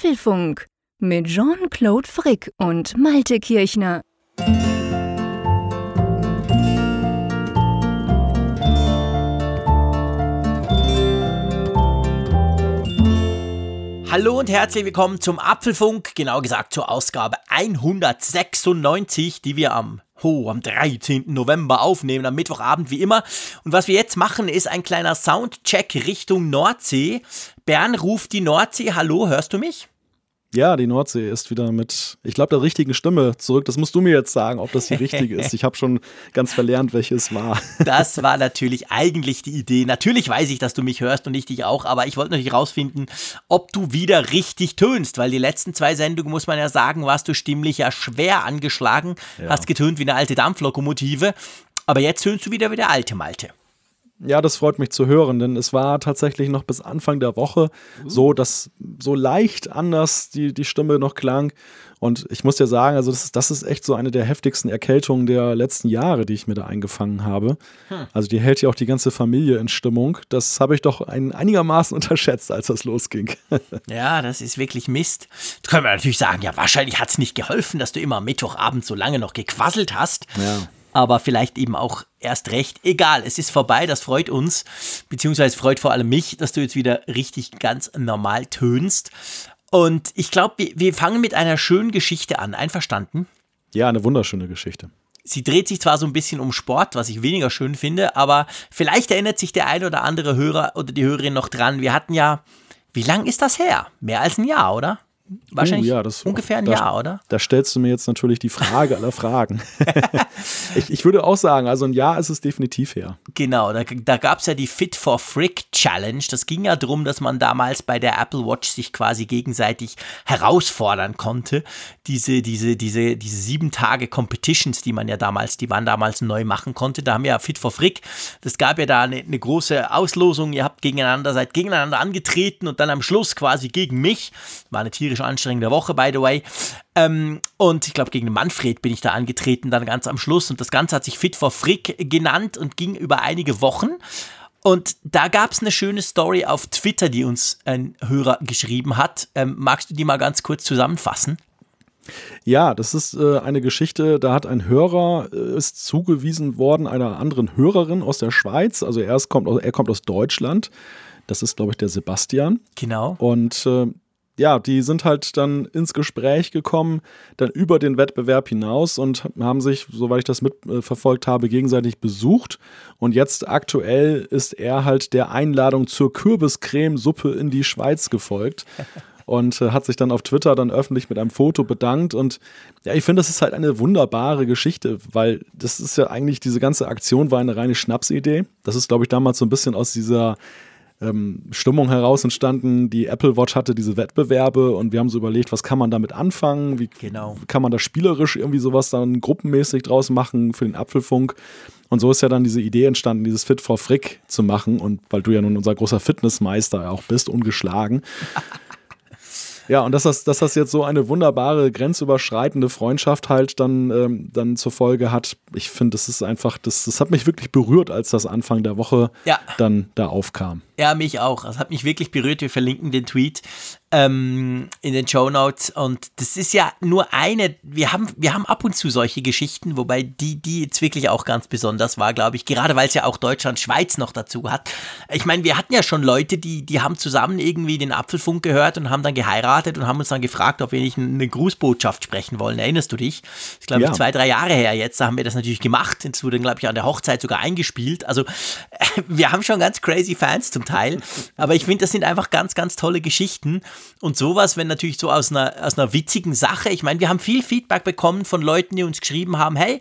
Apfelfunk mit Jean-Claude Frick und Malte Kirchner. Hallo und herzlich willkommen zum Apfelfunk, genau gesagt zur Ausgabe 196, die wir am ho, am 13. November aufnehmen, am Mittwochabend wie immer. Und was wir jetzt machen, ist ein kleiner Soundcheck Richtung Nordsee. Bern ruft die Nordsee. Hallo, hörst du mich? Ja, die Nordsee ist wieder mit, ich glaube, der richtigen Stimme zurück. Das musst du mir jetzt sagen, ob das die richtige ist. Ich habe schon ganz verlernt, welche es war. Das war natürlich eigentlich die Idee. Natürlich weiß ich, dass du mich hörst und ich dich auch, aber ich wollte natürlich rausfinden, ob du wieder richtig tönst, weil die letzten zwei Sendungen, muss man ja sagen, warst du stimmlich ja schwer angeschlagen, ja. hast getönt wie eine alte Dampflokomotive. Aber jetzt tönst du wieder wie der alte Malte. Ja, das freut mich zu hören, denn es war tatsächlich noch bis Anfang der Woche so, dass so leicht anders die, die Stimme noch klang. Und ich muss dir sagen, also das ist, das ist echt so eine der heftigsten Erkältungen der letzten Jahre, die ich mir da eingefangen habe. Hm. Also die hält ja auch die ganze Familie in Stimmung. Das habe ich doch ein, einigermaßen unterschätzt, als das losging. ja, das ist wirklich Mist. Jetzt können wir natürlich sagen, ja, wahrscheinlich hat es nicht geholfen, dass du immer Mittwochabend so lange noch gequasselt hast. Ja aber vielleicht eben auch erst recht. Egal, es ist vorbei, das freut uns, beziehungsweise freut vor allem mich, dass du jetzt wieder richtig ganz normal tönst. Und ich glaube, wir, wir fangen mit einer schönen Geschichte an. Einverstanden? Ja, eine wunderschöne Geschichte. Sie dreht sich zwar so ein bisschen um Sport, was ich weniger schön finde, aber vielleicht erinnert sich der ein oder andere Hörer oder die Hörerin noch dran. Wir hatten ja, wie lang ist das her? Mehr als ein Jahr, oder? Wahrscheinlich oh, ja, das, ungefähr ein da, Jahr, oder? Da stellst du mir jetzt natürlich die Frage aller Fragen. ich, ich, würde auch sagen, also ein Jahr ist es definitiv her. Genau, da, da gab es ja die Fit for Frick Challenge. Das ging ja darum, dass man damals bei der Apple Watch sich quasi gegenseitig herausfordern konnte. Diese, diese, diese, diese sieben Tage Competitions, die man ja damals, die waren damals neu machen konnte. Da haben wir ja Fit for Frick. Das gab ja da eine, eine große Auslosung. Ihr habt gegeneinander, seid gegeneinander angetreten und dann am Schluss quasi gegen mich. War eine tierische anstrengende Woche, by the way. Ähm, und ich glaube, gegen Manfred bin ich da angetreten, dann ganz am Schluss. Und das Ganze hat sich Fit for Frick genannt und ging über einige Wochen. Und da gab es eine schöne Story auf Twitter, die uns ein Hörer geschrieben hat. Ähm, magst du die mal ganz kurz zusammenfassen? Ja, das ist äh, eine Geschichte, da hat ein Hörer, äh, ist zugewiesen worden einer anderen Hörerin aus der Schweiz. Also er, kommt, er kommt aus Deutschland. Das ist, glaube ich, der Sebastian. Genau. Und äh, ja, die sind halt dann ins Gespräch gekommen, dann über den Wettbewerb hinaus und haben sich, soweit ich das mitverfolgt habe, gegenseitig besucht. Und jetzt aktuell ist er halt der Einladung zur Kürbiscremesuppe in die Schweiz gefolgt. und äh, hat sich dann auf Twitter dann öffentlich mit einem Foto bedankt. Und ja, ich finde, das ist halt eine wunderbare Geschichte, weil das ist ja eigentlich, diese ganze Aktion war eine reine Schnapsidee. Das ist, glaube ich, damals so ein bisschen aus dieser ähm, Stimmung heraus entstanden. Die Apple Watch hatte diese Wettbewerbe und wir haben so überlegt, was kann man damit anfangen? Wie genau. kann man da spielerisch irgendwie sowas dann gruppenmäßig draus machen für den Apfelfunk? Und so ist ja dann diese Idee entstanden, dieses Fit for Frick zu machen. Und weil du ja nun unser großer Fitnessmeister auch bist, ungeschlagen. Ja, und dass das, dass das jetzt so eine wunderbare, grenzüberschreitende Freundschaft halt dann, ähm, dann zur Folge hat, ich finde, das ist einfach, das, das hat mich wirklich berührt, als das Anfang der Woche ja. dann da aufkam. Ja, mich auch. Das hat mich wirklich berührt. Wir verlinken den Tweet ähm, in den Show Notes. Und das ist ja nur eine, wir haben, wir haben ab und zu solche Geschichten, wobei die, die jetzt wirklich auch ganz besonders war, glaube ich, gerade weil es ja auch Deutschland, Schweiz noch dazu hat. Ich meine, wir hatten ja schon Leute, die, die haben zusammen irgendwie den Apfelfunk gehört und haben dann geheiratet und haben uns dann gefragt, ob wir nicht eine Grußbotschaft sprechen wollen. Erinnerst du dich? Das ist, glaube ja. ich, zwei, drei Jahre her jetzt. Da haben wir das natürlich gemacht. Es wurde, glaube ich, an der Hochzeit sogar eingespielt. Also, wir haben schon ganz crazy Fans zum Teil. Aber ich finde, das sind einfach ganz, ganz tolle Geschichten. Und sowas, wenn natürlich so aus einer, aus einer witzigen Sache, ich meine, wir haben viel Feedback bekommen von Leuten, die uns geschrieben haben, hey,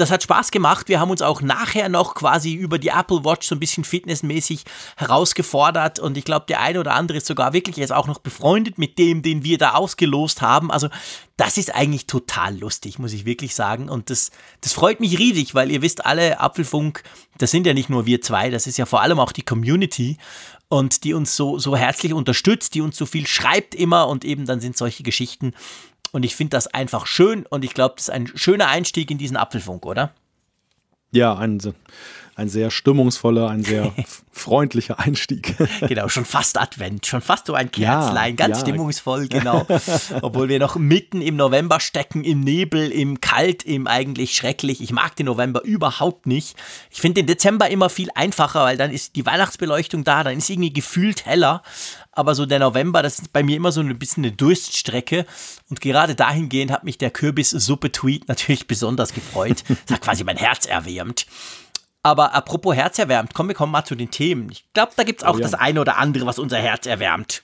das hat Spaß gemacht. Wir haben uns auch nachher noch quasi über die Apple Watch so ein bisschen fitnessmäßig herausgefordert und ich glaube, der eine oder andere ist sogar wirklich jetzt auch noch befreundet mit dem, den wir da ausgelost haben. Also das ist eigentlich total lustig, muss ich wirklich sagen. Und das, das freut mich riesig, weil ihr wisst alle, Apfelfunk, das sind ja nicht nur wir zwei, das ist ja vor allem auch die Community und die uns so, so herzlich unterstützt, die uns so viel schreibt immer und eben dann sind solche Geschichten. Und ich finde das einfach schön und ich glaube, das ist ein schöner Einstieg in diesen Apfelfunk, oder? Ja, ein, ein sehr stimmungsvoller, ein sehr freundlicher Einstieg. genau, schon fast Advent, schon fast so ein Kerzlein, ja, ganz ja. stimmungsvoll, genau. Obwohl wir noch mitten im November stecken, im Nebel, im Kalt, im eigentlich schrecklich. Ich mag den November überhaupt nicht. Ich finde den Dezember immer viel einfacher, weil dann ist die Weihnachtsbeleuchtung da, dann ist irgendwie gefühlt heller. Aber so der November, das ist bei mir immer so ein bisschen eine Durststrecke. Und gerade dahingehend hat mich der Kürbissuppe-Tweet natürlich besonders gefreut. Das hat quasi mein Herz erwärmt. Aber apropos Herz erwärmt, kommen wir kommen mal zu den Themen. Ich glaube, da gibt es auch oh ja. das eine oder andere, was unser Herz erwärmt.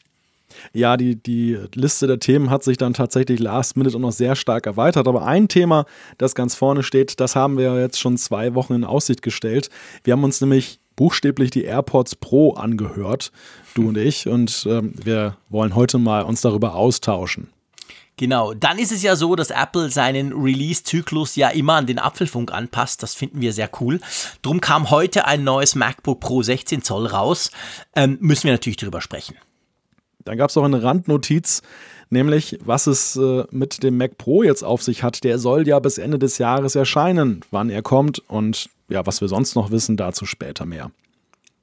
Ja, die, die Liste der Themen hat sich dann tatsächlich last minute auch noch sehr stark erweitert. Aber ein Thema, das ganz vorne steht, das haben wir jetzt schon zwei Wochen in Aussicht gestellt. Wir haben uns nämlich buchstäblich die AirPods Pro angehört, du und ich, und ähm, wir wollen heute mal uns darüber austauschen. Genau, dann ist es ja so, dass Apple seinen Release-Zyklus ja immer an den Apfelfunk anpasst. Das finden wir sehr cool. Drum kam heute ein neues MacBook Pro 16 Zoll raus. Ähm, müssen wir natürlich drüber sprechen. Dann gab es auch eine Randnotiz, nämlich was es äh, mit dem Mac Pro jetzt auf sich hat. Der soll ja bis Ende des Jahres erscheinen. Wann er kommt und ja, was wir sonst noch wissen, dazu später mehr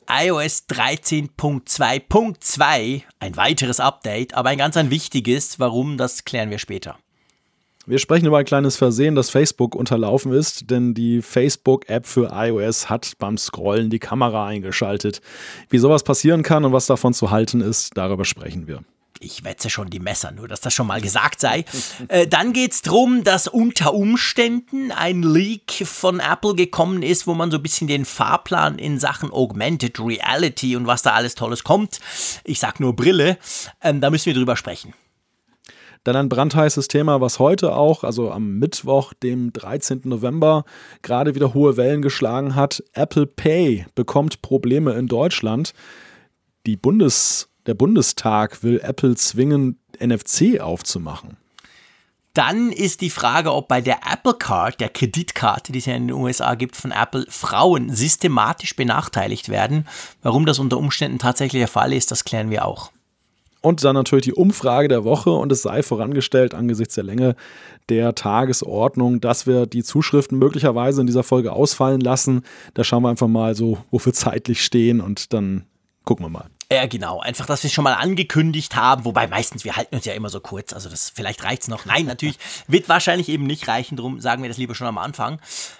iOS 13.2.2, ein weiteres Update, aber ein ganz ein wichtiges. Warum, das klären wir später. Wir sprechen über ein kleines Versehen, das Facebook unterlaufen ist, denn die Facebook-App für iOS hat beim Scrollen die Kamera eingeschaltet. Wie sowas passieren kann und was davon zu halten ist, darüber sprechen wir ich wetze schon die Messer, nur dass das schon mal gesagt sei. Äh, dann geht es darum, dass unter Umständen ein Leak von Apple gekommen ist, wo man so ein bisschen den Fahrplan in Sachen Augmented Reality und was da alles Tolles kommt. Ich sag nur Brille. Ähm, da müssen wir drüber sprechen. Dann ein brandheißes Thema, was heute auch, also am Mittwoch, dem 13. November, gerade wieder hohe Wellen geschlagen hat. Apple Pay bekommt Probleme in Deutschland. Die Bundes der Bundestag will Apple zwingen, NFC aufzumachen. Dann ist die Frage, ob bei der Apple Card, der Kreditkarte, die es ja in den USA gibt von Apple, Frauen systematisch benachteiligt werden. Warum das unter Umständen tatsächlich der Fall ist, das klären wir auch. Und dann natürlich die Umfrage der Woche und es sei vorangestellt angesichts der Länge der Tagesordnung, dass wir die Zuschriften möglicherweise in dieser Folge ausfallen lassen. Da schauen wir einfach mal so, wo wir zeitlich stehen und dann gucken wir mal. Ja, genau. Einfach, dass wir es schon mal angekündigt haben. Wobei meistens, wir halten uns ja immer so kurz. Also das, vielleicht reicht es noch. Nein, natürlich wird wahrscheinlich eben nicht reichen. Drum sagen wir das lieber schon am Anfang.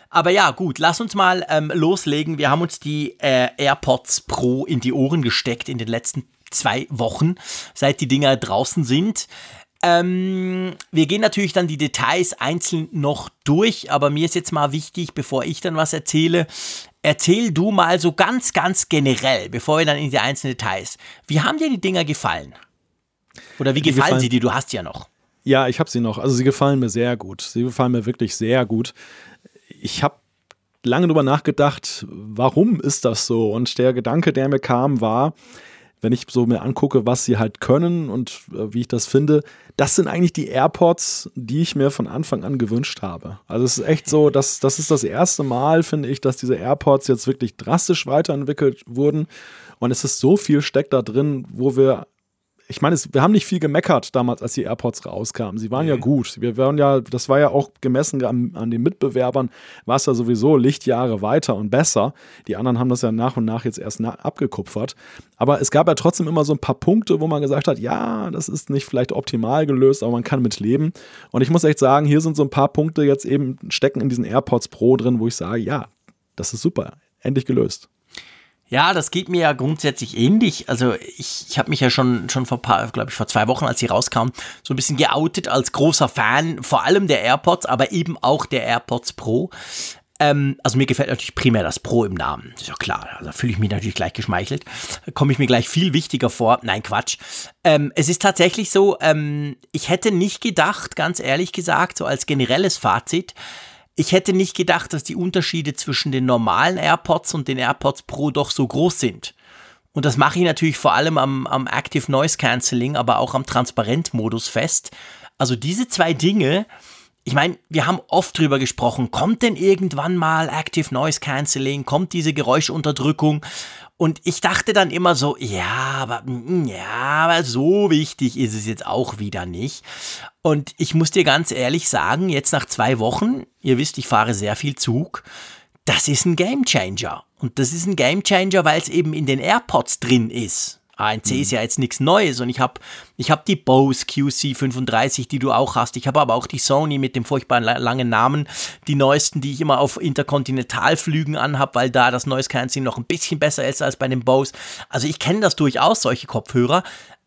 Aber ja, gut, lass uns mal ähm, loslegen. Wir haben uns die äh, AirPods Pro in die Ohren gesteckt in den letzten zwei Wochen, seit die Dinger draußen sind. Ähm, wir gehen natürlich dann die Details einzeln noch durch, aber mir ist jetzt mal wichtig, bevor ich dann was erzähle, erzähl du mal so ganz, ganz generell, bevor wir dann in die einzelnen Details. Wie haben dir die Dinger gefallen? Oder wie gefallen, gefallen sie dir? Du hast ja noch. Ja, ich habe sie noch. Also sie gefallen mir sehr gut. Sie gefallen mir wirklich sehr gut. Ich habe lange darüber nachgedacht, warum ist das so? Und der Gedanke, der mir kam, war, wenn ich so mir angucke, was sie halt können und äh, wie ich das finde, das sind eigentlich die AirPods, die ich mir von Anfang an gewünscht habe. Also es ist echt so, dass das ist das erste Mal, finde ich, dass diese AirPods jetzt wirklich drastisch weiterentwickelt wurden. Und es ist so viel steckt da drin, wo wir ich meine, wir haben nicht viel gemeckert damals, als die AirPods rauskamen. Sie waren mhm. ja gut. Wir waren ja, das war ja auch gemessen an, an den Mitbewerbern, war es ja sowieso Lichtjahre weiter und besser. Die anderen haben das ja nach und nach jetzt erst abgekupfert. Aber es gab ja trotzdem immer so ein paar Punkte, wo man gesagt hat, ja, das ist nicht vielleicht optimal gelöst, aber man kann mit leben. Und ich muss echt sagen, hier sind so ein paar Punkte jetzt eben stecken in diesen AirPods Pro drin, wo ich sage, ja, das ist super, endlich gelöst. Ja, das geht mir ja grundsätzlich ähnlich. Also ich, ich habe mich ja schon, schon vor paar, glaube ich, vor zwei Wochen, als sie rauskam, so ein bisschen geoutet als großer Fan, vor allem der AirPods, aber eben auch der AirPods Pro. Ähm, also mir gefällt natürlich primär das Pro im Namen. Das ist ja klar. Also da fühle ich mich natürlich gleich geschmeichelt. Komme ich mir gleich viel wichtiger vor. Nein, Quatsch. Ähm, es ist tatsächlich so, ähm, ich hätte nicht gedacht, ganz ehrlich gesagt, so als generelles Fazit, ich hätte nicht gedacht, dass die Unterschiede zwischen den normalen AirPods und den AirPods Pro doch so groß sind. Und das mache ich natürlich vor allem am, am Active Noise Cancelling, aber auch am Transparent-Modus fest. Also diese zwei Dinge, ich meine, wir haben oft drüber gesprochen, kommt denn irgendwann mal Active Noise Cancelling, kommt diese Geräuschunterdrückung? Und ich dachte dann immer so, ja, aber, mm, ja, aber so wichtig ist es jetzt auch wieder nicht. Und ich muss dir ganz ehrlich sagen, jetzt nach zwei Wochen, ihr wisst, ich fahre sehr viel Zug, das ist ein Gamechanger. Und das ist ein Gamechanger, weil es eben in den AirPods drin ist. ANC mhm. ist ja jetzt nichts Neues und ich habe ich hab die Bose QC35, die du auch hast. Ich habe aber auch die Sony mit dem furchtbaren langen Namen, die neuesten, die ich immer auf Interkontinentalflügen anhab, weil da das Noise Cancelling noch ein bisschen besser ist als bei den Bose. Also ich kenne das durchaus, solche Kopfhörer.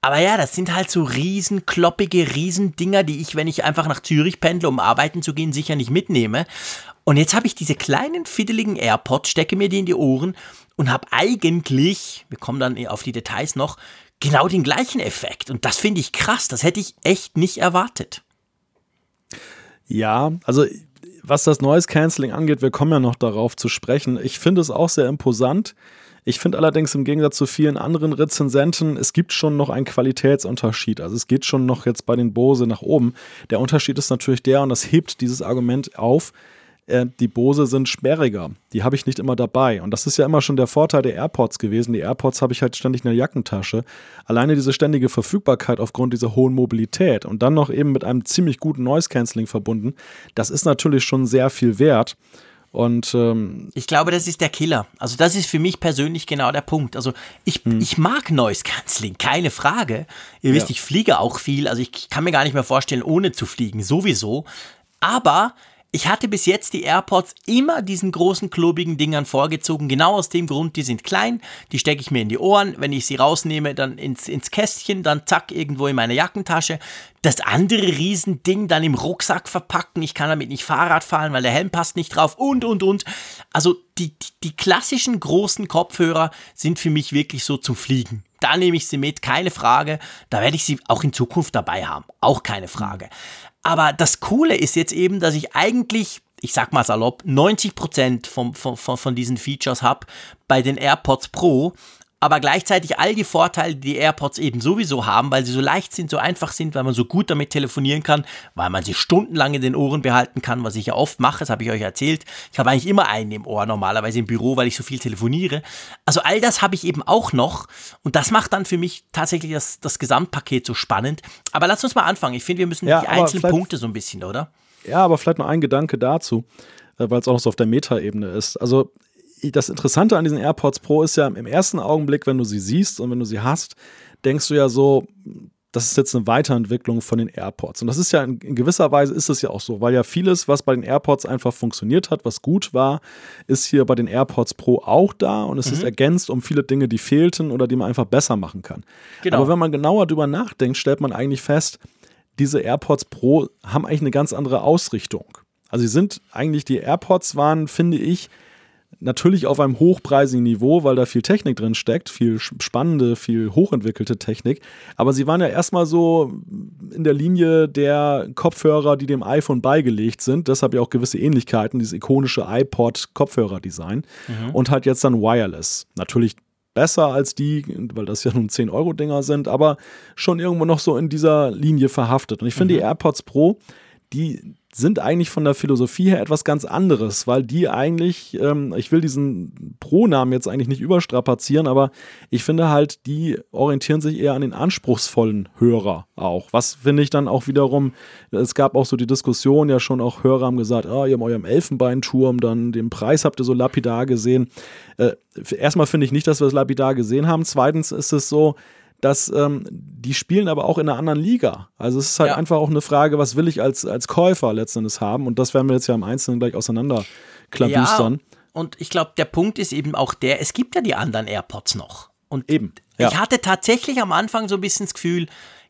Aber ja, das sind halt so riesen, kloppige Riesendinger, die ich, wenn ich einfach nach Zürich pendle, um arbeiten zu gehen, sicher nicht mitnehme. Und jetzt habe ich diese kleinen, fiddeligen AirPods, stecke mir die in die Ohren und habe eigentlich, wir kommen dann auf die Details noch, genau den gleichen Effekt. Und das finde ich krass, das hätte ich echt nicht erwartet. Ja, also was das Noise Cancelling angeht, wir kommen ja noch darauf zu sprechen. Ich finde es auch sehr imposant. Ich finde allerdings im Gegensatz zu vielen anderen Rezensenten, es gibt schon noch einen Qualitätsunterschied. Also es geht schon noch jetzt bei den Bose nach oben. Der Unterschied ist natürlich der, und das hebt dieses Argument auf, äh, die Bose sind sperriger. Die habe ich nicht immer dabei. Und das ist ja immer schon der Vorteil der AirPods gewesen. Die AirPods habe ich halt ständig in der Jackentasche. Alleine diese ständige Verfügbarkeit aufgrund dieser hohen Mobilität und dann noch eben mit einem ziemlich guten Noise Cancelling verbunden, das ist natürlich schon sehr viel wert. Und ähm, ich glaube, das ist der Killer. Also das ist für mich persönlich genau der Punkt. Also ich, hm. ich mag Noise Cancelling, keine Frage. Ihr wisst, ja. ich fliege auch viel. Also ich kann mir gar nicht mehr vorstellen, ohne zu fliegen, sowieso. Aber ich hatte bis jetzt die AirPods immer diesen großen, klobigen Dingern vorgezogen. Genau aus dem Grund, die sind klein, die stecke ich mir in die Ohren. Wenn ich sie rausnehme, dann ins, ins Kästchen, dann zack, irgendwo in meine Jackentasche. Das andere Riesending dann im Rucksack verpacken. Ich kann damit nicht Fahrrad fahren, weil der Helm passt nicht drauf und, und, und. Also die, die, die klassischen großen Kopfhörer sind für mich wirklich so zum Fliegen. Da nehme ich sie mit, keine Frage. Da werde ich sie auch in Zukunft dabei haben. Auch keine Frage. Aber das Coole ist jetzt eben, dass ich eigentlich, ich sag mal salopp, 90% vom, von, von diesen Features habe bei den AirPods Pro, aber gleichzeitig all die Vorteile, die die AirPods eben sowieso haben, weil sie so leicht sind, so einfach sind, weil man so gut damit telefonieren kann, weil man sie stundenlang in den Ohren behalten kann, was ich ja oft mache, das habe ich euch erzählt. Ich habe eigentlich immer einen im Ohr normalerweise im Büro, weil ich so viel telefoniere. Also all das habe ich eben auch noch und das macht dann für mich tatsächlich das, das Gesamtpaket so spannend. Aber lass uns mal anfangen. Ich finde, wir müssen ja, die einzelnen Punkte so ein bisschen, oder? Ja, aber vielleicht noch ein Gedanke dazu, äh, weil es auch noch so auf der Metaebene ist. Also das Interessante an diesen AirPods Pro ist ja im ersten Augenblick, wenn du sie siehst und wenn du sie hast, denkst du ja so, das ist jetzt eine Weiterentwicklung von den AirPods. Und das ist ja in, gewisser Weise ist es ja auch so, weil ja vieles, was bei den AirPods einfach funktioniert hat, was gut war, ist hier bei den AirPods Pro auch da und es mhm. ist ergänzt um viele Dinge, die fehlten oder die man einfach besser machen kann. Genau. Aber wenn man genauer drüber nachdenkt, stellt man eigentlich fest, diese AirPods Pro haben eigentlich eine ganz andere Ausrichtung. Also sie sind eigentlich, die AirPods waren, finde ich, Natürlich auf einem hochpreisigen Niveau, weil da viel Technik drin steckt, viel spannende, viel hochentwickelte Technik. Aber sie waren ja erstmal so in der Linie der Kopfhörer, die dem iPhone beigelegt sind. Deshalb ja auch gewisse Ähnlichkeiten, dieses ikonische iPod-Kopfhörer-Design. Mhm. Und halt jetzt dann Wireless. Natürlich besser als die, weil das ja nun 10-Euro-Dinger sind, aber schon irgendwo noch so in dieser Linie verhaftet. Und ich finde, mhm. die AirPods Pro, die sind eigentlich von der Philosophie her etwas ganz anderes, weil die eigentlich, ähm, ich will diesen Pronamen jetzt eigentlich nicht überstrapazieren, aber ich finde halt, die orientieren sich eher an den anspruchsvollen Hörer auch. Was finde ich dann auch wiederum, es gab auch so die Diskussion, ja schon auch Hörer haben gesagt, ah, ihr habt eurem Elfenbeinturm, dann den Preis habt ihr so lapidar gesehen. Äh, erstmal finde ich nicht, dass wir es lapidar gesehen haben. Zweitens ist es so, dass ähm, die spielen aber auch in einer anderen Liga. Also es ist halt ja. einfach auch eine Frage, was will ich als, als Käufer letztendlich haben? Und das werden wir jetzt ja im Einzelnen gleich auseinanderklabüstern. Ja, und ich glaube, der Punkt ist eben auch der, es gibt ja die anderen AirPods noch. Und eben. Ja. Ich hatte tatsächlich am Anfang so ein bisschen das Gefühl,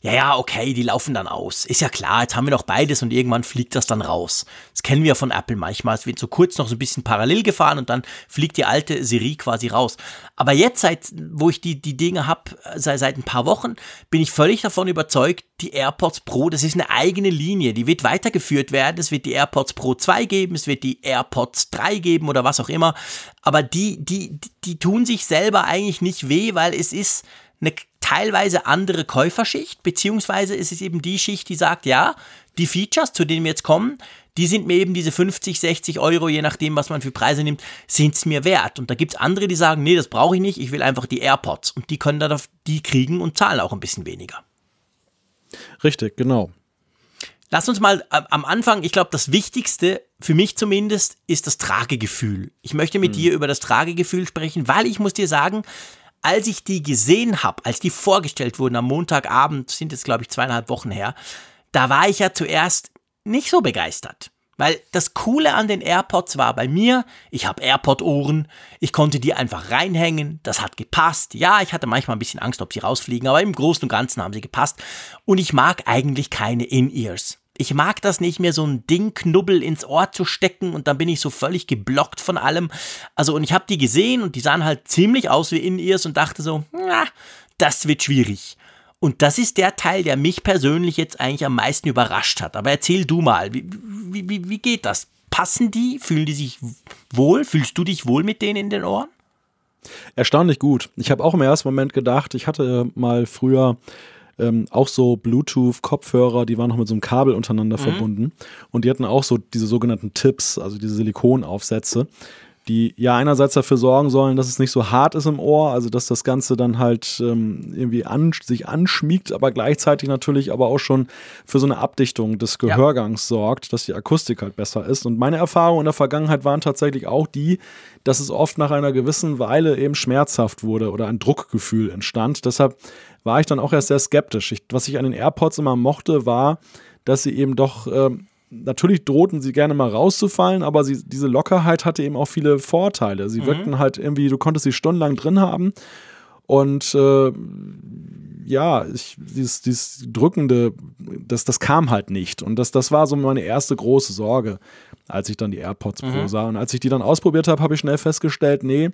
ja, ja, okay, die laufen dann aus. Ist ja klar, jetzt haben wir noch beides und irgendwann fliegt das dann raus. Das kennen wir von Apple manchmal. Es wird so kurz noch so ein bisschen parallel gefahren und dann fliegt die alte Serie quasi raus. Aber jetzt, seit, wo ich die, die Dinge habe, seit, seit ein paar Wochen, bin ich völlig davon überzeugt, die AirPods Pro, das ist eine eigene Linie. Die wird weitergeführt werden. Es wird die AirPods Pro 2 geben, es wird die AirPods 3 geben oder was auch immer. Aber die, die, die tun sich selber eigentlich nicht weh, weil es ist eine teilweise andere Käuferschicht, beziehungsweise ist es eben die Schicht, die sagt, ja, die Features, zu denen wir jetzt kommen, die sind mir eben diese 50, 60 Euro, je nachdem, was man für Preise nimmt, sind es mir wert. Und da gibt es andere, die sagen, nee, das brauche ich nicht, ich will einfach die AirPods. Und die können dann die kriegen und zahlen auch ein bisschen weniger. Richtig, genau. Lass uns mal äh, am Anfang, ich glaube, das Wichtigste, für mich zumindest, ist das Tragegefühl. Ich möchte mit mhm. dir über das Tragegefühl sprechen, weil ich muss dir sagen, als ich die gesehen habe, als die vorgestellt wurden am Montagabend, sind jetzt, glaube ich, zweieinhalb Wochen her, da war ich ja zuerst nicht so begeistert. Weil das Coole an den AirPods war bei mir, ich habe AirPod-Ohren, ich konnte die einfach reinhängen, das hat gepasst. Ja, ich hatte manchmal ein bisschen Angst, ob sie rausfliegen, aber im Großen und Ganzen haben sie gepasst. Und ich mag eigentlich keine In-Ears. Ich mag das nicht mehr, so ein Ding Knubbel ins Ohr zu stecken und dann bin ich so völlig geblockt von allem. Also, und ich habe die gesehen und die sahen halt ziemlich aus wie In-Ears und dachte so, na, das wird schwierig. Und das ist der Teil, der mich persönlich jetzt eigentlich am meisten überrascht hat. Aber erzähl du mal, wie, wie, wie, wie geht das? Passen die? Fühlen die sich wohl? Fühlst du dich wohl mit denen in den Ohren? Erstaunlich gut. Ich habe auch im ersten Moment gedacht, ich hatte mal früher ähm, auch so Bluetooth-Kopfhörer, die waren noch mit so einem Kabel untereinander mhm. verbunden. Und die hatten auch so diese sogenannten Tips, also diese Silikonaufsätze die ja einerseits dafür sorgen sollen, dass es nicht so hart ist im Ohr, also dass das Ganze dann halt ähm, irgendwie an, sich anschmiegt, aber gleichzeitig natürlich aber auch schon für so eine Abdichtung des Gehörgangs ja. sorgt, dass die Akustik halt besser ist. Und meine Erfahrungen in der Vergangenheit waren tatsächlich auch die, dass es oft nach einer gewissen Weile eben schmerzhaft wurde oder ein Druckgefühl entstand. Deshalb war ich dann auch erst sehr skeptisch. Ich, was ich an den AirPods immer mochte, war, dass sie eben doch ähm, natürlich drohten sie gerne mal rauszufallen, aber sie, diese Lockerheit hatte eben auch viele Vorteile. Sie mhm. wirkten halt irgendwie, du konntest sie stundenlang drin haben und äh, ja, ich, dieses, dieses Drückende, das, das kam halt nicht. Und das, das war so meine erste große Sorge, als ich dann die AirPods Pro mhm. sah. Und als ich die dann ausprobiert habe, habe ich schnell festgestellt, nee,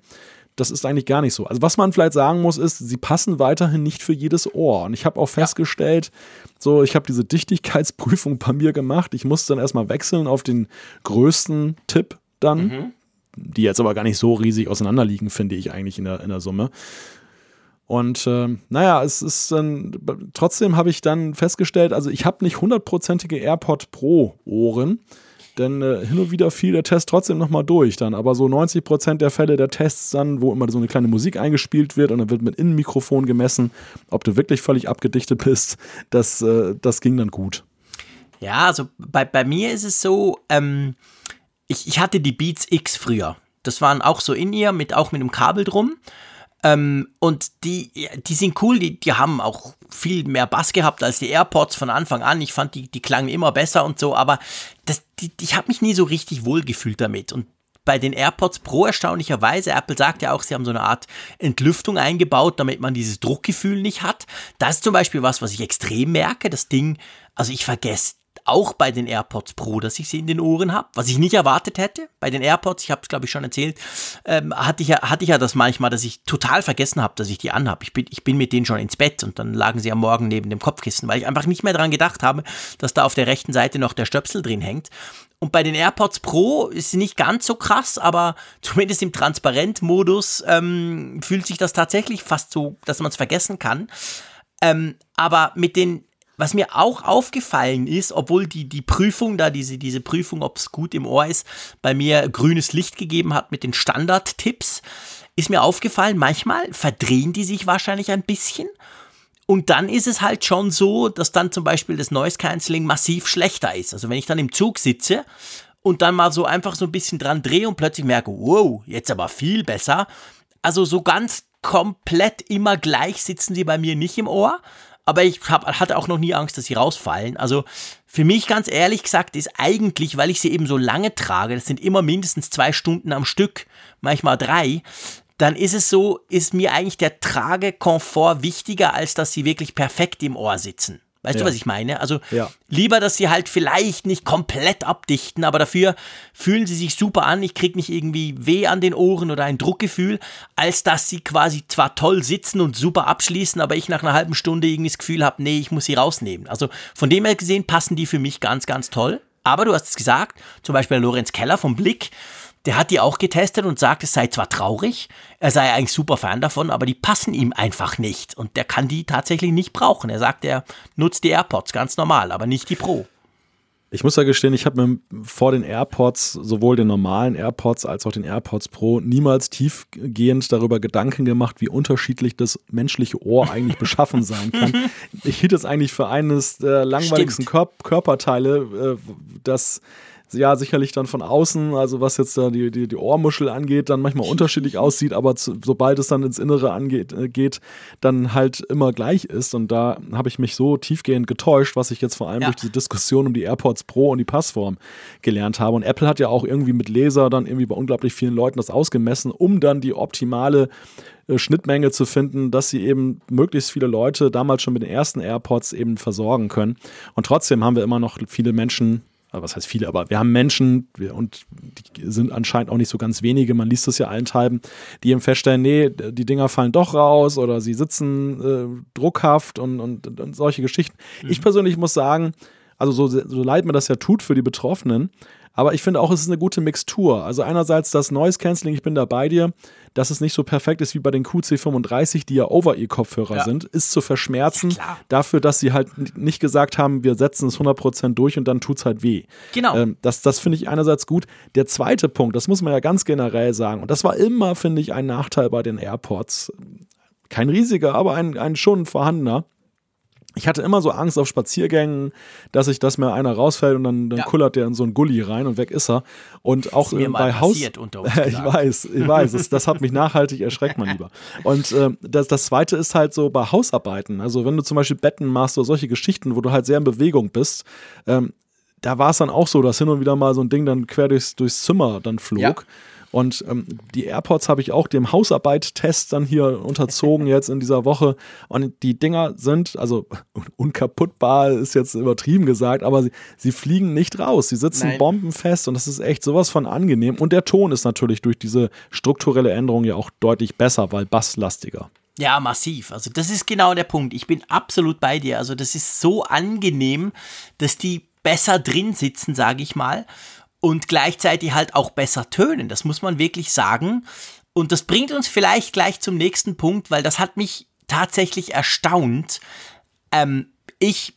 das ist eigentlich gar nicht so. Also was man vielleicht sagen muss, ist, sie passen weiterhin nicht für jedes Ohr. Und ich habe auch festgestellt, ja. so, ich habe diese Dichtigkeitsprüfung bei mir gemacht. Ich musste dann erstmal wechseln auf den größten Tipp dann, mhm. die jetzt aber gar nicht so riesig auseinanderliegen, finde ich eigentlich in der, in der Summe. Und äh, naja, es ist dann, trotzdem habe ich dann festgestellt, also ich habe nicht hundertprozentige AirPod Pro Ohren. Denn äh, hin und wieder fiel der Test trotzdem nochmal durch dann. Aber so 90 Prozent der Fälle der Tests dann, wo immer so eine kleine Musik eingespielt wird und dann wird mit Innenmikrofon gemessen, ob du wirklich völlig abgedichtet bist, das, äh, das ging dann gut. Ja, also bei, bei mir ist es so, ähm, ich, ich hatte die Beats X früher. Das waren auch so in ihr, mit, auch mit einem Kabel drum. Ähm, und die, die sind cool, die, die haben auch viel mehr Bass gehabt als die AirPods von Anfang an. Ich fand, die, die klangen immer besser und so, aber das, die, ich habe mich nie so richtig wohlgefühlt damit. Und bei den AirPods Pro erstaunlicherweise, Apple sagt ja auch, sie haben so eine Art Entlüftung eingebaut, damit man dieses Druckgefühl nicht hat. Das ist zum Beispiel was, was ich extrem merke. Das Ding, also ich vergesse auch bei den AirPods Pro, dass ich sie in den Ohren habe, was ich nicht erwartet hätte. Bei den AirPods, ich habe es glaube ich schon erzählt, ähm, hatte, ich ja, hatte ich ja das manchmal, dass ich total vergessen habe, dass ich die anhabe. Ich bin, ich bin mit denen schon ins Bett und dann lagen sie am Morgen neben dem Kopfkissen, weil ich einfach nicht mehr daran gedacht habe, dass da auf der rechten Seite noch der Stöpsel drin hängt. Und bei den AirPods Pro ist sie nicht ganz so krass, aber zumindest im Transparent-Modus ähm, fühlt sich das tatsächlich fast so, dass man es vergessen kann. Ähm, aber mit den was mir auch aufgefallen ist, obwohl die, die Prüfung da, diese, diese Prüfung, ob es gut im Ohr ist, bei mir grünes Licht gegeben hat mit den Standardtipps, ist mir aufgefallen, manchmal verdrehen die sich wahrscheinlich ein bisschen. Und dann ist es halt schon so, dass dann zum Beispiel das Noise Cancelling massiv schlechter ist. Also wenn ich dann im Zug sitze und dann mal so einfach so ein bisschen dran drehe und plötzlich merke, wow, jetzt aber viel besser. Also so ganz komplett immer gleich sitzen sie bei mir nicht im Ohr, aber ich hab, hatte auch noch nie Angst, dass sie rausfallen. Also für mich ganz ehrlich gesagt ist eigentlich, weil ich sie eben so lange trage, das sind immer mindestens zwei Stunden am Stück, manchmal drei, dann ist es so, ist mir eigentlich der Tragekomfort wichtiger, als dass sie wirklich perfekt im Ohr sitzen. Weißt ja. du, was ich meine? Also ja. lieber, dass sie halt vielleicht nicht komplett abdichten, aber dafür fühlen sie sich super an. Ich kriege nicht irgendwie weh an den Ohren oder ein Druckgefühl, als dass sie quasi zwar toll sitzen und super abschließen, aber ich nach einer halben Stunde irgendwie das Gefühl habe, nee, ich muss sie rausnehmen. Also von dem her gesehen passen die für mich ganz, ganz toll. Aber du hast es gesagt, zum Beispiel Lorenz Keller vom Blick, der hat die auch getestet und sagt, es sei zwar traurig, er sei eigentlich super Fan davon, aber die passen ihm einfach nicht. Und der kann die tatsächlich nicht brauchen. Er sagt, er nutzt die AirPods ganz normal, aber nicht die Pro. Ich muss ja gestehen, ich habe mir vor den AirPods, sowohl den normalen AirPods als auch den AirPods Pro, niemals tiefgehend darüber Gedanken gemacht, wie unterschiedlich das menschliche Ohr eigentlich beschaffen sein kann. Ich hielt es eigentlich für eines der langweiligsten Kör Körperteile, äh, das ja sicherlich dann von außen, also was jetzt da die, die, die Ohrmuschel angeht, dann manchmal unterschiedlich aussieht, aber zu, sobald es dann ins Innere angeht, äh, geht, dann halt immer gleich ist. Und da habe ich mich so tiefgehend getäuscht, was ich jetzt vor allem ja. durch diese Diskussion um die AirPods Pro und die Passform gelernt habe. Und Apple hat ja auch irgendwie mit Laser dann irgendwie bei unglaublich vielen Leuten das ausgemessen, um dann die optimale äh, Schnittmenge zu finden, dass sie eben möglichst viele Leute damals schon mit den ersten AirPods eben versorgen können. Und trotzdem haben wir immer noch viele Menschen, was heißt viele, aber wir haben Menschen und die sind anscheinend auch nicht so ganz wenige, man liest es ja allenthalben, die eben feststellen, nee, die Dinger fallen doch raus oder sie sitzen äh, druckhaft und, und, und, solche Geschichten. Mhm. Ich persönlich muss sagen, also so, so leid mir das ja tut für die Betroffenen, aber ich finde auch, es ist eine gute Mixtur. Also einerseits das Noise Cancelling, ich bin da bei dir, dass es nicht so perfekt ist wie bei den QC35, die ja Over-Ear-Kopfhörer ja. sind, ist zu verschmerzen ja, dafür, dass sie halt nicht gesagt haben, wir setzen es 100% durch und dann tut es halt weh. Genau. Ähm, das das finde ich einerseits gut. Der zweite Punkt, das muss man ja ganz generell sagen, und das war immer, finde ich, ein Nachteil bei den AirPods. Kein riesiger, aber ein, ein schon vorhandener ich hatte immer so Angst auf Spaziergängen, dass ich, dass mir einer rausfällt und dann, dann ja. kullert der in so einen Gully rein und weg ist er. Und auch ist bei Haus. ich weiß, ich weiß, das, das, hat mich nachhaltig erschreckt, mein Lieber. Und äh, das, das zweite ist halt so bei Hausarbeiten. Also wenn du zum Beispiel Betten machst oder solche Geschichten, wo du halt sehr in Bewegung bist, ähm, da war es dann auch so, dass hin und wieder mal so ein Ding dann quer durchs, durchs Zimmer dann flog. Ja. Und ähm, die AirPods habe ich auch dem Hausarbeit-Test dann hier unterzogen jetzt in dieser Woche. Und die Dinger sind, also unkaputtbar ist jetzt übertrieben gesagt, aber sie, sie fliegen nicht raus. Sie sitzen Nein. bombenfest und das ist echt sowas von angenehm. Und der Ton ist natürlich durch diese strukturelle Änderung ja auch deutlich besser, weil basslastiger. Ja, massiv. Also das ist genau der Punkt. Ich bin absolut bei dir. Also das ist so angenehm, dass die besser drin sitzen, sage ich mal und gleichzeitig halt auch besser tönen. Das muss man wirklich sagen. Und das bringt uns vielleicht gleich zum nächsten Punkt, weil das hat mich tatsächlich erstaunt. Ähm, ich,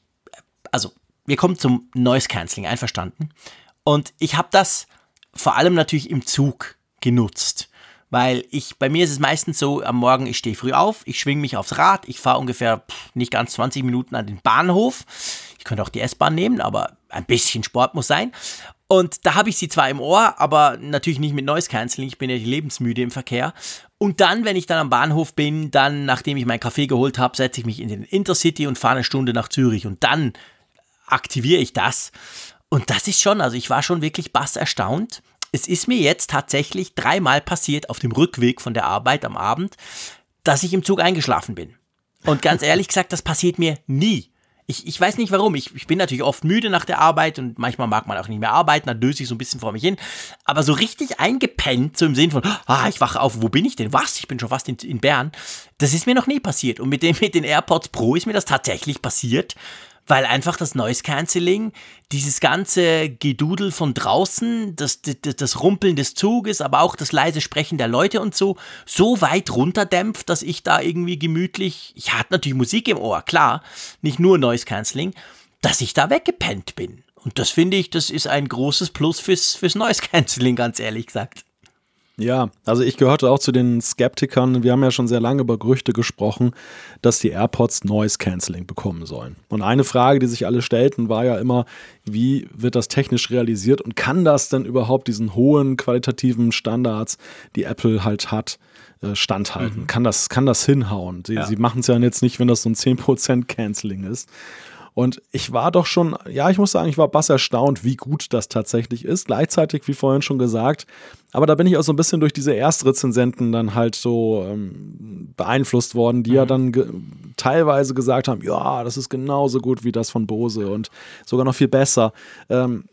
also wir kommen zum Noise Cancelling, einverstanden. Und ich habe das vor allem natürlich im Zug genutzt. Weil ich, bei mir ist es meistens so, am Morgen, ich stehe früh auf, ich schwinge mich aufs Rad, ich fahre ungefähr pff, nicht ganz 20 Minuten an den Bahnhof. Ich könnte auch die S-Bahn nehmen, aber ein bisschen Sport muss sein. Und da habe ich sie zwar im Ohr, aber natürlich nicht mit Noise Cancelling. Ich bin ja lebensmüde im Verkehr. Und dann, wenn ich dann am Bahnhof bin, dann, nachdem ich meinen Kaffee geholt habe, setze ich mich in den Intercity und fahre eine Stunde nach Zürich. Und dann aktiviere ich das. Und das ist schon, also ich war schon wirklich bass erstaunt. Es ist mir jetzt tatsächlich dreimal passiert auf dem Rückweg von der Arbeit am Abend, dass ich im Zug eingeschlafen bin. Und ganz ehrlich gesagt, das passiert mir nie. Ich, ich weiß nicht warum. Ich, ich bin natürlich oft müde nach der Arbeit und manchmal mag man auch nicht mehr arbeiten, dann döse ich so ein bisschen vor mich hin. Aber so richtig eingepennt, so im Sinn von, ah, ich wache auf, wo bin ich denn? Was? Ich bin schon fast in, in Bern. Das ist mir noch nie passiert. Und mit, dem, mit den AirPods Pro ist mir das tatsächlich passiert weil einfach das Noise Cancelling, dieses ganze Gedudel von draußen, das, das, das, Rumpeln des Zuges, aber auch das leise Sprechen der Leute und so, so weit runterdämpft, dass ich da irgendwie gemütlich, ich hatte natürlich Musik im Ohr, klar, nicht nur Noise Cancelling, dass ich da weggepennt bin. Und das finde ich, das ist ein großes Plus fürs, fürs Noise Cancelling, ganz ehrlich gesagt. Ja, also ich gehörte auch zu den Skeptikern. Wir haben ja schon sehr lange über Gerüchte gesprochen, dass die AirPods Noise Cancelling bekommen sollen. Und eine Frage, die sich alle stellten, war ja immer, wie wird das technisch realisiert und kann das denn überhaupt diesen hohen qualitativen Standards, die Apple halt hat, äh, standhalten? Mhm. Kann, das, kann das hinhauen? Sie, ja. sie machen es ja jetzt nicht, wenn das so ein 10% Canceling ist. Und ich war doch schon, ja, ich muss sagen, ich war bass erstaunt, wie gut das tatsächlich ist. Gleichzeitig, wie vorhin schon gesagt, aber da bin ich auch so ein bisschen durch diese Erstrezensenten dann halt so ähm, beeinflusst worden, die mhm. ja dann ge teilweise gesagt haben, ja, das ist genauso gut wie das von Bose und sogar noch viel besser. Ähm,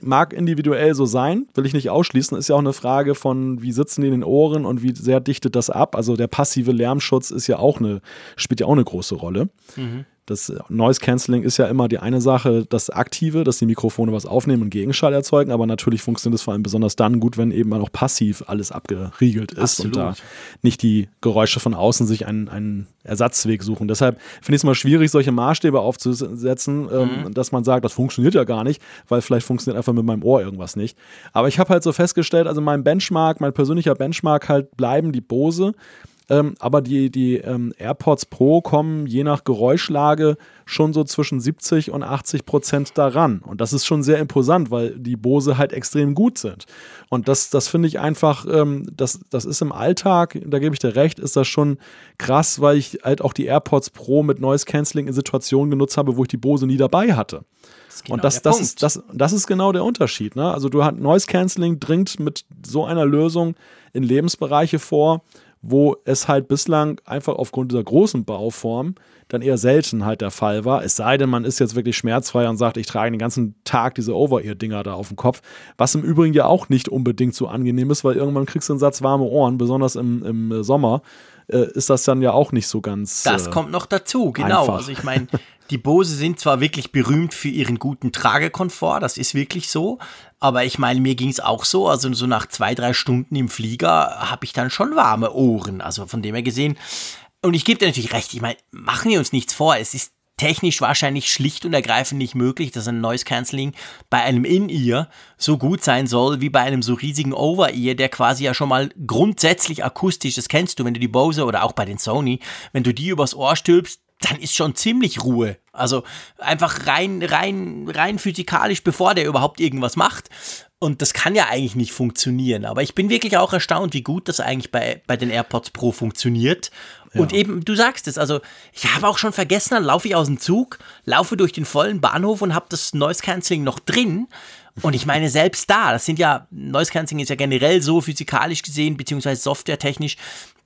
mag individuell so sein, will ich nicht ausschließen. Ist ja auch eine Frage von, wie sitzen die in den Ohren und wie sehr dichtet das ab. Also der passive Lärmschutz ist ja auch eine, spielt ja auch eine große Rolle. Mhm. Das Noise Cancelling ist ja immer die eine Sache, das Aktive, dass die Mikrofone was aufnehmen und Gegenschall erzeugen, aber natürlich funktioniert es vor allem besonders dann gut, wenn eben auch passiv alles abgeriegelt ist Absolut. und da nicht die Geräusche von außen sich einen, einen Ersatzweg suchen. Deshalb finde ich es mal schwierig, solche Maßstäbe aufzusetzen, ähm, mhm. dass man sagt, das funktioniert ja gar nicht, weil vielleicht funktioniert einfach mit meinem Ohr irgendwas nicht. Aber ich habe halt so festgestellt, also mein Benchmark, mein persönlicher Benchmark halt bleiben die Bose. Ähm, aber die, die ähm, AirPods Pro kommen je nach Geräuschlage schon so zwischen 70 und 80 Prozent daran. Und das ist schon sehr imposant, weil die Bose halt extrem gut sind. Und das, das finde ich einfach, ähm, das, das ist im Alltag, da gebe ich dir recht, ist das schon krass, weil ich halt auch die AirPods Pro mit Noise Cancelling in Situationen genutzt habe, wo ich die Bose nie dabei hatte. Das genau und das, das, ist, das, das ist genau der Unterschied. Ne? Also du hast Noise Cancelling dringt mit so einer Lösung in Lebensbereiche vor, wo es halt bislang einfach aufgrund dieser großen Bauform dann eher selten halt der Fall war. Es sei denn, man ist jetzt wirklich schmerzfrei und sagt, ich trage den ganzen Tag diese Over-Ear-Dinger da auf dem Kopf. Was im Übrigen ja auch nicht unbedingt so angenehm ist, weil irgendwann kriegst du einen Satz warme Ohren, besonders im, im Sommer äh, ist das dann ja auch nicht so ganz. Das äh, kommt noch dazu, genau. Einfach. Also ich meine, die Bose sind zwar wirklich berühmt für ihren guten Tragekomfort, das ist wirklich so, aber ich meine, mir ging es auch so, also so nach zwei, drei Stunden im Flieger habe ich dann schon warme Ohren. Also von dem her gesehen, und ich gebe dir natürlich recht, ich meine, machen wir uns nichts vor, es ist technisch wahrscheinlich schlicht und ergreifend nicht möglich, dass ein Noise Cancelling bei einem In-Ear so gut sein soll wie bei einem so riesigen Over-Ear, der quasi ja schon mal grundsätzlich akustisch, das kennst du, wenn du die Bose oder auch bei den Sony, wenn du die übers Ohr stülpst, dann ist schon ziemlich Ruhe. Also einfach rein, rein, rein physikalisch, bevor der überhaupt irgendwas macht. Und das kann ja eigentlich nicht funktionieren. Aber ich bin wirklich auch erstaunt, wie gut das eigentlich bei, bei den AirPods Pro funktioniert. Ja. Und eben, du sagst es, also ich habe auch schon vergessen, dann laufe ich aus dem Zug, laufe durch den vollen Bahnhof und habe das Noise Cancelling noch drin. Und ich meine, selbst da, das sind ja, Noise Cancelling ist ja generell so physikalisch gesehen, beziehungsweise softwaretechnisch,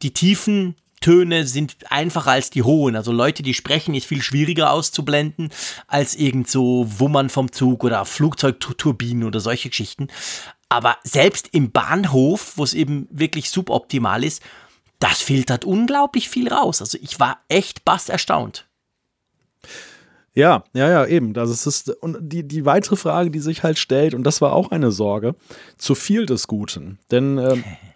die tiefen Töne sind einfacher als die hohen. Also Leute, die sprechen, ist viel schwieriger auszublenden als irgend so Wummern vom Zug oder Flugzeugturbinen oder solche Geschichten. Aber selbst im Bahnhof, wo es eben wirklich suboptimal ist, das filtert unglaublich viel raus. Also ich war echt bass erstaunt. Ja, ja, ja, eben. Das ist, und die, die weitere Frage, die sich halt stellt, und das war auch eine Sorge, zu viel des Guten. Denn äh,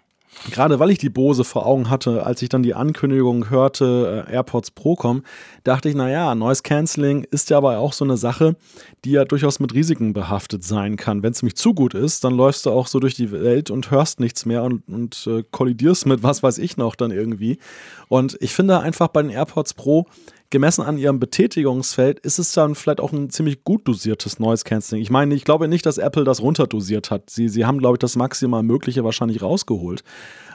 gerade weil ich die Bose vor Augen hatte, als ich dann die Ankündigung hörte, äh, AirPods Pro kommen, dachte ich, naja, Noise Cancelling ist ja aber auch so eine Sache, die ja durchaus mit Risiken behaftet sein kann. Wenn es nämlich zu gut ist, dann läufst du auch so durch die Welt und hörst nichts mehr und, und äh, kollidierst mit was weiß ich noch dann irgendwie. Und ich finde einfach bei den AirPods Pro, gemessen an ihrem Betätigungsfeld ist es dann vielleicht auch ein ziemlich gut dosiertes Noise Cancelling. Ich meine, ich glaube nicht, dass Apple das runterdosiert hat. Sie, sie haben, glaube ich, das maximal Mögliche wahrscheinlich rausgeholt.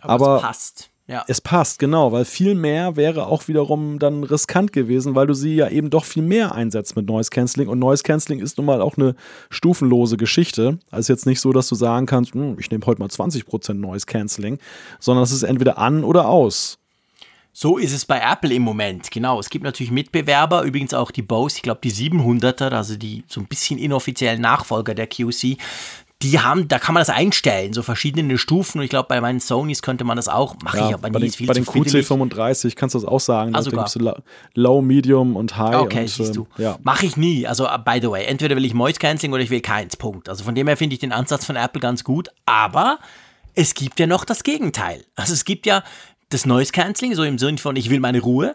Aber, Aber es passt. Ja. Es passt, genau, weil viel mehr wäre auch wiederum dann riskant gewesen, weil du sie ja eben doch viel mehr einsetzt mit Noise Cancelling. Und Noise Cancelling ist nun mal auch eine stufenlose Geschichte. Also jetzt nicht so, dass du sagen kannst, hm, ich nehme heute mal 20% Noise Cancelling, sondern es ist entweder an oder aus. So ist es bei Apple im Moment, genau. Es gibt natürlich Mitbewerber, übrigens auch die Bose, ich glaube die 700er, also die so ein bisschen inoffiziellen Nachfolger der QC, die haben, da kann man das einstellen, so verschiedene Stufen. Und ich glaube, bei meinen Sonys könnte man das auch. Mache ja, ich aber bei nie. Den, bei den QC35 kannst du das auch sagen. Also da du Low, Medium und High. Okay, und, siehst du. Ähm, ja. Mache ich nie. Also, uh, by the way, entweder will ich Noise Cancelling oder ich will keins. Punkt. Also von dem her finde ich den Ansatz von Apple ganz gut. Aber es gibt ja noch das Gegenteil. Also es gibt ja das Noise Cancelling, so im Sinne von, ich will meine Ruhe.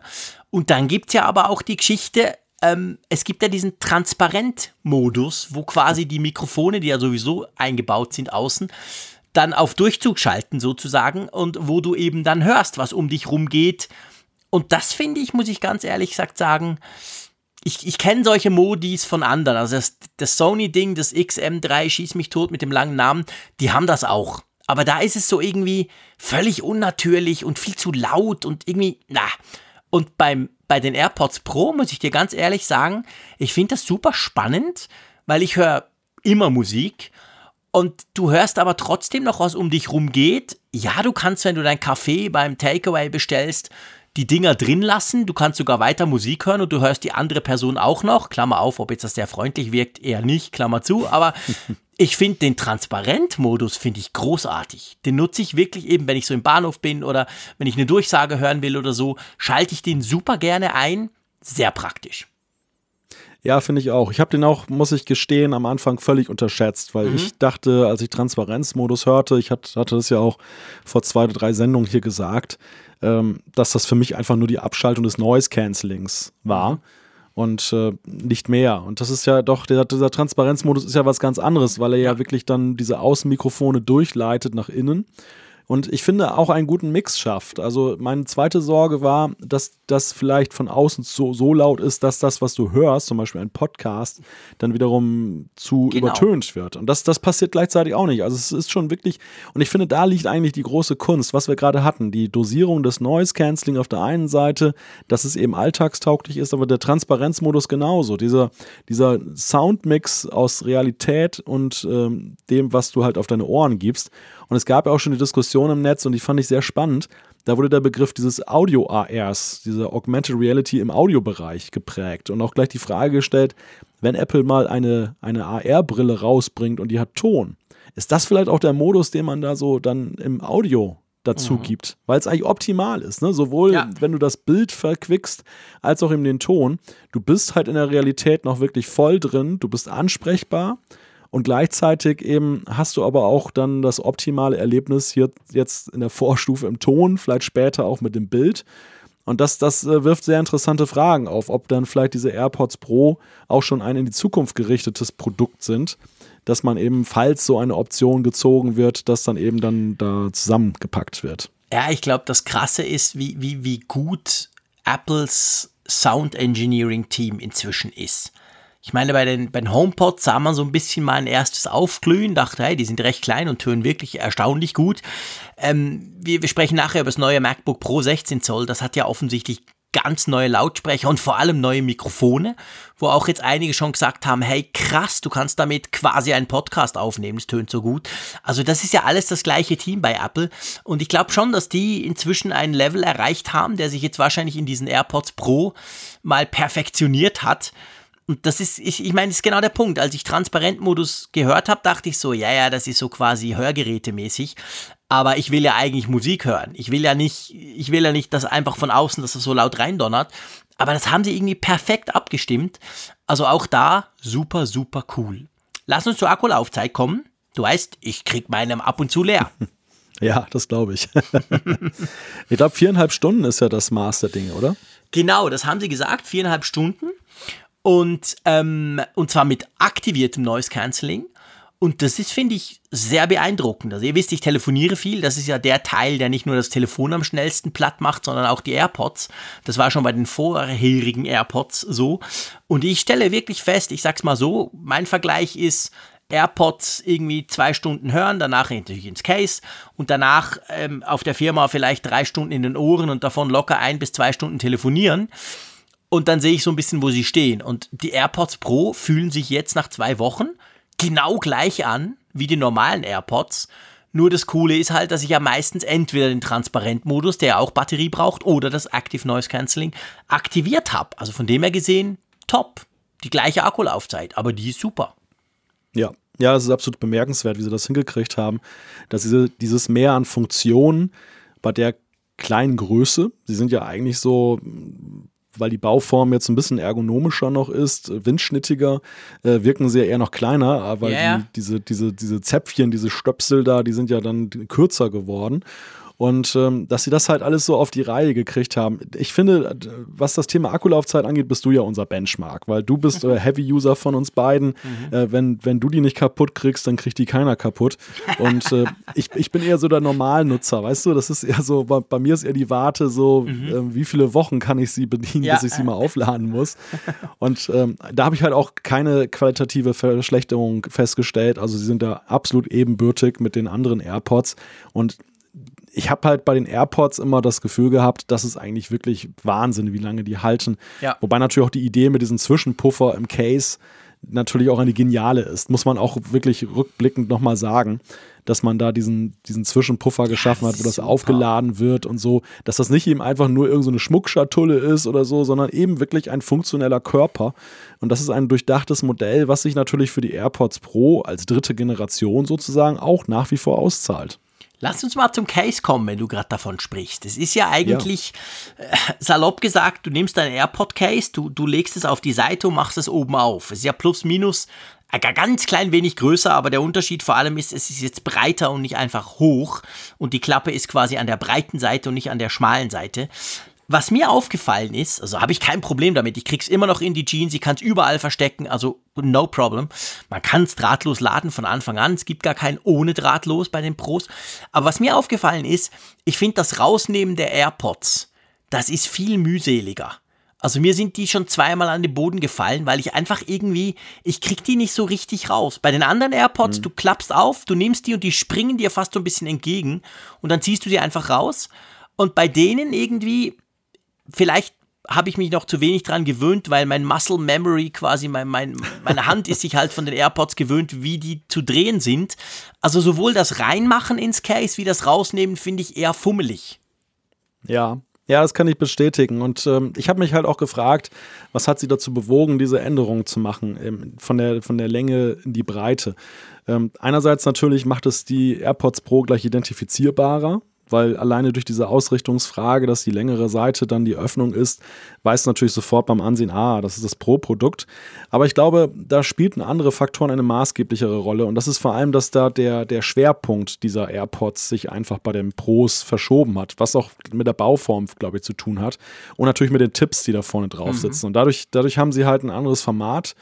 Und dann gibt es ja aber auch die Geschichte, ähm, es gibt ja diesen Transparent-Modus, wo quasi die Mikrofone, die ja sowieso eingebaut sind außen, dann auf Durchzug schalten sozusagen und wo du eben dann hörst, was um dich rumgeht. Und das finde ich, muss ich ganz ehrlich gesagt sagen, ich, ich kenne solche Modis von anderen. Also das, das Sony-Ding, das XM3, schieß mich tot mit dem langen Namen, die haben das auch. Aber da ist es so irgendwie völlig unnatürlich und viel zu laut und irgendwie, na. Und beim, bei den AirPods Pro muss ich dir ganz ehrlich sagen, ich finde das super spannend, weil ich höre immer Musik und du hörst aber trotzdem noch, was um dich rum geht. Ja, du kannst, wenn du dein Kaffee beim Takeaway bestellst, die Dinger drin lassen. Du kannst sogar weiter Musik hören und du hörst die andere Person auch noch. Klammer auf, ob jetzt das sehr freundlich wirkt, eher nicht, Klammer zu. Aber Ich finde den Transparent-Modus finde ich großartig. Den nutze ich wirklich eben, wenn ich so im Bahnhof bin oder wenn ich eine Durchsage hören will oder so, schalte ich den super gerne ein. Sehr praktisch. Ja, finde ich auch. Ich habe den auch, muss ich gestehen, am Anfang völlig unterschätzt, weil mhm. ich dachte, als ich Transparenzmodus hörte, ich hatte das ja auch vor zwei oder drei Sendungen hier gesagt, ähm, dass das für mich einfach nur die Abschaltung des Noise Cancellings war. Und äh, nicht mehr. Und das ist ja doch, der, dieser Transparenzmodus ist ja was ganz anderes, weil er ja wirklich dann diese Außenmikrofone durchleitet nach innen und ich finde auch einen guten Mix schafft. Also meine zweite Sorge war, dass das vielleicht von außen so, so laut ist, dass das, was du hörst, zum Beispiel ein Podcast, dann wiederum zu genau. übertönt wird. Und das, das passiert gleichzeitig auch nicht. Also es ist schon wirklich, und ich finde, da liegt eigentlich die große Kunst, was wir gerade hatten. Die Dosierung des Noise Cancelling auf der einen Seite, dass es eben alltagstauglich ist, aber der Transparenzmodus genauso. Dieser, dieser Soundmix aus Realität und ähm, dem, was du halt auf deine Ohren gibst. Und es gab ja auch schon eine Diskussion im Netz und die fand ich sehr spannend. Da wurde der Begriff dieses Audio-ARs, diese Augmented Reality im Audiobereich geprägt und auch gleich die Frage gestellt, wenn Apple mal eine, eine AR-Brille rausbringt und die hat Ton, ist das vielleicht auch der Modus, den man da so dann im Audio dazu mhm. gibt, weil es eigentlich optimal ist, ne? sowohl ja. wenn du das Bild verquickst, als auch eben den Ton. Du bist halt in der Realität noch wirklich voll drin, du bist ansprechbar und gleichzeitig eben hast du aber auch dann das optimale Erlebnis hier jetzt in der Vorstufe im Ton, vielleicht später auch mit dem Bild. Und das, das äh, wirft sehr interessante Fragen auf, ob dann vielleicht diese AirPods Pro auch schon ein in die Zukunft gerichtetes Produkt sind, dass man eben, falls so eine Option gezogen wird, dass dann eben dann da zusammengepackt wird. Ja, ich glaube, das Krasse ist, wie, wie, wie gut Apples Sound Engineering Team inzwischen ist. Ich meine, bei den, bei den HomePods sah man so ein bisschen mal ein erstes Aufglühen, dachte, hey, die sind recht klein und tönen wirklich erstaunlich gut. Ähm, wir, wir sprechen nachher über das neue MacBook Pro 16 Zoll. Das hat ja offensichtlich ganz neue Lautsprecher und vor allem neue Mikrofone, wo auch jetzt einige schon gesagt haben, hey krass, du kannst damit quasi einen Podcast aufnehmen, es tönt so gut. Also das ist ja alles das gleiche Team bei Apple und ich glaube schon, dass die inzwischen ein Level erreicht haben, der sich jetzt wahrscheinlich in diesen AirPods Pro mal perfektioniert hat und das ist, ich, ich meine, das ist genau der Punkt. Als ich Transparentmodus gehört habe, dachte ich so, ja, ja, das ist so quasi Hörgerätemäßig. Aber ich will ja eigentlich Musik hören. Ich will ja nicht, ich will ja nicht, dass einfach von außen, dass es so laut reindonnert. Aber das haben sie irgendwie perfekt abgestimmt. Also auch da super, super cool. Lass uns zur Akkulaufzeit kommen. Du weißt, ich krieg meinem ab und zu leer. Ja, das glaube ich. ich glaube, viereinhalb Stunden ist ja das Maß der Dinge, oder? Genau, das haben sie gesagt, viereinhalb Stunden. Und, ähm, und zwar mit aktiviertem Noise Cancelling. Und das ist, finde ich, sehr beeindruckend. Also ihr wisst, ich telefoniere viel. Das ist ja der Teil, der nicht nur das Telefon am schnellsten platt macht, sondern auch die AirPods. Das war schon bei den vorherigen AirPods so. Und ich stelle wirklich fest, ich sag's mal so, mein Vergleich ist, AirPods irgendwie zwei Stunden hören, danach natürlich ins Case und danach ähm, auf der Firma vielleicht drei Stunden in den Ohren und davon locker ein bis zwei Stunden telefonieren und dann sehe ich so ein bisschen, wo sie stehen. Und die AirPods Pro fühlen sich jetzt nach zwei Wochen genau gleich an wie die normalen AirPods. Nur das Coole ist halt, dass ich ja meistens entweder den Transparentmodus, der auch Batterie braucht, oder das Active Noise Cancelling aktiviert habe. Also von dem her gesehen, top. Die gleiche Akkulaufzeit, aber die ist super. Ja, ja, das ist absolut bemerkenswert, wie sie das hingekriegt haben, dass diese, dieses Mehr an Funktionen bei der kleinen Größe, sie sind ja eigentlich so weil die Bauform jetzt ein bisschen ergonomischer noch ist, windschnittiger, äh, wirken sie ja eher noch kleiner, aber yeah. die, diese, diese, diese Zäpfchen, diese Stöpsel da, die sind ja dann kürzer geworden. Und ähm, dass sie das halt alles so auf die Reihe gekriegt haben. Ich finde, was das Thema Akkulaufzeit angeht, bist du ja unser Benchmark, weil du bist äh, Heavy-User von uns beiden. Mhm. Äh, wenn, wenn du die nicht kaputt kriegst, dann kriegt die keiner kaputt. Und äh, ich, ich bin eher so der Normalnutzer, weißt du? Das ist eher so, bei, bei mir ist eher die Warte so, mhm. äh, wie viele Wochen kann ich sie bedienen, ja. bis ich sie mal aufladen muss. Und ähm, da habe ich halt auch keine qualitative Verschlechterung festgestellt. Also sie sind da absolut ebenbürtig mit den anderen AirPods. Und ich habe halt bei den AirPods immer das Gefühl gehabt, dass es eigentlich wirklich Wahnsinn, wie lange die halten. Ja. Wobei natürlich auch die Idee mit diesem Zwischenpuffer im Case natürlich auch eine geniale ist. Muss man auch wirklich rückblickend nochmal sagen, dass man da diesen, diesen Zwischenpuffer geschaffen hat, wo das super. aufgeladen wird und so, dass das nicht eben einfach nur irgendeine so Schmuckschatulle ist oder so, sondern eben wirklich ein funktioneller Körper. Und das ist ein durchdachtes Modell, was sich natürlich für die AirPods Pro als dritte Generation sozusagen auch nach wie vor auszahlt. Lass uns mal zum Case kommen, wenn du gerade davon sprichst. Es ist ja eigentlich ja. Äh, salopp gesagt, du nimmst dein AirPod-Case, du, du legst es auf die Seite und machst es oben auf. Es ist ja plus minus ein ganz klein wenig größer, aber der Unterschied vor allem ist, es ist jetzt breiter und nicht einfach hoch und die Klappe ist quasi an der breiten Seite und nicht an der schmalen Seite. Was mir aufgefallen ist, also habe ich kein Problem damit, ich krieg's immer noch in die Jeans, ich kann es überall verstecken, also no problem. Man kann es drahtlos laden von Anfang an, es gibt gar kein ohne drahtlos bei den Pros. Aber was mir aufgefallen ist, ich finde das Rausnehmen der AirPods, das ist viel mühseliger. Also mir sind die schon zweimal an den Boden gefallen, weil ich einfach irgendwie, ich krieg die nicht so richtig raus. Bei den anderen AirPods, mhm. du klappst auf, du nimmst die und die springen dir fast so ein bisschen entgegen und dann ziehst du die einfach raus. Und bei denen irgendwie, vielleicht habe ich mich noch zu wenig dran gewöhnt, weil mein Muscle Memory quasi, mein, mein, meine Hand ist sich halt von den AirPods gewöhnt, wie die zu drehen sind. Also sowohl das Reinmachen ins Case wie das Rausnehmen finde ich eher fummelig. Ja, ja, das kann ich bestätigen. Und ähm, ich habe mich halt auch gefragt, was hat sie dazu bewogen, diese Änderung zu machen, ähm, von, der, von der Länge in die Breite. Ähm, einerseits natürlich macht es die AirPods Pro gleich identifizierbarer weil alleine durch diese Ausrichtungsfrage, dass die längere Seite dann die Öffnung ist, weiß natürlich sofort beim Ansehen, ah, das ist das Pro-Produkt. Aber ich glaube, da spielten andere Faktoren eine maßgeblichere Rolle und das ist vor allem, dass da der, der Schwerpunkt dieser AirPods sich einfach bei den Pros verschoben hat, was auch mit der Bauform, glaube ich, zu tun hat und natürlich mit den Tipps, die da vorne drauf mhm. sitzen. Mhm. Und dadurch, dadurch haben sie halt ein anderes Format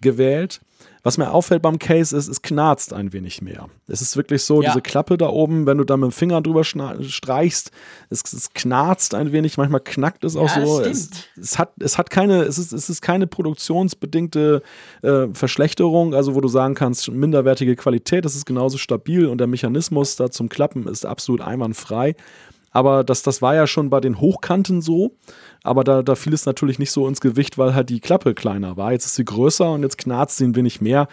gewählt was mir auffällt beim Case ist, es knarzt ein wenig mehr. Es ist wirklich so, ja. diese Klappe da oben, wenn du da mit dem Finger drüber streichst, es, es knarzt ein wenig, manchmal knackt es auch ja, so. Es, es, hat, es hat keine, es ist, es ist keine produktionsbedingte äh, Verschlechterung, also wo du sagen kannst, minderwertige Qualität, es ist genauso stabil und der Mechanismus da zum Klappen ist absolut einwandfrei. Aber das, das war ja schon bei den Hochkanten so. Aber da, da fiel es natürlich nicht so ins Gewicht, weil halt die Klappe kleiner war. Jetzt ist sie größer und jetzt knarzt sie ein wenig mehr.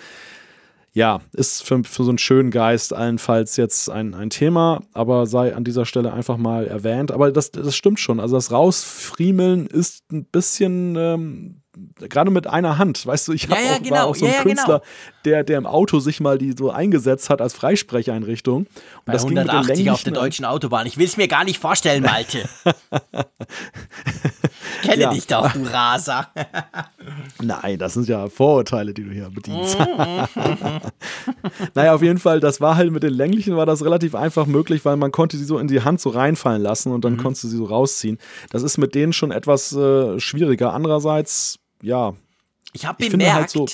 Ja, ist für, für so einen schönen Geist allenfalls jetzt ein, ein Thema, aber sei an dieser Stelle einfach mal erwähnt. Aber das, das stimmt schon. Also das Rausfriemeln ist ein bisschen ähm, gerade mit einer Hand, weißt du, ich hab ja, ja, auch, genau. war auch so ein ja, Künstler, genau. der, der im Auto sich mal die so eingesetzt hat als Freisprecheinrichtung. Und Bei das 180 auf der deutschen Autobahn. Ich will es mir gar nicht vorstellen, Malte. ich kenne dich doch, du Raser. Nein, das sind ja Vorurteile, die du hier bedienst. naja, auf jeden Fall, das war halt mit den länglichen war das relativ einfach möglich, weil man konnte sie so in die Hand so reinfallen lassen und dann mhm. konntest du sie so rausziehen. Das ist mit denen schon etwas äh, schwieriger. Andererseits ja. Ich habe bemerkt, halt so,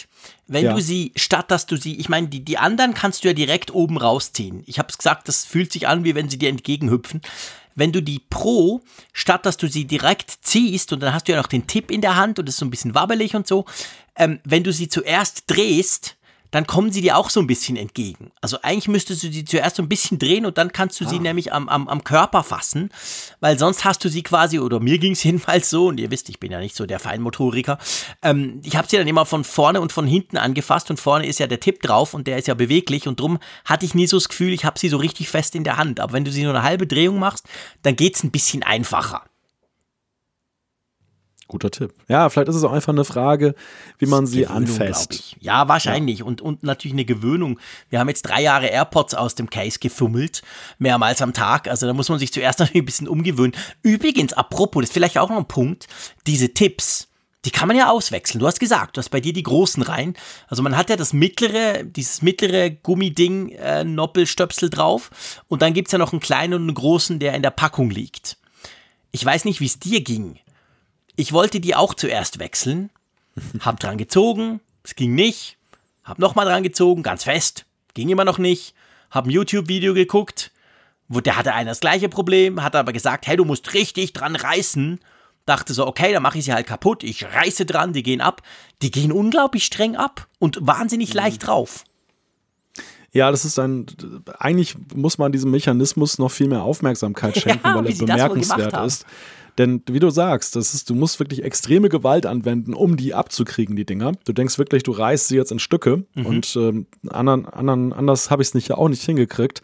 wenn ja. du sie, statt dass du sie, ich meine, die, die anderen kannst du ja direkt oben rausziehen. Ich habe es gesagt, das fühlt sich an, wie wenn sie dir entgegenhüpfen. Wenn du die Pro, statt dass du sie direkt ziehst und dann hast du ja noch den Tipp in der Hand und es ist so ein bisschen wabbelig und so, ähm, wenn du sie zuerst drehst, dann kommen sie dir auch so ein bisschen entgegen. Also eigentlich müsstest du sie zuerst so ein bisschen drehen und dann kannst du ah. sie nämlich am, am, am Körper fassen, weil sonst hast du sie quasi, oder mir ging es jedenfalls so, und ihr wisst, ich bin ja nicht so der Feinmotoriker, ähm, ich habe sie dann immer von vorne und von hinten angefasst und vorne ist ja der Tipp drauf und der ist ja beweglich und drum hatte ich nie so das Gefühl, ich habe sie so richtig fest in der Hand. Aber wenn du sie nur eine halbe Drehung machst, dann geht es ein bisschen einfacher. Guter Tipp. Ja, vielleicht ist es auch einfach eine Frage, wie man sie Gewöhnung, anfasst. Ja, wahrscheinlich. Ja. Und, und natürlich eine Gewöhnung. Wir haben jetzt drei Jahre AirPods aus dem Case gefummelt, mehrmals am Tag. Also da muss man sich zuerst noch ein bisschen umgewöhnen. Übrigens, apropos, das ist vielleicht auch noch ein Punkt, diese Tipps, die kann man ja auswechseln. Du hast gesagt, du hast bei dir die großen rein. Also man hat ja das mittlere, dieses mittlere Gummiding, äh, Noppelstöpsel drauf. Und dann gibt es ja noch einen kleinen und einen großen, der in der Packung liegt. Ich weiß nicht, wie es dir ging ich wollte die auch zuerst wechseln, hab dran gezogen, es ging nicht, hab nochmal dran gezogen, ganz fest, ging immer noch nicht, hab ein YouTube-Video geguckt, wo der hatte einer das gleiche Problem, hat aber gesagt, hey, du musst richtig dran reißen. Dachte so, okay, dann mache ich sie halt kaputt, ich reiße dran, die gehen ab. Die gehen unglaublich streng ab und wahnsinnig mhm. leicht drauf. Ja, das ist ein, eigentlich muss man diesem Mechanismus noch viel mehr Aufmerksamkeit schenken, ja, weil er bemerkenswert ist. Denn wie du sagst, das ist, du musst wirklich extreme Gewalt anwenden, um die abzukriegen, die Dinger. Du denkst wirklich, du reißt sie jetzt in Stücke mhm. und ähm, anderen, anderen, anders habe ich es nicht, auch nicht hingekriegt.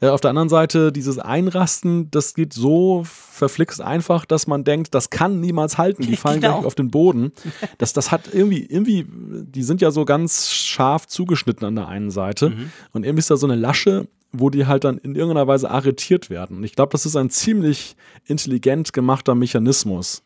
Äh, auf der anderen Seite, dieses Einrasten, das geht so verflixt einfach, dass man denkt, das kann niemals halten. Die fallen genau. gleich auf den Boden. Das, das hat irgendwie, irgendwie, die sind ja so ganz scharf zugeschnitten an der einen Seite. Mhm. Und irgendwie ist da so eine Lasche wo die halt dann in irgendeiner Weise arretiert werden. Und ich glaube, das ist ein ziemlich intelligent gemachter Mechanismus,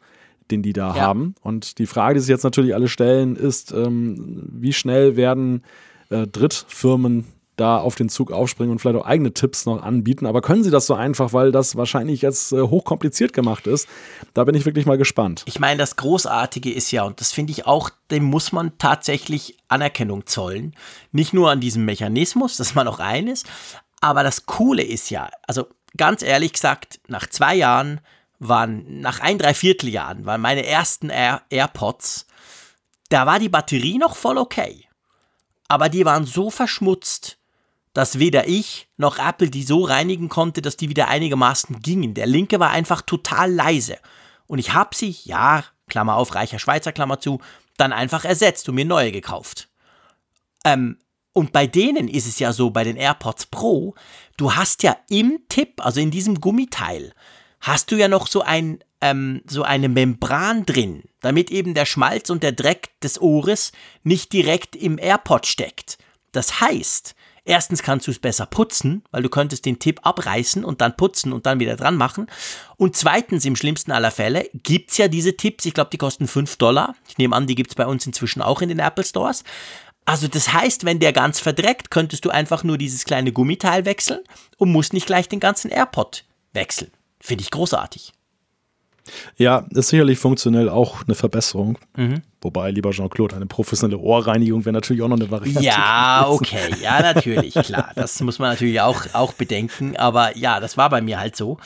den die da ja. haben. Und die Frage, die sich jetzt natürlich alle stellen, ist, ähm, wie schnell werden äh, Drittfirmen da auf den Zug aufspringen und vielleicht auch eigene Tipps noch anbieten. Aber können sie das so einfach, weil das wahrscheinlich jetzt äh, hochkompliziert gemacht ist? Da bin ich wirklich mal gespannt. Ich meine, das Großartige ist ja, und das finde ich auch, dem muss man tatsächlich Anerkennung zollen. Nicht nur an diesem Mechanismus, dass man auch ein ist, aber das Coole ist ja, also ganz ehrlich gesagt, nach zwei Jahren waren, nach ein, drei Vierteljahren waren meine ersten Air AirPods, da war die Batterie noch voll okay. Aber die waren so verschmutzt, dass weder ich noch Apple die so reinigen konnte, dass die wieder einigermaßen gingen. Der linke war einfach total leise. Und ich habe sie, ja, Klammer auf, reicher Schweizer, Klammer zu, dann einfach ersetzt und mir neue gekauft. Ähm, und bei denen ist es ja so, bei den AirPods Pro, du hast ja im Tipp, also in diesem Gummiteil, hast du ja noch so ein, ähm, so eine Membran drin, damit eben der Schmalz und der Dreck des Ohres nicht direkt im AirPod steckt. Das heißt, Erstens kannst du es besser putzen, weil du könntest den Tipp abreißen und dann putzen und dann wieder dran machen. Und zweitens, im schlimmsten aller Fälle, gibt es ja diese Tipps, ich glaube, die kosten 5 Dollar. Ich nehme an, die gibt es bei uns inzwischen auch in den Apple Stores. Also das heißt, wenn der ganz verdreckt, könntest du einfach nur dieses kleine Gummiteil wechseln und musst nicht gleich den ganzen AirPod wechseln. Finde ich großartig. Ja, ist sicherlich funktionell auch eine Verbesserung. Mhm. Wobei, lieber Jean-Claude, eine professionelle Ohrreinigung wäre natürlich auch noch eine Variante. Ja, okay, ja, natürlich, klar. Das muss man natürlich auch, auch bedenken. Aber ja, das war bei mir halt so.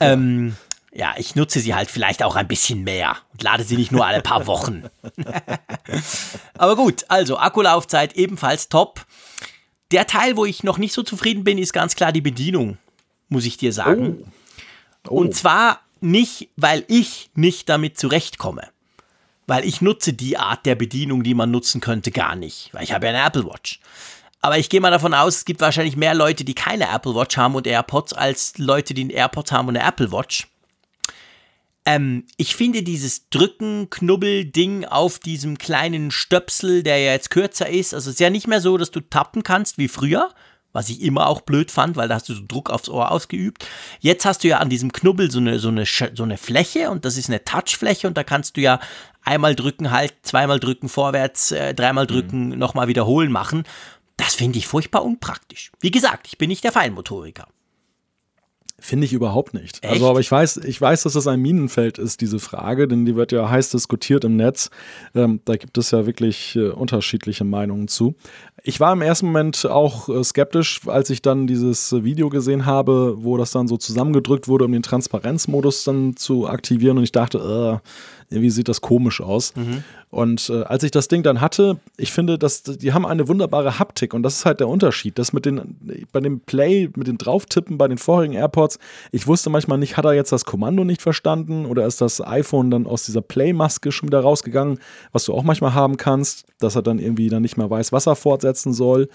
Ähm, ja, ich nutze sie halt vielleicht auch ein bisschen mehr und lade sie nicht nur alle paar Wochen. aber gut, also Akkulaufzeit ebenfalls top. Der Teil, wo ich noch nicht so zufrieden bin, ist ganz klar die Bedienung, muss ich dir sagen. Oh. Oh. Und zwar nicht, weil ich nicht damit zurechtkomme. Weil ich nutze die Art der Bedienung, die man nutzen könnte, gar nicht. Weil ich habe ja eine Apple Watch. Aber ich gehe mal davon aus, es gibt wahrscheinlich mehr Leute, die keine Apple Watch haben und AirPods, als Leute, die einen AirPods haben und eine Apple Watch. Ähm, ich finde dieses Drücken-Knubbel-Ding auf diesem kleinen Stöpsel, der ja jetzt kürzer ist, also es ist ja nicht mehr so, dass du tappen kannst wie früher, was ich immer auch blöd fand, weil da hast du so Druck aufs Ohr ausgeübt. Jetzt hast du ja an diesem Knubbel so eine, so eine, so eine Fläche und das ist eine Touchfläche und da kannst du ja einmal drücken, halt, zweimal drücken, vorwärts, äh, dreimal drücken, mhm. nochmal wiederholen machen. Das finde ich furchtbar unpraktisch. Wie gesagt, ich bin nicht der Feinmotoriker. Finde ich überhaupt nicht. Echt? Also, aber ich weiß, ich weiß, dass das ein Minenfeld ist, diese Frage, denn die wird ja heiß diskutiert im Netz. Ähm, da gibt es ja wirklich äh, unterschiedliche Meinungen zu. Ich war im ersten Moment auch äh, skeptisch, als ich dann dieses Video gesehen habe, wo das dann so zusammengedrückt wurde, um den Transparenzmodus dann zu aktivieren. Und ich dachte, äh, irgendwie sieht das komisch aus. Mhm. Und äh, als ich das Ding dann hatte, ich finde, dass die haben eine wunderbare Haptik und das ist halt der Unterschied. Das mit den, bei dem Play, mit den Drauftippen bei den vorherigen AirPods, ich wusste manchmal nicht, hat er jetzt das Kommando nicht verstanden oder ist das iPhone dann aus dieser Play-Maske schon wieder rausgegangen, was du auch manchmal haben kannst, dass er dann irgendwie dann nicht mehr weiß, was er fortsetzen soll.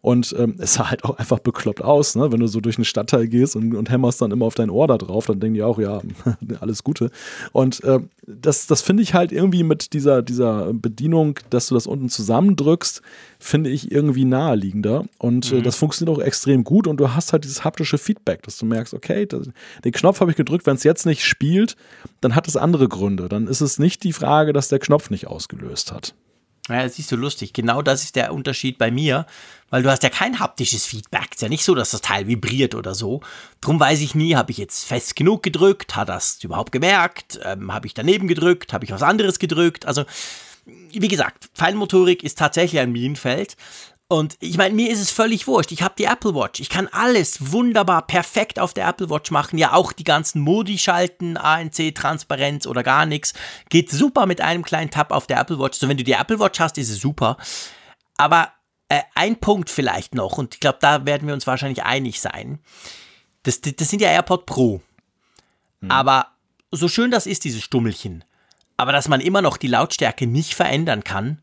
Und ähm, es sah halt auch einfach bekloppt aus, ne? wenn du so durch einen Stadtteil gehst und, und hämmerst dann immer auf dein Ohr da drauf, dann denken die auch, ja, alles Gute. Und äh, das, das finde ich halt irgendwie mit dieser, dieser Bedienung, dass du das unten zusammendrückst, finde ich irgendwie naheliegender. Und äh, mhm. das funktioniert auch extrem gut und du hast halt dieses haptische Feedback, dass du merkst, okay, das, den Knopf habe ich gedrückt, wenn es jetzt nicht spielt, dann hat es andere Gründe. Dann ist es nicht die Frage, dass der Knopf nicht ausgelöst hat. Ja, das ist so lustig. Genau das ist der Unterschied bei mir, weil du hast ja kein haptisches Feedback. Es ist ja nicht so, dass das Teil vibriert oder so. Drum weiß ich nie, habe ich jetzt fest genug gedrückt, hat das überhaupt gemerkt, ähm, habe ich daneben gedrückt, habe ich was anderes gedrückt. Also, wie gesagt, Feinmotorik ist tatsächlich ein Minenfeld. Und ich meine, mir ist es völlig wurscht. Ich habe die Apple Watch. Ich kann alles wunderbar perfekt auf der Apple Watch machen. Ja, auch die ganzen Modi schalten, ANC, Transparenz oder gar nichts. Geht super mit einem kleinen Tab auf der Apple Watch. So, wenn du die Apple Watch hast, ist es super. Aber äh, ein Punkt vielleicht noch, und ich glaube, da werden wir uns wahrscheinlich einig sein. Das, das sind ja AirPod Pro. Hm. Aber so schön das ist, dieses Stummelchen. Aber dass man immer noch die Lautstärke nicht verändern kann,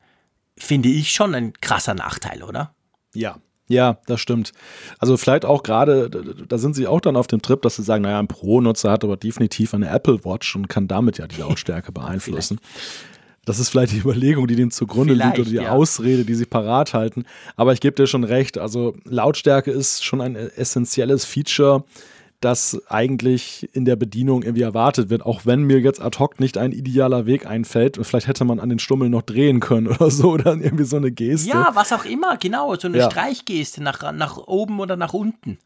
finde ich schon ein krasser Nachteil, oder? Ja, ja, das stimmt. Also vielleicht auch gerade, da sind sie auch dann auf dem Trip, dass sie sagen, naja, ein Pro-Nutzer hat aber definitiv eine Apple Watch und kann damit ja die Lautstärke beeinflussen. Das ist vielleicht die Überlegung, die dem zugrunde Vielleicht, liegt oder die ja. Ausrede, die sie parat halten. Aber ich gebe dir schon recht. Also Lautstärke ist schon ein essentielles Feature, das eigentlich in der Bedienung irgendwie erwartet wird. Auch wenn mir jetzt ad hoc nicht ein idealer Weg einfällt. Und vielleicht hätte man an den Stummel noch drehen können oder so. Oder irgendwie so eine Geste. Ja, was auch immer, genau. So eine Ja. Streichgeste nach, nach oben oder nach unten.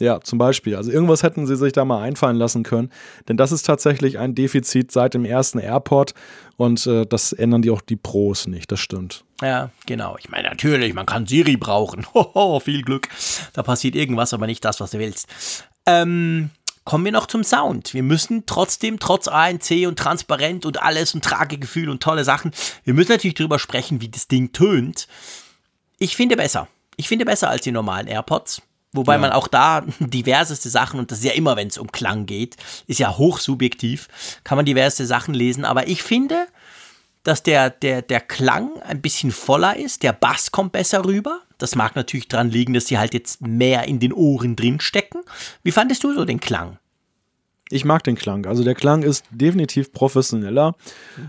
Ja, zum Beispiel. Also irgendwas hätten sie sich da mal einfallen lassen können. Denn das ist tatsächlich ein Defizit seit dem ersten Airport. Und äh, das ändern die auch die Pros nicht. Das stimmt. Ja, genau. Ich meine, natürlich, man kann Siri brauchen. Hoho, viel Glück. Da passiert irgendwas, aber nicht das, was du willst. Ähm, kommen wir noch zum Sound. Wir müssen trotzdem, trotz ANC und transparent und alles und Tragegefühl und tolle Sachen, wir müssen natürlich drüber sprechen, wie das Ding tönt. Ich finde besser. Ich finde besser als die normalen AirPods. Wobei Ja. man auch da diverseste Sachen, und das ist ja immer, wenn es um Klang geht, ist ja hochsubjektiv, kann man diverse Sachen lesen. Aber ich finde, dass der, der, der Klang ein bisschen voller ist, der Bass kommt besser rüber. Das mag natürlich daran liegen, dass sie halt jetzt mehr in den Ohren drin stecken. Wie fandest du so den Klang? Ich mag den Klang. Also der Klang ist definitiv professioneller,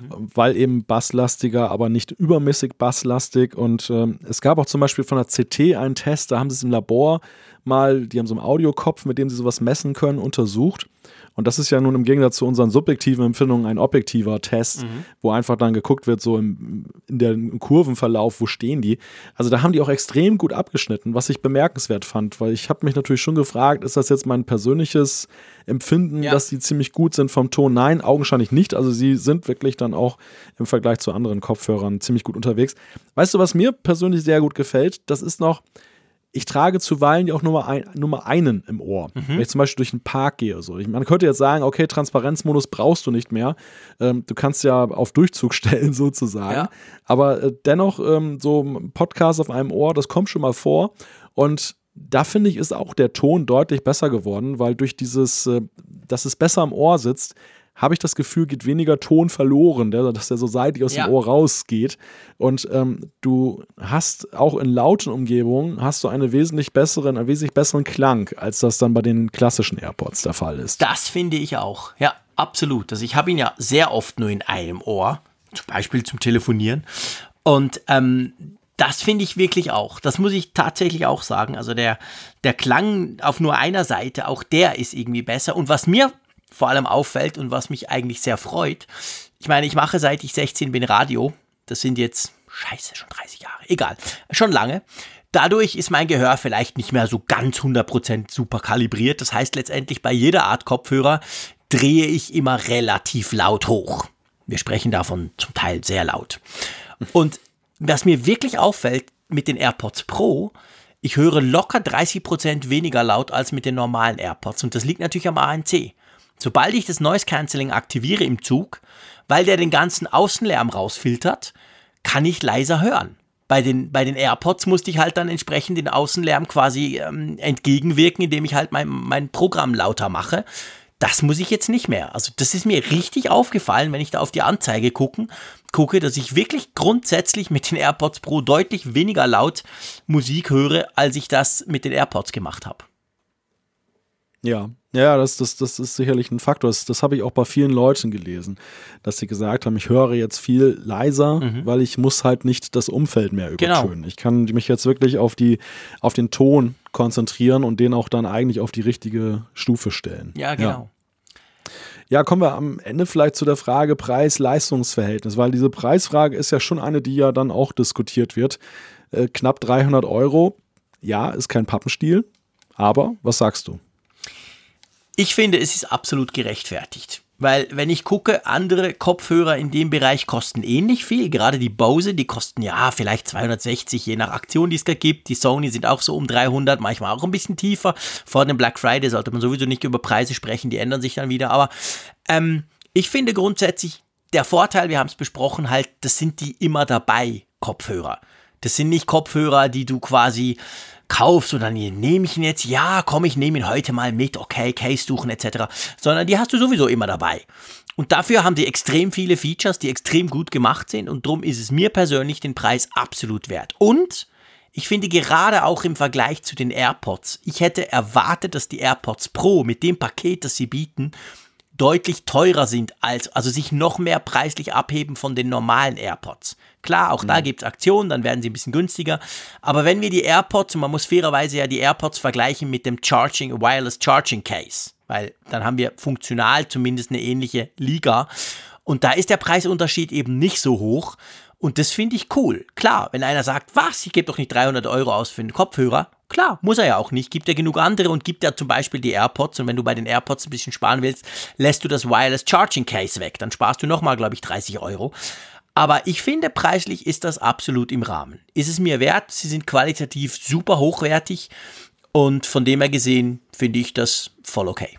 weil eben basslastiger, aber nicht übermäßig basslastig. Und ähm, es gab auch zum Beispiel von der CT einen Test, da haben sie es im Labor mal, die haben so einen Audiokopf, mit dem sie sowas messen können, untersucht. Und das ist ja nun im Gegensatz zu unseren subjektiven Empfindungen ein objektiver Test, wo einfach dann geguckt wird, so im, in der im Kurvenverlauf, wo stehen die. Also da haben die auch extrem gut abgeschnitten, was ich bemerkenswert fand, weil ich habe mich natürlich schon gefragt, ist das jetzt mein persönliches Empfinden, Ja. dass die ziemlich gut sind vom Ton? Nein, augenscheinlich nicht. Also sie sind wirklich dann auch im Vergleich zu anderen Kopfhörern ziemlich gut unterwegs. Weißt du, was mir persönlich sehr gut gefällt? Das ist noch, ich trage zuweilen ja auch nur mal, ein, nur mal einen im Ohr. Wenn ich zum Beispiel durch den Park gehe. So. Ich, man könnte jetzt sagen, okay, Transparenzmodus brauchst du nicht mehr. Ähm, du kannst ja auf Durchzug stellen sozusagen. Ja. Aber äh, dennoch, ähm, so ein Podcast auf einem Ohr, das kommt schon mal vor. Und da finde ich, ist auch der Ton deutlich besser geworden, weil durch dieses, äh, dass es besser im Ohr sitzt, habe ich das Gefühl, geht weniger Ton verloren, der, dass der so seitlich aus Ja. dem Ohr rausgeht. Und ähm, du hast auch in lauten Umgebungen hast du eine wesentlich besseren, einen wesentlich besseren Klang, als das dann bei den klassischen AirPods der Fall ist. Das finde ich auch. Ja, absolut. Also ich habe ihn ja sehr oft nur in einem Ohr, zum Beispiel zum Telefonieren. Und ähm, das finde ich wirklich auch. Das muss ich tatsächlich auch sagen. Also der, der Klang auf nur einer Seite, auch der ist irgendwie besser. Und was mir vor allem auffällt und was mich eigentlich sehr freut, ich meine, ich mache seit ich 16 bin Radio. Das sind jetzt, scheiße, schon 30 Jahre. Egal, schon lange. Dadurch ist mein Gehör vielleicht nicht mehr so ganz 100% super kalibriert. Das heißt letztendlich bei jeder Art Kopfhörer drehe ich immer relativ laut hoch. Wir sprechen davon zum Teil sehr laut. Und was mir wirklich auffällt mit den AirPods Pro, ich höre locker 30% weniger laut als mit den normalen AirPods. Und das liegt natürlich am ANC. Sobald ich das Noise Cancelling aktiviere im Zug, weil der den ganzen Außenlärm rausfiltert, kann ich leiser hören. Bei den, bei den AirPods musste ich halt dann entsprechend den Außenlärm quasi ähm, entgegenwirken, indem ich halt mein, mein Programm lauter mache. Das muss ich jetzt nicht mehr. Also das ist mir richtig aufgefallen, wenn ich da auf die Anzeige gucken, gucke, dass ich wirklich grundsätzlich mit den AirPods Pro deutlich weniger laut Musik höre, als ich das mit den AirPods gemacht habe. Ja, ja, das, das, das ist sicherlich ein Faktor. Das, das habe ich auch bei vielen Leuten gelesen, dass sie gesagt haben, ich höre jetzt viel leiser, weil ich muss halt nicht das Umfeld mehr Genau. übertönen. Ich kann mich jetzt wirklich auf, die, auf den Ton konzentrieren und den auch dann eigentlich auf die richtige Stufe stellen. Ja, genau. Ja, kommen wir am Ende vielleicht zu der Frage Preis-Leistungs-Verhältnis, weil diese Preisfrage ist ja schon eine, die ja dann auch diskutiert wird. Äh, knapp 300 Euro, ja, ist kein Pappenstiel, aber was sagst du? Ich finde, es ist absolut gerechtfertigt. Weil, wenn ich gucke, andere Kopfhörer in dem Bereich kosten ähnlich viel. Gerade die Bose, die kosten ja vielleicht 260, je nach Aktion, die es da gibt. Die Sony sind auch so um 300, manchmal auch ein bisschen tiefer. Vor dem Black Friday sollte man sowieso nicht über Preise sprechen, die ändern sich dann wieder. Aber ähm, ich finde grundsätzlich, der Vorteil, wir haben es besprochen, halt, das sind die immer dabei Kopfhörer. Das sind nicht Kopfhörer, die du quasi kaufst und dann nehme ich ihn jetzt, ja, komm, ich nehme ihn heute mal mit, okay, Case suchen etc., sondern die hast du sowieso immer dabei. Und dafür haben die extrem viele Features, die extrem gut gemacht sind und darum ist es mir persönlich den Preis absolut wert. Und ich finde gerade auch im Vergleich zu den AirPods, ich hätte erwartet, dass die AirPods Pro mit dem Paket, das sie bieten, deutlich teurer sind als, also sich noch mehr preislich abheben von den normalen AirPods. Klar, auch mhm. da gibt es Aktionen, dann werden sie ein bisschen günstiger. Aber wenn wir die AirPods, und man muss fairerweise ja die AirPods vergleichen mit dem Charging, Wireless Charging Case, weil dann haben wir funktional zumindest eine ähnliche Liga. Und da ist der Preisunterschied eben nicht so hoch. Und das finde ich cool. Klar, wenn einer sagt, was, ich gebe doch nicht 300 Euro aus für einen Kopfhörer. Klar, muss er ja auch nicht. Gibt ja genug andere und gibt ja zum Beispiel die AirPods. Und wenn du bei den AirPods ein bisschen sparen willst, lässt du das Wireless Charging Case weg. Dann sparst du nochmal, glaube ich, 30 Euro. Aber ich finde, preislich ist das absolut im Rahmen. Ist es mir wert? Sie sind qualitativ super hochwertig. Und von dem her gesehen finde ich das voll okay.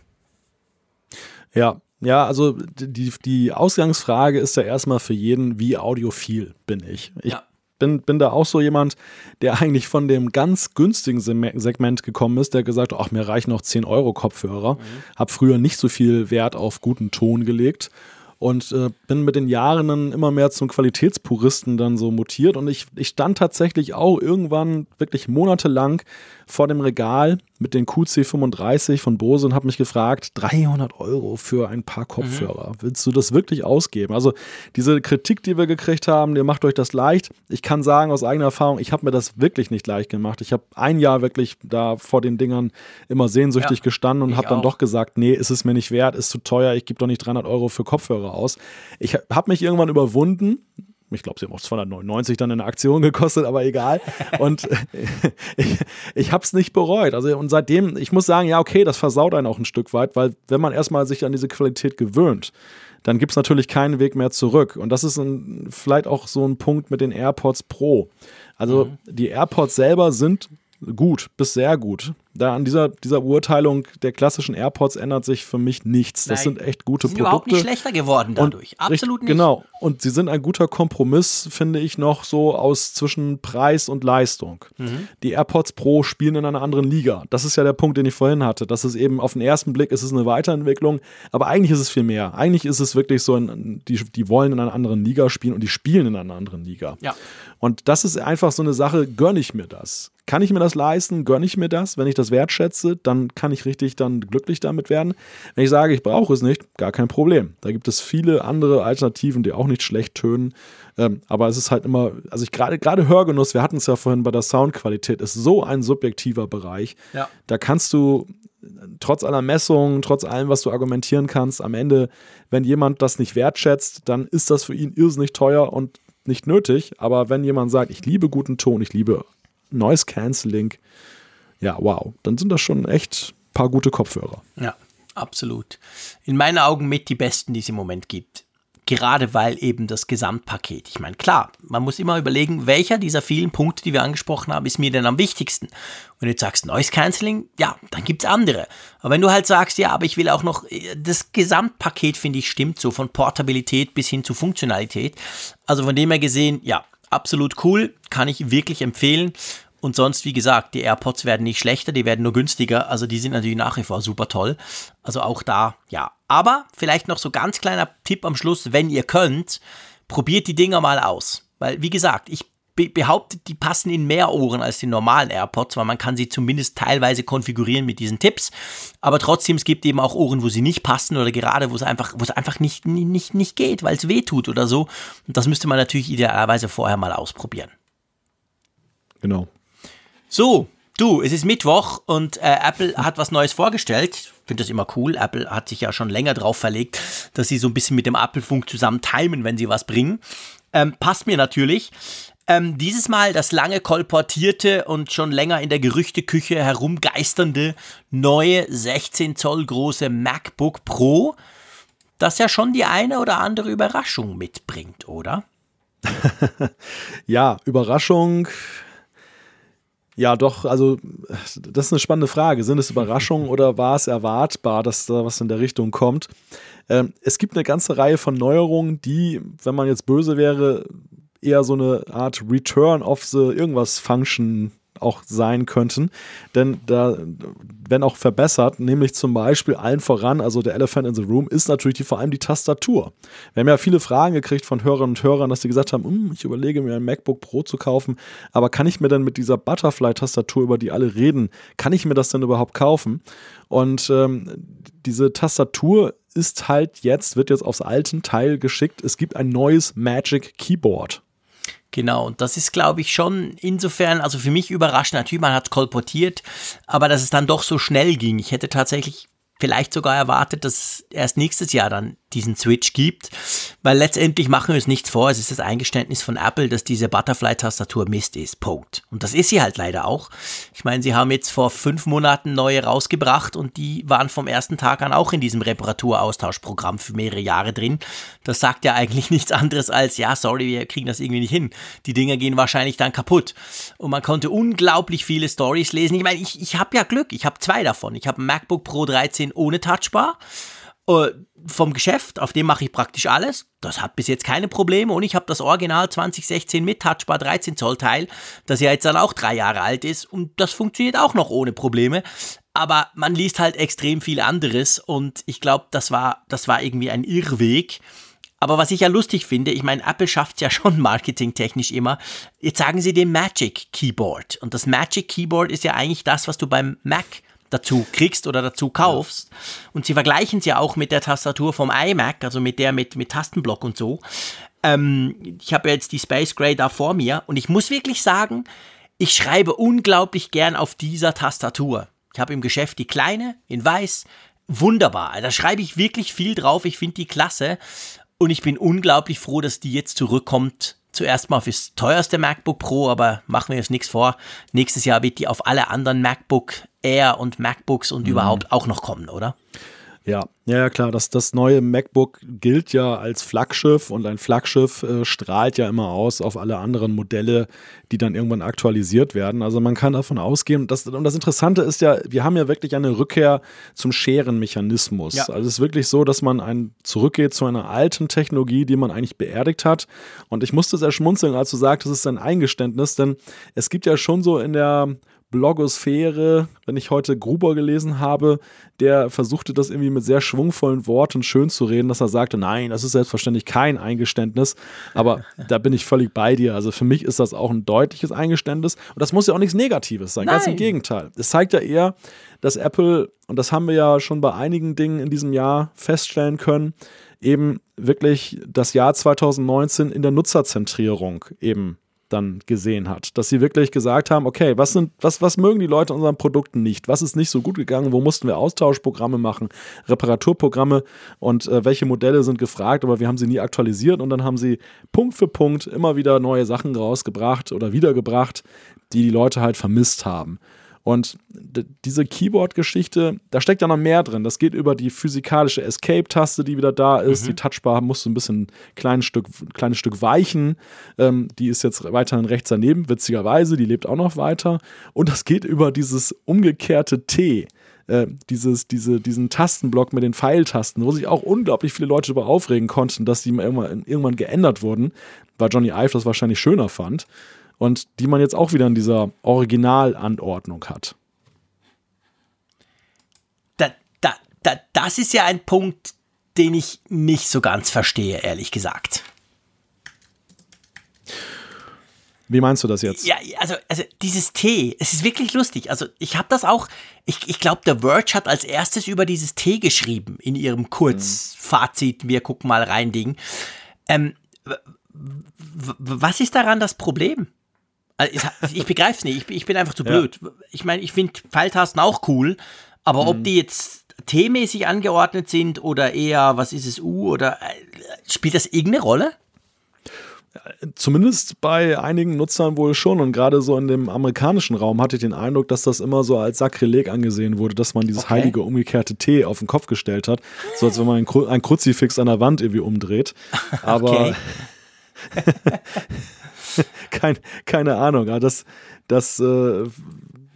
Ja, ja, also die, die Ausgangsfrage ist ja erstmal für jeden, wie audiophil bin ich. Ich ja. Bin, bin da auch so jemand, der eigentlich von dem ganz günstigen Segment gekommen ist, der gesagt hat, ach, mir reichen noch 10 Euro Kopfhörer. Mhm. Hab früher nicht so viel Wert auf guten Ton gelegt und äh, bin mit den Jahren dann immer mehr zum Qualitätspuristen dann so mutiert und ich, ich stand tatsächlich auch irgendwann wirklich monatelang vor dem Regal mit den QC35 von Bose und habe mich gefragt, 300 Euro für ein paar Kopfhörer. Mhm. Willst du das wirklich ausgeben? Also diese Kritik, die wir gekriegt haben, ihr macht euch das leicht. Ich kann sagen aus eigener Erfahrung, ich habe mir das wirklich nicht leicht gemacht. Ich habe ein Jahr wirklich da vor den Dingern immer sehnsüchtig ja, gestanden und habe dann doch gesagt, nee, ist es mir nicht wert, ist zu teuer, ich gebe doch nicht 300 Euro für Kopfhörer aus. Ich habe mich irgendwann überwunden, ich glaube, sie haben auch 299 dann in der Aktion gekostet, aber egal. Und ich, ich habe es nicht bereut. Also und seitdem, ich muss sagen, ja, okay, das versaut einen auch ein Stück weit, weil wenn man erstmal sich an diese Qualität gewöhnt, dann gibt es natürlich keinen Weg mehr zurück. Und das ist ein, vielleicht auch so ein Punkt mit den AirPods Pro. Also mhm. die AirPods selber sind gut bis sehr gut da an dieser, dieser Urteilung der klassischen AirPods ändert sich für mich nichts. Das Nein, sind echt gute sind Produkte. überhaupt nicht schlechter geworden dadurch. Und Absolut nicht. Genau. Und sie sind ein guter Kompromiss, finde ich, noch so aus zwischen Preis und Leistung. Mhm. Die AirPods Pro spielen in einer anderen Liga. Das ist ja der Punkt, den ich vorhin hatte. Das ist eben auf den ersten Blick ist es eine Weiterentwicklung, aber eigentlich ist es viel mehr. Eigentlich ist es wirklich so, ein, die, die wollen in einer anderen Liga spielen und die spielen in einer anderen Liga. Ja. Und das ist einfach so eine Sache, gönne ich mir das? Kann ich mir das leisten? Gönne ich mir das, wenn ich das wertschätze? dann kann ich richtig dann glücklich damit werden. Wenn ich sage, ich brauche es nicht, gar kein Problem. Da gibt es viele andere Alternativen, die auch nicht schlecht tönen. Ähm, aber es ist halt immer, also ich gerade gerade Hörgenuss, wir hatten es ja vorhin bei der Soundqualität, ist so ein subjektiver Bereich. Ja. Da kannst du trotz aller Messungen, trotz allem, was du argumentieren kannst, am Ende, wenn jemand das nicht wertschätzt, dann ist das für ihn irrsinnig teuer und nicht nötig. Aber wenn jemand sagt, ich liebe guten Ton, ich liebe Noise Cancelling, ja, wow, dann sind das schon echt ein paar gute Kopfhörer. Ja, absolut. In meinen Augen mit die besten, die es im Moment gibt. Gerade weil eben das Gesamtpaket. Ich meine, klar, man muss immer überlegen, welcher dieser vielen Punkte, die wir angesprochen haben, ist mir denn am wichtigsten. Wenn du jetzt sagst Noise Cancelling, ja, dann gibt es andere. Aber wenn du halt sagst, ja, aber ich will auch noch, das Gesamtpaket, finde ich, stimmt so, von Portabilität bis hin zu Funktionalität. Also von dem her gesehen, ja, absolut cool, kann ich wirklich empfehlen. Und sonst, wie gesagt, die AirPods werden nicht schlechter, die werden nur günstiger. Also die sind natürlich nach wie vor super toll. Also auch da, ja. Aber vielleicht noch so ganz kleiner Tipp am Schluss, wenn ihr könnt, probiert die Dinger mal aus. Weil, wie gesagt, ich behaupte, die passen in mehr Ohren als die normalen AirPods, weil man kann sie zumindest teilweise konfigurieren mit diesen Tipps. Aber trotzdem, es gibt eben auch Ohren, wo sie nicht passen oder gerade, wo es einfach, wo es einfach nicht, nicht, nicht geht, weil es weh tut oder so. Und das müsste man natürlich idealerweise vorher mal ausprobieren. Genau. So, du, es ist Mittwoch und äh, Apple hat was Neues vorgestellt. Ich finde das immer cool. Apple hat sich ja schon länger drauf verlegt, dass sie so ein bisschen mit dem Apfelfunk zusammen timen, wenn sie was bringen. Ähm, passt mir natürlich. Ähm, dieses Mal das lange kolportierte und schon länger in der Gerüchteküche herumgeisternde neue 16 Zoll große MacBook Pro, das ja schon die eine oder andere Überraschung mitbringt, oder? ja, Überraschung ja, doch, also das ist eine spannende Frage. Sind es Überraschungen oder war es erwartbar, dass da was in der Richtung kommt? Ähm, es gibt eine ganze Reihe von Neuerungen, die, wenn man jetzt böse wäre, eher so eine Art Return of the irgendwas Function auch sein könnten. Denn da, wenn auch verbessert, nämlich zum Beispiel allen voran, also der Elephant in the Room, ist natürlich die, vor allem die Tastatur. Wir haben ja viele Fragen gekriegt von Hörerinnen und Hörern, dass sie gesagt haben, hm, ich überlege mir ein MacBook Pro zu kaufen, aber kann ich mir denn mit dieser Butterfly-Tastatur, über die alle reden, kann ich mir das denn überhaupt kaufen? Und ähm, diese Tastatur ist halt jetzt, wird jetzt aufs alten Teil geschickt. Es gibt ein neues Magic Keyboard. Genau, und das ist, glaube ich, schon insofern, also für mich überraschend. Natürlich, man hat kolportiert, aber dass es dann doch so schnell ging. Ich hätte tatsächlich vielleicht sogar erwartet, dass erst nächstes Jahr dann diesen Switch gibt, weil letztendlich machen wir uns nichts vor, es ist das Eingeständnis von Apple, dass diese Butterfly-Tastatur Mist ist, Punkt. Und das ist sie halt leider auch. Ich meine, sie haben jetzt vor fünf Monaten neue rausgebracht und die waren vom ersten Tag an auch in diesem Reparaturaustauschprogramm für mehrere Jahre drin. Das sagt ja eigentlich nichts anderes als, ja, sorry, wir kriegen das irgendwie nicht hin. Die Dinger gehen wahrscheinlich dann kaputt. Und man konnte unglaublich viele Stories lesen. Ich meine, ich, ich habe ja Glück, ich habe zwei davon. Ich habe ein MacBook Pro 13 ohne Touchbar äh, vom Geschäft, auf dem mache ich praktisch alles. Das hat bis jetzt keine Probleme und ich habe das Original 2016 mit Touchbar 13 Zoll Teil, das ja jetzt dann auch drei Jahre alt ist und das funktioniert auch noch ohne Probleme. Aber man liest halt extrem viel anderes und ich glaube, das war, das war irgendwie ein Irrweg. Aber was ich ja lustig finde, ich meine, Apple schafft ja schon marketingtechnisch immer. Jetzt sagen sie den Magic Keyboard. Und das Magic Keyboard ist ja eigentlich das, was du beim Mac dazu kriegst oder dazu kaufst. Ja. Und sie vergleichen es ja auch mit der Tastatur vom iMac, also mit der mit, mit Tastenblock und so. Ähm, ich habe ja jetzt die Space Gray da vor mir und ich muss wirklich sagen, ich schreibe unglaublich gern auf dieser Tastatur. Ich habe im Geschäft die kleine in weiß. Wunderbar. Da schreibe ich wirklich viel drauf. Ich finde die klasse. Und ich bin unglaublich froh, dass die jetzt zurückkommt zuerst mal fürs teuerste MacBook Pro, aber machen wir uns nichts vor. Nächstes Jahr wird die auf alle anderen MacBook Air und MacBooks und mhm. überhaupt auch noch kommen, oder? Ja, ja, klar. Das, das neue MacBook gilt ja als Flaggschiff und ein Flaggschiff äh, strahlt ja immer aus auf alle anderen Modelle, die dann irgendwann aktualisiert werden. Also man kann davon ausgehen. Das, und das Interessante ist ja, wir haben ja wirklich eine Rückkehr zum Scherenmechanismus. Ja. Also es ist wirklich so, dass man ein, zurückgeht zu einer alten Technologie, die man eigentlich beerdigt hat. Und ich musste sehr schmunzeln, als du sagtest, es ist ein Eingeständnis, denn es gibt ja schon so in der Blogosphäre, wenn ich heute Gruber gelesen habe, der versuchte das irgendwie mit sehr schwungvollen Worten schön zu reden, dass er sagte, nein, das ist selbstverständlich kein Eingeständnis, aber da bin ich völlig bei dir. Also für mich ist das auch ein deutliches Eingeständnis und das muss ja auch nichts Negatives sein, nein. ganz im Gegenteil. Es zeigt ja eher, dass Apple, und das haben wir ja schon bei einigen Dingen in diesem Jahr feststellen können, eben wirklich das Jahr 2019 in der Nutzerzentrierung eben dann gesehen hat. Dass sie wirklich gesagt haben, okay, was, sind, was, was mögen die Leute an unseren Produkten nicht? Was ist nicht so gut gegangen? Wo mussten wir Austauschprogramme machen, Reparaturprogramme und äh, welche Modelle sind gefragt, aber wir haben sie nie aktualisiert und dann haben sie Punkt für Punkt immer wieder neue Sachen rausgebracht oder wiedergebracht, die die Leute halt vermisst haben. Und diese Keyboard-Geschichte, da steckt ja noch mehr drin. Das geht über die physikalische Escape-Taste, die wieder da ist. Mhm. Die Touchbar musst du ein bisschen kleines Stück, kleines Stück weichen. Ähm, die ist jetzt weiterhin rechts daneben, witzigerweise, die lebt auch noch weiter. Und das geht über dieses umgekehrte T. Äh, dieses, diese, diesen Tastenblock mit den Pfeiltasten, wo sich auch unglaublich viele Leute darüber aufregen konnten, dass die irgendwann, irgendwann geändert wurden, weil Johnny Ive das wahrscheinlich schöner fand und die man jetzt auch wieder in dieser Originalanordnung hat. Da, da, da, das ist ja ein Punkt, den ich nicht so ganz verstehe, ehrlich gesagt. Wie meinst du das jetzt? Ja, also, also dieses T, es ist wirklich lustig. Also ich habe das auch, ich, ich glaube, der Verge hat als erstes über dieses T geschrieben in ihrem Kurzfazit, wir gucken mal rein Ding. Ähm, was ist daran das Problem? Also ich begreife es nicht. Ich, ich, bin einfach zu blöd. Ja. Ich meine, ich finde Pfeiltasten auch cool, aber mhm. ob die jetzt T-mäßig angeordnet sind oder eher, was ist es, U oder äh, spielt das irgendeine Rolle? Zumindest bei einigen Nutzern wohl schon. Und gerade so in dem amerikanischen Raum hatte ich den Eindruck, dass das immer so als Sakrileg angesehen wurde, dass man dieses okay. heilige umgekehrte T auf den Kopf gestellt hat. So als wenn man ein, Kru ein Kruzifix an der Wand irgendwie umdreht. Aber. Kein, keine Ahnung. Das, das äh,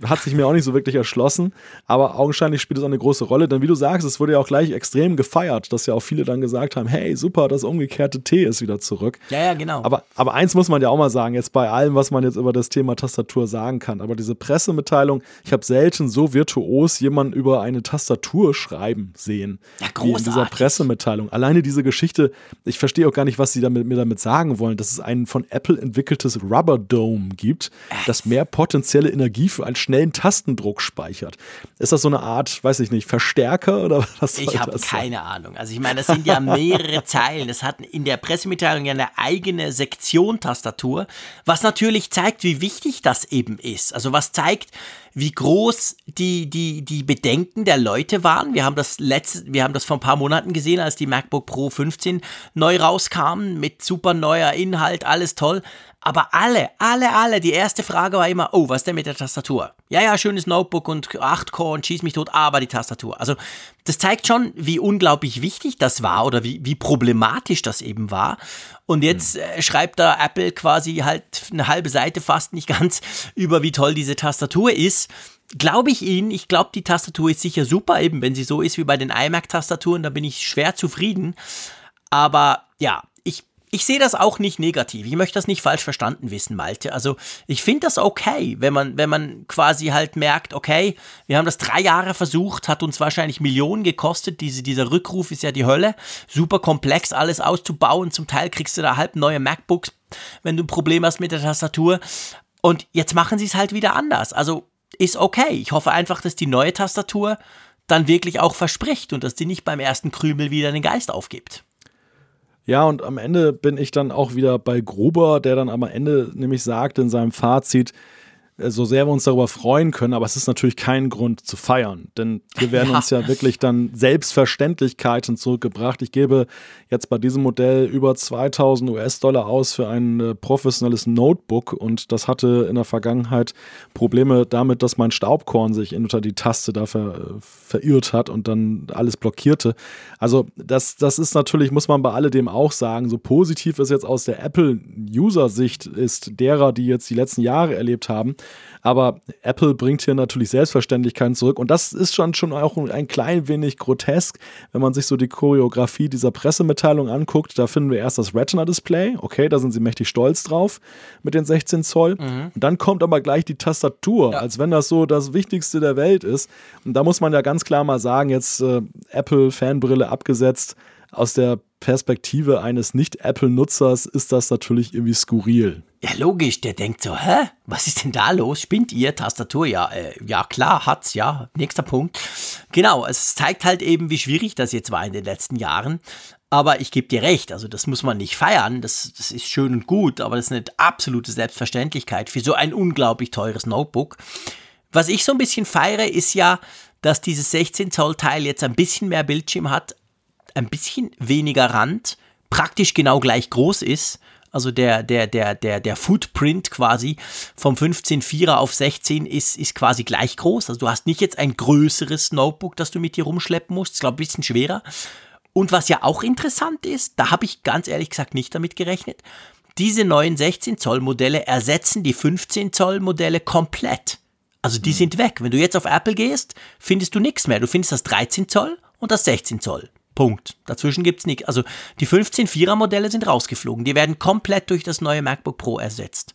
hat sich mir auch nicht so wirklich erschlossen, aber augenscheinlich spielt es auch eine große Rolle, denn wie du sagst, es wurde ja auch gleich extrem gefeiert, dass ja auch viele dann gesagt haben, hey, super, das umgekehrte T ist wieder zurück. Ja, ja, genau. Aber, aber eins muss man ja auch mal sagen, jetzt bei allem, was man jetzt über das Thema Tastatur sagen kann, aber diese Pressemitteilung, ich habe selten so virtuos jemanden über eine Tastatur schreiben sehen. Ja, großartig. Wie in dieser Pressemitteilung. Alleine diese Geschichte, ich verstehe auch gar nicht, was sie damit, mir damit sagen wollen, dass es ein von Apple entwickeltes Rubber Dome gibt, das mehr potenzielle Energie für einen schnellen Tastendruck speichert. Ist das so eine Art, weiß ich nicht, Verstärker oder was Ich habe das keine Ahnung. Also ich meine, das sind ja mehrere Zeilen. Es hat in der Pressemitteilung ja eine eigene Sektion Tastatur, was natürlich zeigt, wie wichtig das eben ist. Also was zeigt, wie groß die, die, die Bedenken der Leute waren. Wir haben das letzte, wir haben das vor ein paar Monaten gesehen, als die MacBook Pro 15 neu rauskamen, mit super neuer Inhalt, alles toll. Aber alle, alle, alle, die erste Frage war immer, oh, was denn mit der Tastatur? Ja, ja, schönes Notebook und 8 Core und schieß mich tot, aber die Tastatur. Also, das zeigt schon, wie unglaublich wichtig das war oder wie, wie problematisch das eben war. Und jetzt äh, schreibt da Apple quasi halt eine halbe Seite fast nicht ganz über, wie toll diese Tastatur ist. Glaube ich Ihnen, ich glaube, die Tastatur ist sicher super, eben wenn sie so ist wie bei den iMac-Tastaturen, da bin ich schwer zufrieden. Aber ja, ich sehe das auch nicht negativ. Ich möchte das nicht falsch verstanden wissen, Malte. Also ich finde das okay, wenn man, wenn man quasi halt merkt, okay, wir haben das drei Jahre versucht, hat uns wahrscheinlich Millionen gekostet. Diese, dieser Rückruf ist ja die Hölle. Super komplex, alles auszubauen. Zum Teil kriegst du da halb neue MacBooks, wenn du ein Problem hast mit der Tastatur. Und jetzt machen sie es halt wieder anders. Also ist okay. Ich hoffe einfach, dass die neue Tastatur dann wirklich auch verspricht und dass die nicht beim ersten Krümel wieder den Geist aufgibt. Ja, und am Ende bin ich dann auch wieder bei Gruber, der dann am Ende nämlich sagt in seinem Fazit, so sehr wir uns darüber freuen können, aber es ist natürlich kein Grund zu feiern, denn hier werden ja. uns ja wirklich dann Selbstverständlichkeiten zurückgebracht. Ich gebe jetzt bei diesem Modell über 2000 US-Dollar aus für ein äh, professionelles Notebook und das hatte in der Vergangenheit Probleme damit, dass mein Staubkorn sich unter die Taste da ver, äh, verirrt hat und dann alles blockierte. Also das, das ist natürlich, muss man bei alledem auch sagen, so positiv es jetzt aus der Apple-User-Sicht ist, derer, die jetzt die letzten Jahre erlebt haben, aber Apple bringt hier natürlich Selbstverständlichkeiten zurück. Und das ist schon, schon auch ein klein wenig grotesk, wenn man sich so die Choreografie dieser Pressemitteilung anguckt. Da finden wir erst das Retina-Display. Okay, da sind sie mächtig stolz drauf mit den 16 Zoll. Mhm. Und dann kommt aber gleich die Tastatur, ja. als wenn das so das Wichtigste der Welt ist. Und da muss man ja ganz klar mal sagen, jetzt äh, Apple-Fanbrille abgesetzt aus der Perspektive eines Nicht-Apple-Nutzers ist das natürlich irgendwie skurril. Ja, logisch, der denkt so, hä? Was ist denn da los? Spinnt ihr? Tastatur? Ja, äh, ja, klar, hat's, ja. Nächster Punkt. Genau, es zeigt halt eben, wie schwierig das jetzt war in den letzten Jahren. Aber ich gebe dir recht, also das muss man nicht feiern, das, das ist schön und gut, aber das ist eine absolute Selbstverständlichkeit für so ein unglaublich teures Notebook. Was ich so ein bisschen feiere, ist ja, dass dieses 16 Zoll Teil jetzt ein bisschen mehr Bildschirm hat, ein bisschen weniger Rand, praktisch genau gleich groß ist. Also der, der, der, der, der Footprint quasi vom 15,4er auf 16 ist, ist quasi gleich groß. Also du hast nicht jetzt ein größeres Notebook, das du mit dir rumschleppen musst. Ich glaube, ein bisschen schwerer. Und was ja auch interessant ist, da habe ich ganz ehrlich gesagt nicht damit gerechnet, diese neuen 16 Zoll Modelle ersetzen die 15 Zoll Modelle komplett. Also die mhm. sind weg. Wenn du jetzt auf Apple gehst, findest du nichts mehr. Du findest das 13 Zoll und das 16 Zoll. Punkt. Dazwischen gibt es nichts. Also die 15 Vierer Modelle sind rausgeflogen. Die werden komplett durch das neue MacBook Pro ersetzt.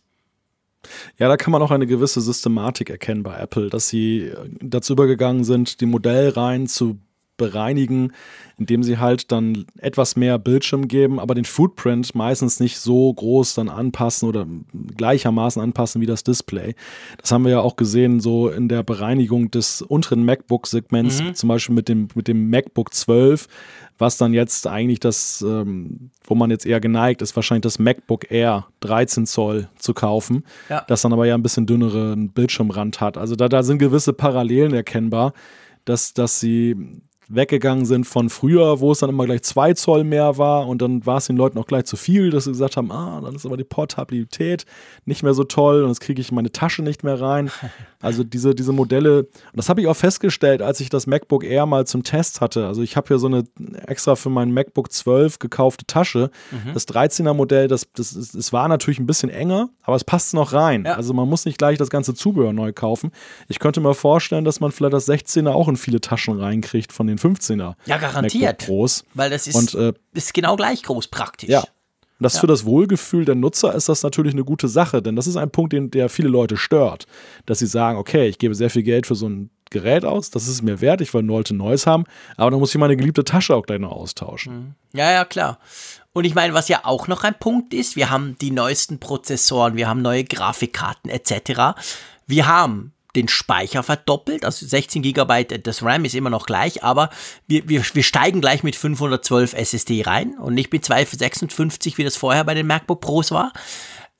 Ja, da kann man auch eine gewisse Systematik erkennen bei Apple, dass sie dazu übergegangen sind, die Modellreihen zu bereinigen, indem sie halt dann etwas mehr Bildschirm geben, aber den Footprint meistens nicht so groß dann anpassen oder gleichermaßen anpassen wie das Display. Das haben wir ja auch gesehen, so in der Bereinigung des unteren MacBook-Segments, mhm. zum Beispiel mit dem, mit dem MacBook 12, was dann jetzt eigentlich das, ähm, wo man jetzt eher geneigt ist, wahrscheinlich das MacBook Air 13 Zoll zu kaufen, ja. das dann aber ja ein bisschen dünneren Bildschirmrand hat. Also da, da sind gewisse Parallelen erkennbar, dass, dass sie weggegangen sind von früher, wo es dann immer gleich zwei Zoll mehr war und dann war es den Leuten auch gleich zu viel, dass sie gesagt haben, ah, dann ist aber die Portabilität nicht mehr so toll und jetzt kriege ich meine Tasche nicht mehr rein. Also diese, diese Modelle, und das habe ich auch festgestellt, als ich das MacBook Air mal zum Test hatte. Also ich habe hier so eine extra für mein MacBook 12 gekaufte Tasche. Mhm. Das 13er Modell, das, das, das, das war natürlich ein bisschen enger, aber es passt noch rein. Ja. Also man muss nicht gleich das ganze Zubehör neu kaufen. Ich könnte mir vorstellen, dass man vielleicht das 16er auch in viele Taschen reinkriegt von den 15er. Ja, garantiert. Pros. Weil das ist, Und, äh, ist genau gleich groß praktisch. Ja, und das ja. für das Wohlgefühl der Nutzer ist das natürlich eine gute Sache, denn das ist ein Punkt, den, der viele Leute stört, dass sie sagen, okay, ich gebe sehr viel Geld für so ein Gerät aus, das ist mir wert, ich will ein neues haben, aber dann muss ich meine geliebte Tasche auch gleich noch austauschen. Mhm. Ja, ja, klar. Und ich meine, was ja auch noch ein Punkt ist, wir haben die neuesten Prozessoren, wir haben neue Grafikkarten etc. Wir haben den Speicher verdoppelt, also 16 GB, das RAM ist immer noch gleich, aber wir, wir, wir steigen gleich mit 512 SSD rein und nicht mit 256, wie das vorher bei den MacBook Pros war.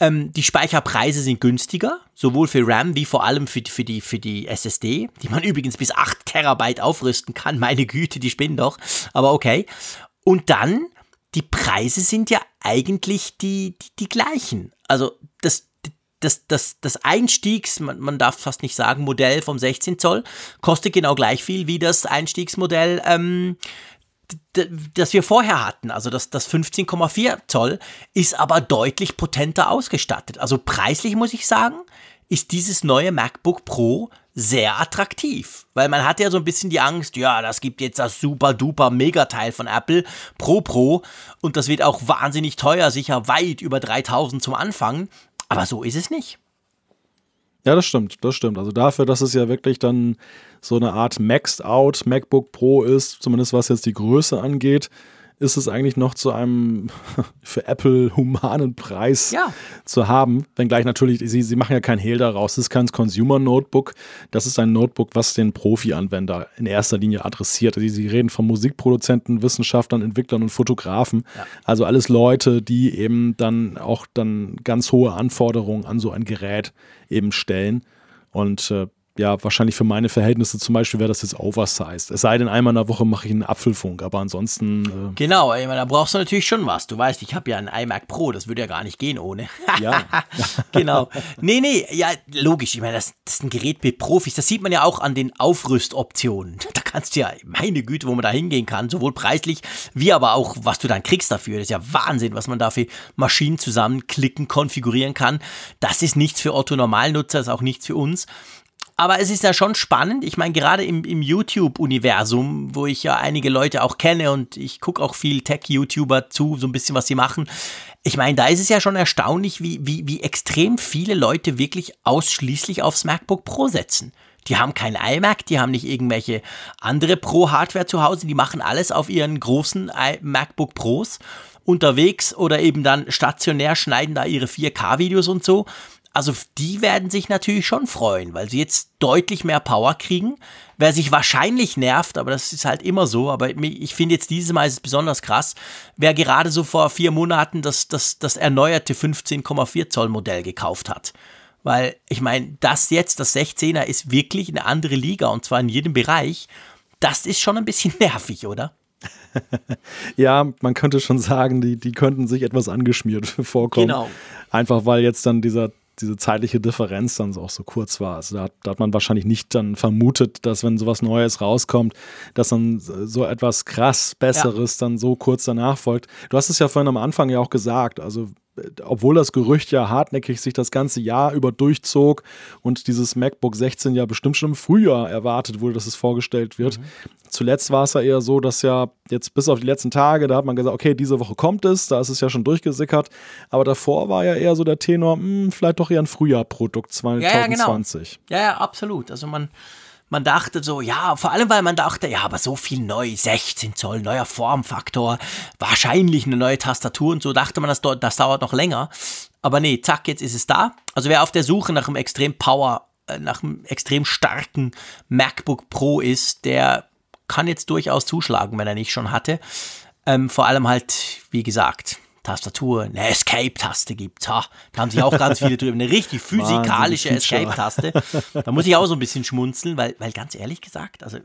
Ähm, die Speicherpreise sind günstiger, sowohl für RAM wie vor allem für, für, die, für die SSD, die man übrigens bis 8 Terabyte aufrüsten kann. Meine Güte, die spinnen doch, aber okay. Und dann, die Preise sind ja eigentlich die, die, die gleichen. Also das, das, das, das Einstiegs, man, man darf fast nicht sagen, Modell vom 16 Zoll kostet genau gleich viel wie das Einstiegsmodell, ähm, das wir vorher hatten. Also das, das 15,4 Zoll ist aber deutlich potenter ausgestattet. Also preislich muss ich sagen, ist dieses neue MacBook Pro sehr attraktiv, weil man hat ja so ein bisschen die Angst, ja, das gibt jetzt das super duper Megateil von Apple Pro Pro und das wird auch wahnsinnig teuer, sicher weit über 3000 zum Anfang. Aber so ist es nicht. Ja, das stimmt, das stimmt. Also dafür, dass es ja wirklich dann so eine Art Maxed Out MacBook Pro ist, zumindest was jetzt die Größe angeht, ist es eigentlich noch zu einem für Apple humanen Preis ja. zu haben. Wenngleich natürlich, sie, sie machen ja kein Hehl daraus. Das ist kein Consumer Notebook. Das ist ein Notebook, was den Profi-Anwender in erster Linie adressiert. Also sie reden von Musikproduzenten, Wissenschaftlern, Entwicklern und Fotografen. Ja. Also alles Leute, die eben dann auch dann ganz hohe Anforderungen an so ein Gerät eben stellen. Und äh, ja, wahrscheinlich für meine Verhältnisse zum Beispiel wäre das jetzt oversized. Es sei denn, einmal in der Woche mache ich einen Apfelfunk, aber ansonsten. Äh genau, ich meine, da brauchst du natürlich schon was. Du weißt, ich habe ja einen iMac Pro, das würde ja gar nicht gehen ohne. ja. genau. Nee, nee, ja, logisch. Ich meine, das, das, ist ein Gerät mit Profis. Das sieht man ja auch an den Aufrüstoptionen. Da kannst du ja, meine Güte, wo man da hingehen kann, sowohl preislich wie aber auch, was du dann kriegst dafür. Das ist ja Wahnsinn, was man da für Maschinen zusammenklicken, konfigurieren kann. Das ist nichts für Otto Normalnutzer, das ist auch nichts für uns. Aber es ist ja schon spannend. Ich meine, gerade im, im YouTube-Universum, wo ich ja einige Leute auch kenne und ich gucke auch viel Tech-YouTuber zu, so ein bisschen, was sie machen. Ich meine, da ist es ja schon erstaunlich, wie, wie, wie extrem viele Leute wirklich ausschließlich aufs MacBook Pro setzen. Die haben kein iMac, die haben nicht irgendwelche andere Pro-Hardware zu Hause, die machen alles auf ihren großen MacBook Pros unterwegs oder eben dann stationär schneiden da ihre 4K-Videos und so also die werden sich natürlich schon freuen, weil sie jetzt deutlich mehr Power kriegen. Wer sich wahrscheinlich nervt, aber das ist halt immer so, aber ich finde jetzt dieses Mal ist es besonders krass, wer gerade so vor vier Monaten das, das, das erneuerte 15,4 Zoll Modell gekauft hat. Weil ich meine, das jetzt, das 16er, ist wirklich eine andere Liga und zwar in jedem Bereich. Das ist schon ein bisschen nervig, oder? ja, man könnte schon sagen, die, die könnten sich etwas angeschmiert vorkommen. Genau. Einfach weil jetzt dann dieser diese zeitliche Differenz dann auch so kurz war. Also da, da, hat man wahrscheinlich nicht dann vermutet, dass wenn sowas Neues rauskommt, dass dann so etwas krass Besseres ja. dann so kurz danach folgt. Du hast es ja vorhin am Anfang ja auch gesagt, also obwohl das Gerücht ja hartnäckig sich das ganze Jahr über durchzog und dieses MacBook 16 ja bestimmt schon im Frühjahr erwartet wurde, dass es vorgestellt wird. Mhm. Zuletzt war es ja eher so, dass ja jetzt bis auf die letzten Tage, da hat man gesagt, okay, diese Woche kommt es, da ist es ja schon durchgesickert. Aber davor war ja eher so der Tenor, mh, hm, vielleicht doch eher ein Frühjahrprodukt 2020. Ja, ja, genau. ja, ja, absolut. Also man man dachte so, ja, vor allem, weil man dachte, ja, aber so viel neu, 16 Zoll, neuer Formfaktor, wahrscheinlich eine neue Tastatur und so, dachte man, das, das dauert noch länger. Aber nee, zack, jetzt ist es da. Also wer auf der Suche nach einem extrem Power, äh, nach einem extrem starken MacBook Pro ist, der kann jetzt durchaus zuschlagen, wenn er nicht schon hatte. Ähm, vor allem halt, wie gesagt, Tastatur, eine Escape-Taste gibt. Ha, da haben sich auch ganz viele drüber. Eine richtig physikalische Escape-Taste. Da muss ich auch so ein bisschen schmunzeln, weil, weil ganz ehrlich gesagt, also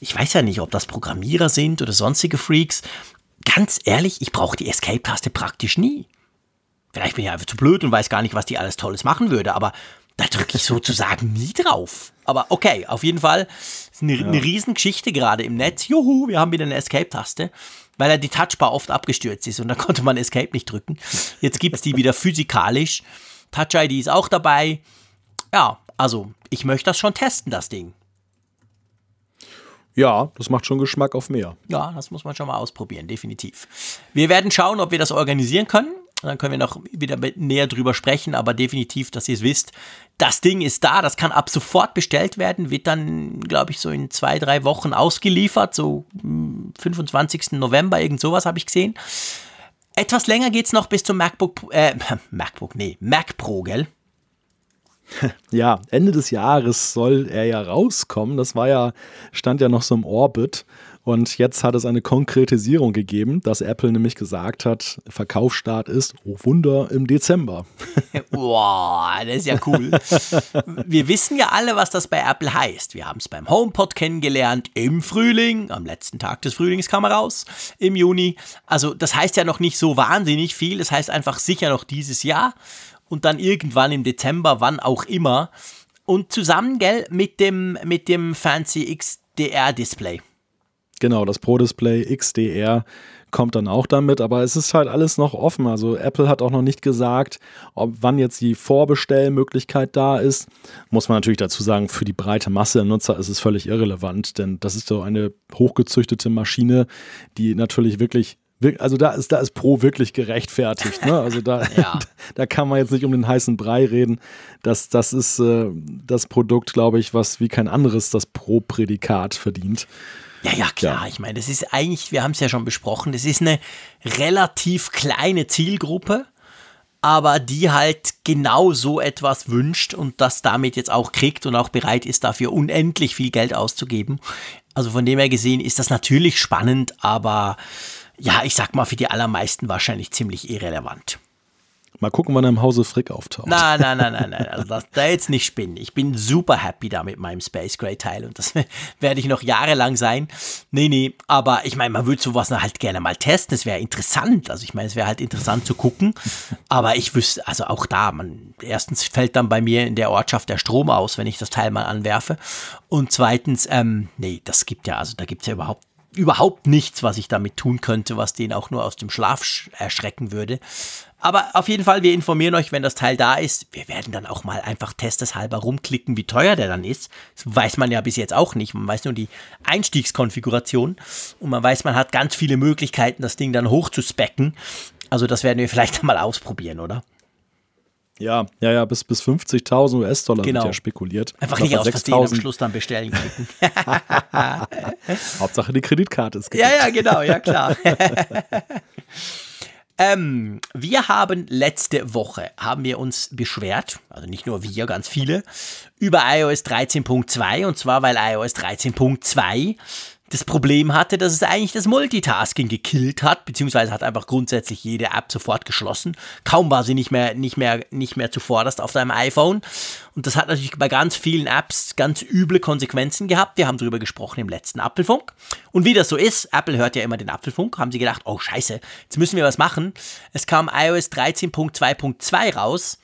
ich weiß ja nicht, ob das Programmierer sind oder sonstige Freaks. Ganz ehrlich, ich brauche die Escape-Taste praktisch nie. Vielleicht bin ich einfach zu blöd und weiß gar nicht, was die alles Tolles machen würde, aber da drücke ich sozusagen nie drauf. Aber okay, auf jeden Fall ist eine, ja. eine Riesengeschichte gerade im Netz. Juhu, wir haben wieder eine Escape-Taste, weil ja die Touchbar oft abgestürzt ist und da konnte man Escape nicht drücken. Jetzt gibt es die wieder physikalisch. Touch ID ist auch dabei. Ja, also ich möchte das schon testen, das Ding. Ja, das macht schon Geschmack auf mehr. Ja, das muss man schon mal ausprobieren, definitiv. Wir werden schauen, ob wir das organisieren können. Dann können wir noch wieder näher drüber sprechen, aber definitiv, dass ihr es wisst, das Ding ist da, das kann ab sofort bestellt werden, wird dann, glaube ich, so in zwei, drei Wochen ausgeliefert, so 25. Hm, November, irgend sowas habe ich gesehen. Etwas länger geht es noch bis zum MacBook, äh, MacBook, nee, Mac Pro, gell? Ja, Ende des Jahres soll er ja rauskommen. Das war ja, stand ja noch so im Orbit. Und jetzt hat es eine Konkretisierung gegeben, dass Apple nämlich gesagt hat, Verkaufsstart ist, oh Wunder, im Dezember. Boah, das ist ja cool. Wir wissen ja alle, was das bei Apple heißt. Wir haben es beim HomePod kennengelernt im Frühling. Am letzten Tag des Frühlings kam er raus, im Juni. Also das heißt ja noch nicht so wahnsinnig viel. Das heißt einfach sicher noch dieses Jahr. Und dann irgendwann im Dezember, wann auch immer. Und zusammen, gell, mit dem, mit dem Fancy XDR-Display. Genau, das Pro-Display XDR kommt dann auch damit, aber es ist halt alles noch offen. Also Apple hat auch noch nicht gesagt, ob wann jetzt die Vorbestellmöglichkeit da ist. Muss man natürlich dazu sagen, für die breite Masse der Nutzer ist es völlig irrelevant, denn das ist so eine hochgezüchtete Maschine, die natürlich wirklich also da ist, da ist Pro wirklich gerechtfertigt. Ne? Also da, ja. da kann man jetzt nicht um den heißen Brei reden. Das, das ist äh, das Produkt, glaube ich, was wie kein anderes das Pro-Prädikat verdient. Ja, ja, klar. Ja. Ich meine, das ist eigentlich, wir haben es ja schon besprochen, das ist eine relativ kleine Zielgruppe, aber die halt genau so etwas wünscht und das damit jetzt auch kriegt und auch bereit ist, dafür unendlich viel Geld auszugeben. Also von dem her gesehen ist das natürlich spannend, aber ja, ich sag mal, für die allermeisten wahrscheinlich ziemlich irrelevant. Mal gucken, wann er im Hause Frick auftaucht. Nein, nein, nein, nein, nein. Also das, da jetzt nicht spinnen. Ich bin super happy da mit meinem Space Gray Teil und das werde ich noch jahrelang sein. Nee, nee, aber ich meine, man würde sowas halt gerne mal testen. Es wäre interessant. Also ich meine, es wäre halt interessant zu gucken. Aber ich wüsste, also auch da, man, erstens fällt dann bei mir in der Ortschaft der Strom aus, wenn ich das Teil mal anwerfe. Und zweitens, ähm, nee, das gibt ja, also da gibt es ja überhaupt überhaupt nichts, was ich damit tun könnte, was den auch nur aus dem Schlaf erschrecken würde. Aber auf jeden Fall, wir informieren euch, wenn das Teil da ist. Wir werden dann auch mal einfach testeshalber rumklicken, wie teuer der dann ist. Das weiß man ja bis jetzt auch nicht. Man weiß nur die Einstiegskonfiguration und man weiß, man hat ganz viele Möglichkeiten, das Ding dann hochzuspecken. Also das werden wir vielleicht mal ausprobieren, oder? Ja, ja, ja, bis, bis 50.000 US-Dollar genau. wird ja spekuliert. Einfach nicht aus Versehen am Schluss dann bestellen klicken. Hauptsache die Kreditkarte ist gedeckt. Ja, ja, genau, ja klar. Ähm, wir haben letzte Woche, haben wir uns beschwert, also nicht nur wir, ganz viele, über iOS 13.2 und zwar weil iOS 13.2 das Problem hatte, dass es eigentlich das Multitasking gekillt hat, beziehungsweise hat einfach grundsätzlich jede App sofort geschlossen. Kaum war sie nicht mehr, nicht mehr, nicht mehr zuvorderst auf deinem iPhone. Und das hat natürlich bei ganz vielen Apps ganz üble Konsequenzen gehabt. Wir haben darüber gesprochen im letzten Apfelfunk. Und wie das so ist, Apple hört ja immer den Apfelfunk, haben sie gedacht, oh scheiße, jetzt müssen wir was machen. Es kam iOS 13.2.2 raus.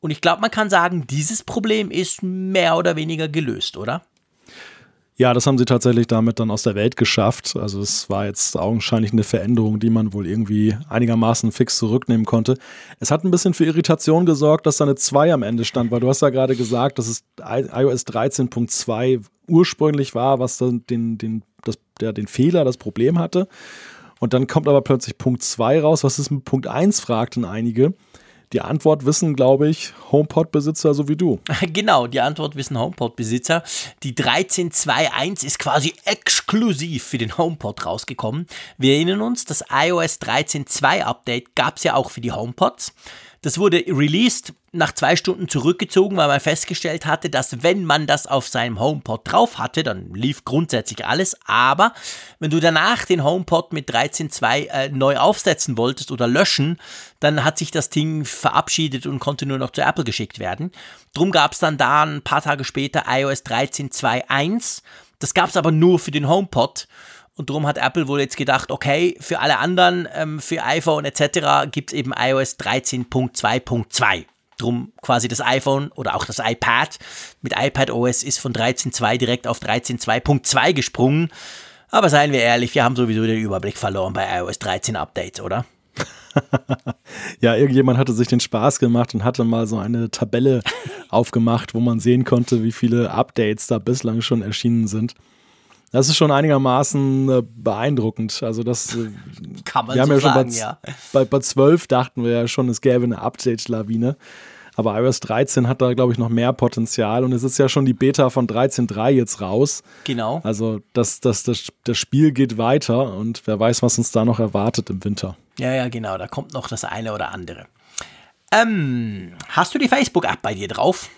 Und ich glaube, man kann sagen, dieses Problem ist mehr oder weniger gelöst, oder? Ja, das haben sie tatsächlich damit dann aus der Welt geschafft. Also es war jetzt augenscheinlich eine Veränderung, die man wohl irgendwie einigermaßen fix zurücknehmen konnte. Es hat ein bisschen für Irritation gesorgt, dass da eine 2 am Ende stand, weil du hast ja gerade gesagt, dass es iOS 13.2 ursprünglich war, was dann den, den, das, der, den Fehler, das Problem hatte. Und dann kommt aber plötzlich Punkt 2 raus. Was ist mit Punkt 1, fragten einige. Die Antwort wissen, glaube ich, HomePod-Besitzer so wie du. Genau, die Antwort wissen HomePod-Besitzer. Die 13.2.1 ist quasi exklusiv für den HomePod rausgekommen. Wir erinnern uns, das iOS 13.2 Update gab es ja auch für die HomePods. Das wurde released, nach zwei Stunden zurückgezogen, weil man festgestellt hatte, dass wenn man das auf seinem HomePod drauf hatte, dann lief grundsätzlich alles. Aber wenn du danach den HomePod mit 13.2 äh, neu aufsetzen wolltest oder löschen, dann hat sich das Ding verabschiedet und konnte nur noch zu Apple geschickt werden. Drum gab es dann da ein paar Tage später iOS 13.2.1 Das gab es aber nur für den HomePod. Und darum hat Apple wohl jetzt gedacht, okay, für alle anderen, ähm, für iPhone etc. gibt es eben iOS 13.2.2. Drum quasi das iPhone oder auch das iPad mit iPad OS ist von 13.2 direkt auf 13.2.2 gesprungen. Aber seien wir ehrlich, wir haben sowieso den Überblick verloren bei iOS 13 Updates, oder? ja, irgendjemand hatte sich den Spaß gemacht und hatte mal so eine Tabelle aufgemacht, wo man sehen konnte, wie viele Updates da bislang schon erschienen sind. Das ist schon einigermaßen äh, beeindruckend. Also das äh, kann man wir so haben ja sagen, schon bei, ja. Bei, bei 12 dachten wir ja schon, es gäbe eine Update-Lawine. Aber iOS 13 hat da, glaube ich, noch mehr Potenzial und es ist ja schon die Beta von 13.3 jetzt raus. Genau. Also das, das, das, das Spiel geht weiter und wer weiß, was uns da noch erwartet im Winter. Ja, ja, genau. Da kommt noch das eine oder andere. Ähm, hast du die Facebook-App bei dir drauf?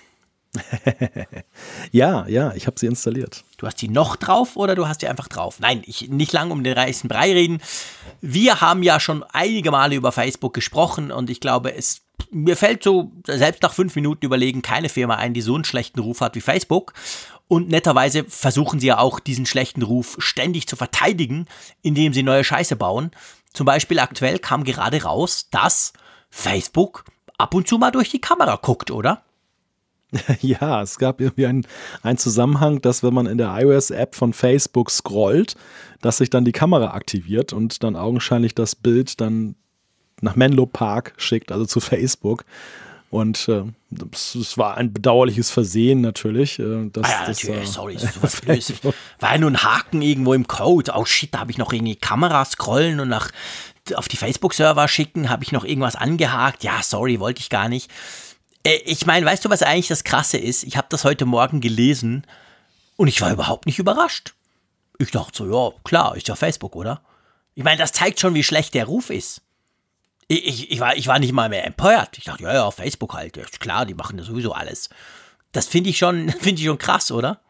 ja, ja, ich habe sie installiert. Du hast sie noch drauf oder du hast sie einfach drauf? Nein, ich nicht lang um den reißen Brei reden. Wir haben ja schon einige Male über Facebook gesprochen und ich glaube, es mir fällt so selbst nach fünf Minuten überlegen keine Firma ein, die so einen schlechten Ruf hat wie Facebook. Und netterweise versuchen sie ja auch diesen schlechten Ruf ständig zu verteidigen, indem sie neue Scheiße bauen. Zum Beispiel aktuell kam gerade raus, dass Facebook ab und zu mal durch die Kamera guckt, oder? Ja, es gab irgendwie einen, einen Zusammenhang, dass wenn man in der iOS-App von Facebook scrollt, dass sich dann die Kamera aktiviert und dann augenscheinlich das Bild dann nach Menlo Park schickt, also zu Facebook. Und äh, es war ein bedauerliches Versehen natürlich. Äh, dass, ah ja, das, natürlich, äh, sorry, sowas Böses. War ja nur ein Haken irgendwo im Code. Oh shit, da habe ich noch irgendwie Kamera scrollen und nach auf die Facebook-Server schicken, habe ich noch irgendwas angehakt. Ja, sorry, wollte ich gar nicht. Äh, ich meine, weißt du, was eigentlich das Krasse ist? Ich habe das heute Morgen gelesen und ich war überhaupt nicht überrascht. Ich dachte so, ja, klar, ist ja Facebook, oder? Ich meine, das zeigt schon, wie schlecht der Ruf ist. Ich, ich, ich, war, ich war nicht mal mehr empört. Ich dachte, ja, ja, Facebook halt, ist klar, die machen ja sowieso alles. Das finde ich, schon, find ich schon krass, oder?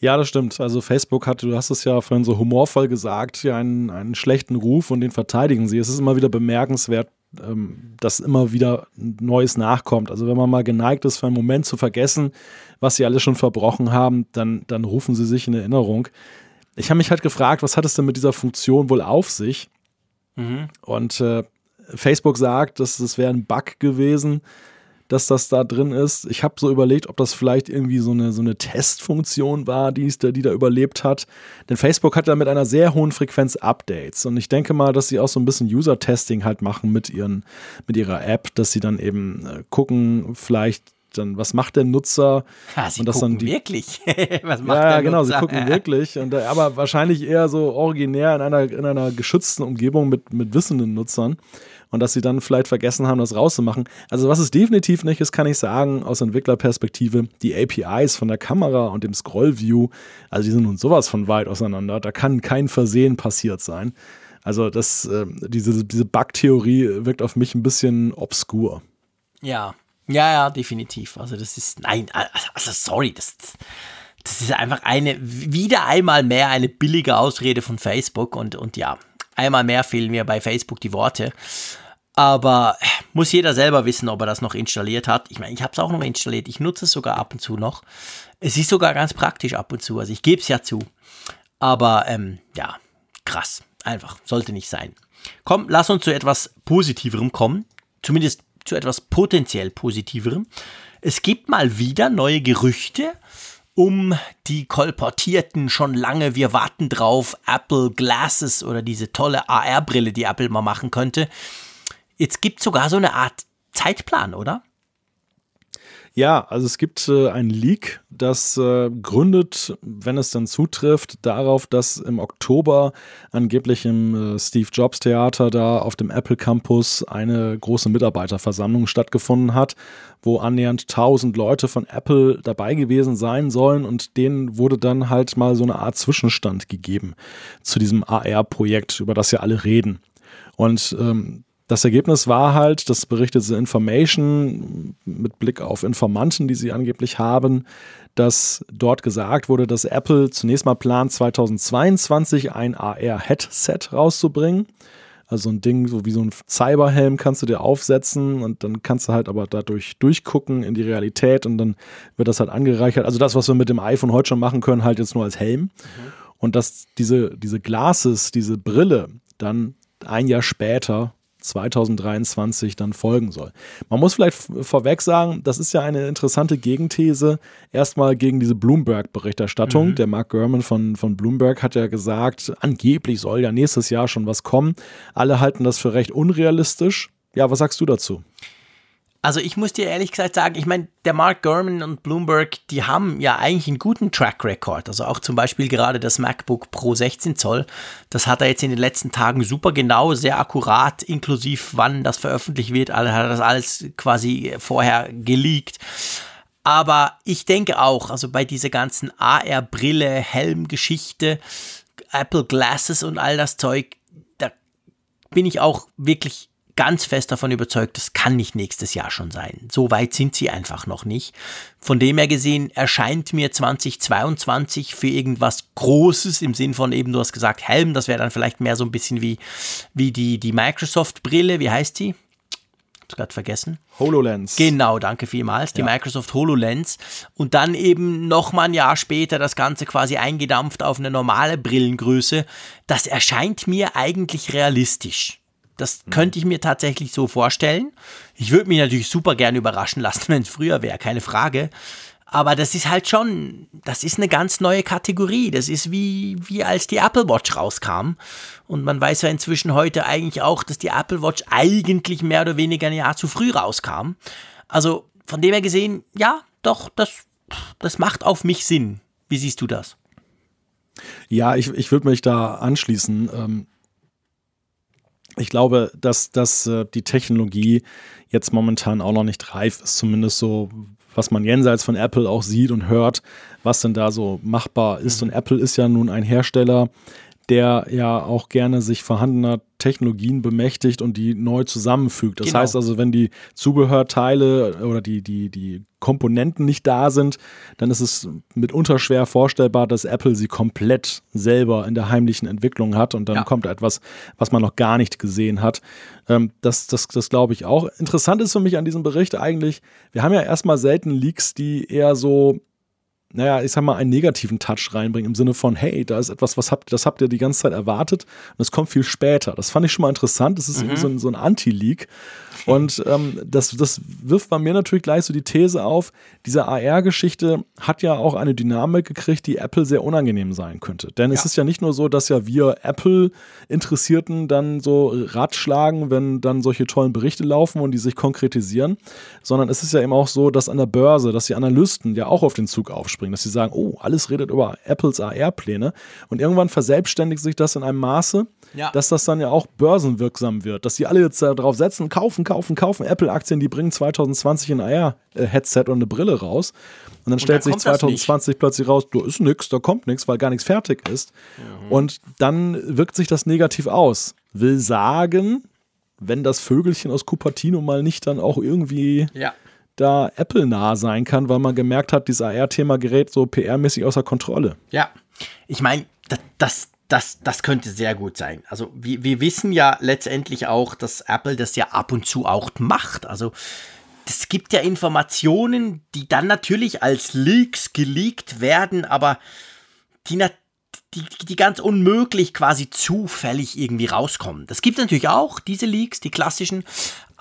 Ja, das stimmt. Also Facebook hat, du hast es ja vorhin so humorvoll gesagt, ja einen, einen schlechten Ruf und den verteidigen sie. Es ist immer wieder bemerkenswert, ähm, dass immer wieder Neues nachkommt. Also wenn man mal geneigt ist, für einen Moment zu vergessen, was sie alle schon verbrochen haben, dann, dann rufen sie sich in Erinnerung. Ich habe mich halt gefragt, was hat es denn mit dieser Funktion wohl auf sich? Mhm. Und äh, Facebook sagt, dass das wäre ein Bug gewesen, dass das da drin ist. Ich habe so überlegt, ob das vielleicht irgendwie so eine, so eine Testfunktion war, die, die da überlebt hat. Denn Facebook hat ja mit einer sehr hohen Frequenz Updates. Und ich denke mal, dass sie auch so ein bisschen User-Testing halt machen mit, ihren, mit ihrer App, dass sie dann eben äh, gucken, vielleicht dann, was macht der Nutzer? Ja, sie und das gucken dann die, wirklich. was macht ja, der genau, Nutzer? sie gucken wirklich. Und, äh, aber wahrscheinlich eher so originär in einer, in einer geschützten Umgebung mit, mit wissenden Nutzern. Und dass sie dann vielleicht vergessen haben, das rauszumachen. Also, was es definitiv nicht ist, kann ich sagen, aus Entwicklerperspektive, die APIs von der Kamera und dem Scrollview, also die sind nun sowas von weit auseinander. Da kann kein Versehen passiert sein. Also, das, äh, diese, diese Bug-Theorie wirkt auf mich ein bisschen obskur. Ja, ja, ja, definitiv. Also das ist, nein, also sorry, das, das ist einfach eine, wieder einmal mehr eine billige Ausrede von Facebook und, und ja, einmal mehr fehlen mir bei Facebook die Worte. Aber muss jeder selber wissen, ob er das noch installiert hat. Ich meine, ich habe es auch noch installiert. Ich nutze es sogar ab und zu noch. Es ist sogar ganz praktisch ab und zu. Also ich gebe es ja zu. Aber ähm, ja, krass. Einfach. Sollte nicht sein. Komm, lass uns zu etwas Positiverem kommen. Zumindest zu etwas potenziell Positiverem. Es gibt mal wieder neue Gerüchte um die kolportierten schon lange, wir warten drauf, Apple Glasses oder diese tolle AR-Brille, die Apple mal machen könnte. Jetzt gibt es sogar so eine Art Zeitplan, oder? Ja, also es gibt äh, ein Leak, das äh, gründet, wenn es dann zutrifft, darauf, dass im Oktober angeblich im äh, Steve Jobs Theater da auf dem Apple Campus eine große Mitarbeiterversammlung stattgefunden hat, wo annähernd 1000 Leute von Apple dabei gewesen sein sollen und denen wurde dann halt mal so eine Art Zwischenstand gegeben zu diesem AR-Projekt, über das ja alle reden. Und ähm, das Ergebnis war halt, das berichtet The Information mit Blick auf Informanten, die sie angeblich haben, dass dort gesagt wurde, dass Apple zunächst mal plant, 2022 ein AR-Headset rauszubringen. Also ein Ding, so wie so ein Cyberhelm kannst du dir aufsetzen und dann kannst du halt aber dadurch durchgucken in die Realität und dann wird das halt angereichert. Also das, was wir mit dem iPhone heute schon machen können, halt jetzt nur als Helm. Mhm. Und dass diese, diese Glasses, diese Brille dann ein Jahr später 2023 dann folgen soll. Man muss vielleicht vorweg sagen, das ist ja eine interessante Gegenthese. Erstmal gegen diese Bloomberg-Berichterstattung. Mhm. Der Mark Gurman von, von Bloomberg hat ja gesagt, angeblich soll ja nächstes Jahr schon was kommen. Alle halten das für recht unrealistisch. Ja, was sagst du dazu? Also ich muss dir ehrlich gesagt sagen, ich meine, der Mark Gurman und Bloomberg, die haben ja eigentlich einen guten Track Record. Also auch zum Beispiel gerade das MacBook Pro 16 Zoll, das hat er jetzt in den letzten Tagen super genau, sehr akkurat, inklusive wann das veröffentlicht wird, hat er das alles quasi vorher geleakt. Aber ich denke auch, also bei dieser ganzen AR-Brille, Helm-Geschichte, Apple Glasses und all das Zeug, da bin ich auch wirklich ganz fest davon überzeugt, das kann nicht nächstes Jahr schon sein. So weit sind sie einfach noch nicht. Von dem her gesehen erscheint mir 2022 für irgendwas Großes im Sinn von eben, du hast gesagt, Helm, das wäre dann vielleicht mehr so ein bisschen wie, wie die, die Microsoft-Brille, wie heißt die? Hab's gerade vergessen. HoloLens. Genau, danke vielmals. Die ja. Microsoft HoloLens. Und dann eben nochmal ein Jahr später das Ganze quasi eingedampft auf eine normale Brillengröße. Das erscheint mir eigentlich realistisch. Das könnte ich mir tatsächlich so vorstellen. Ich würde mich natürlich super gerne überraschen lassen, wenn es früher wäre, keine Frage. Aber das ist halt schon, das ist eine ganz neue Kategorie. Das ist wie, wie als die Apple Watch rauskam. Und man weiß ja inzwischen heute eigentlich auch, dass die Apple Watch eigentlich mehr oder weniger ein Jahr zu früh rauskam. Also von dem her gesehen, ja, doch, das, das macht auf mich Sinn. Wie siehst du das? Ja, ich, ich würde mich da anschließen. Ähm, ich glaube, dass, dass äh, die Technologie jetzt momentan auch noch nicht reif ist, zumindest so, was man jenseits von Apple auch sieht und hört, was denn da so machbar ist. Und Apple ist ja nun ein Hersteller, der ja auch gerne sich vorhandener Technologien bemächtigt und die neu zusammenfügt. Das genau. heißt also, wenn die Zubehörteile oder die, die, die Komponenten nicht da sind, dann ist es mitunter schwer vorstellbar, dass Apple sie komplett selber in der heimlichen Entwicklung hat und dann ja. kommt etwas, was man noch gar nicht gesehen hat. Ähm, das das, das glaube ich auch. Interessant ist für mich an diesem Bericht eigentlich, wir haben ja erstmal selten Leaks, die eher so naja, ich sag mal, einen negativen Touch reinbringen, im Sinne von, hey, da ist etwas, was habt, das habt ihr die ganze Zeit erwartet und es kommt viel später. Das fand ich schon mal interessant. Das ist mhm. so ein, so ein Anti-Leak. Und ähm, das, das wirft bei mir natürlich gleich so die These auf, diese AR-Geschichte hat ja auch eine Dynamik gekriegt, die Apple sehr unangenehm sein könnte. Denn ja. es ist ja nicht nur so, dass ja wir Apple-Interessierten dann so ratschlagen, wenn dann solche tollen Berichte laufen und die sich konkretisieren, sondern es ist ja eben auch so, dass an der Börse, dass die Analysten ja auch auf den Zug aufspringen, dass sie sagen, oh, alles redet über Apples AR-Pläne und irgendwann verselbstständigt sich das in einem Maße, ja. dass das dann ja auch börsenwirksam wird, dass die alle jetzt darauf setzen, kaufen, kaufen, kaufen Apple-Aktien, die bringen 2020 ein AR-Headset und eine Brille raus. Und dann und stellt dann sich 2020 plötzlich raus, da ist nichts, da kommt nichts, weil gar nichts fertig ist. Mhm. Und dann wirkt sich das negativ aus. Will sagen, wenn das Vögelchen aus Cupertino mal nicht dann auch irgendwie ja. Da Apple-nah sein kann, weil man gemerkt hat, dieses AR-Thema gerät so PR-mäßig außer Kontrolle. Ja, ich meine, das, das, das, das könnte sehr gut sein. Also wir, wir wissen ja letztendlich auch, dass Apple das ja ab und zu auch macht. Also es gibt ja Informationen, die dann natürlich als Leaks geleakt werden, aber die, die, die ganz unmöglich quasi zufällig irgendwie rauskommen. Das gibt natürlich auch, diese Leaks, die klassischen,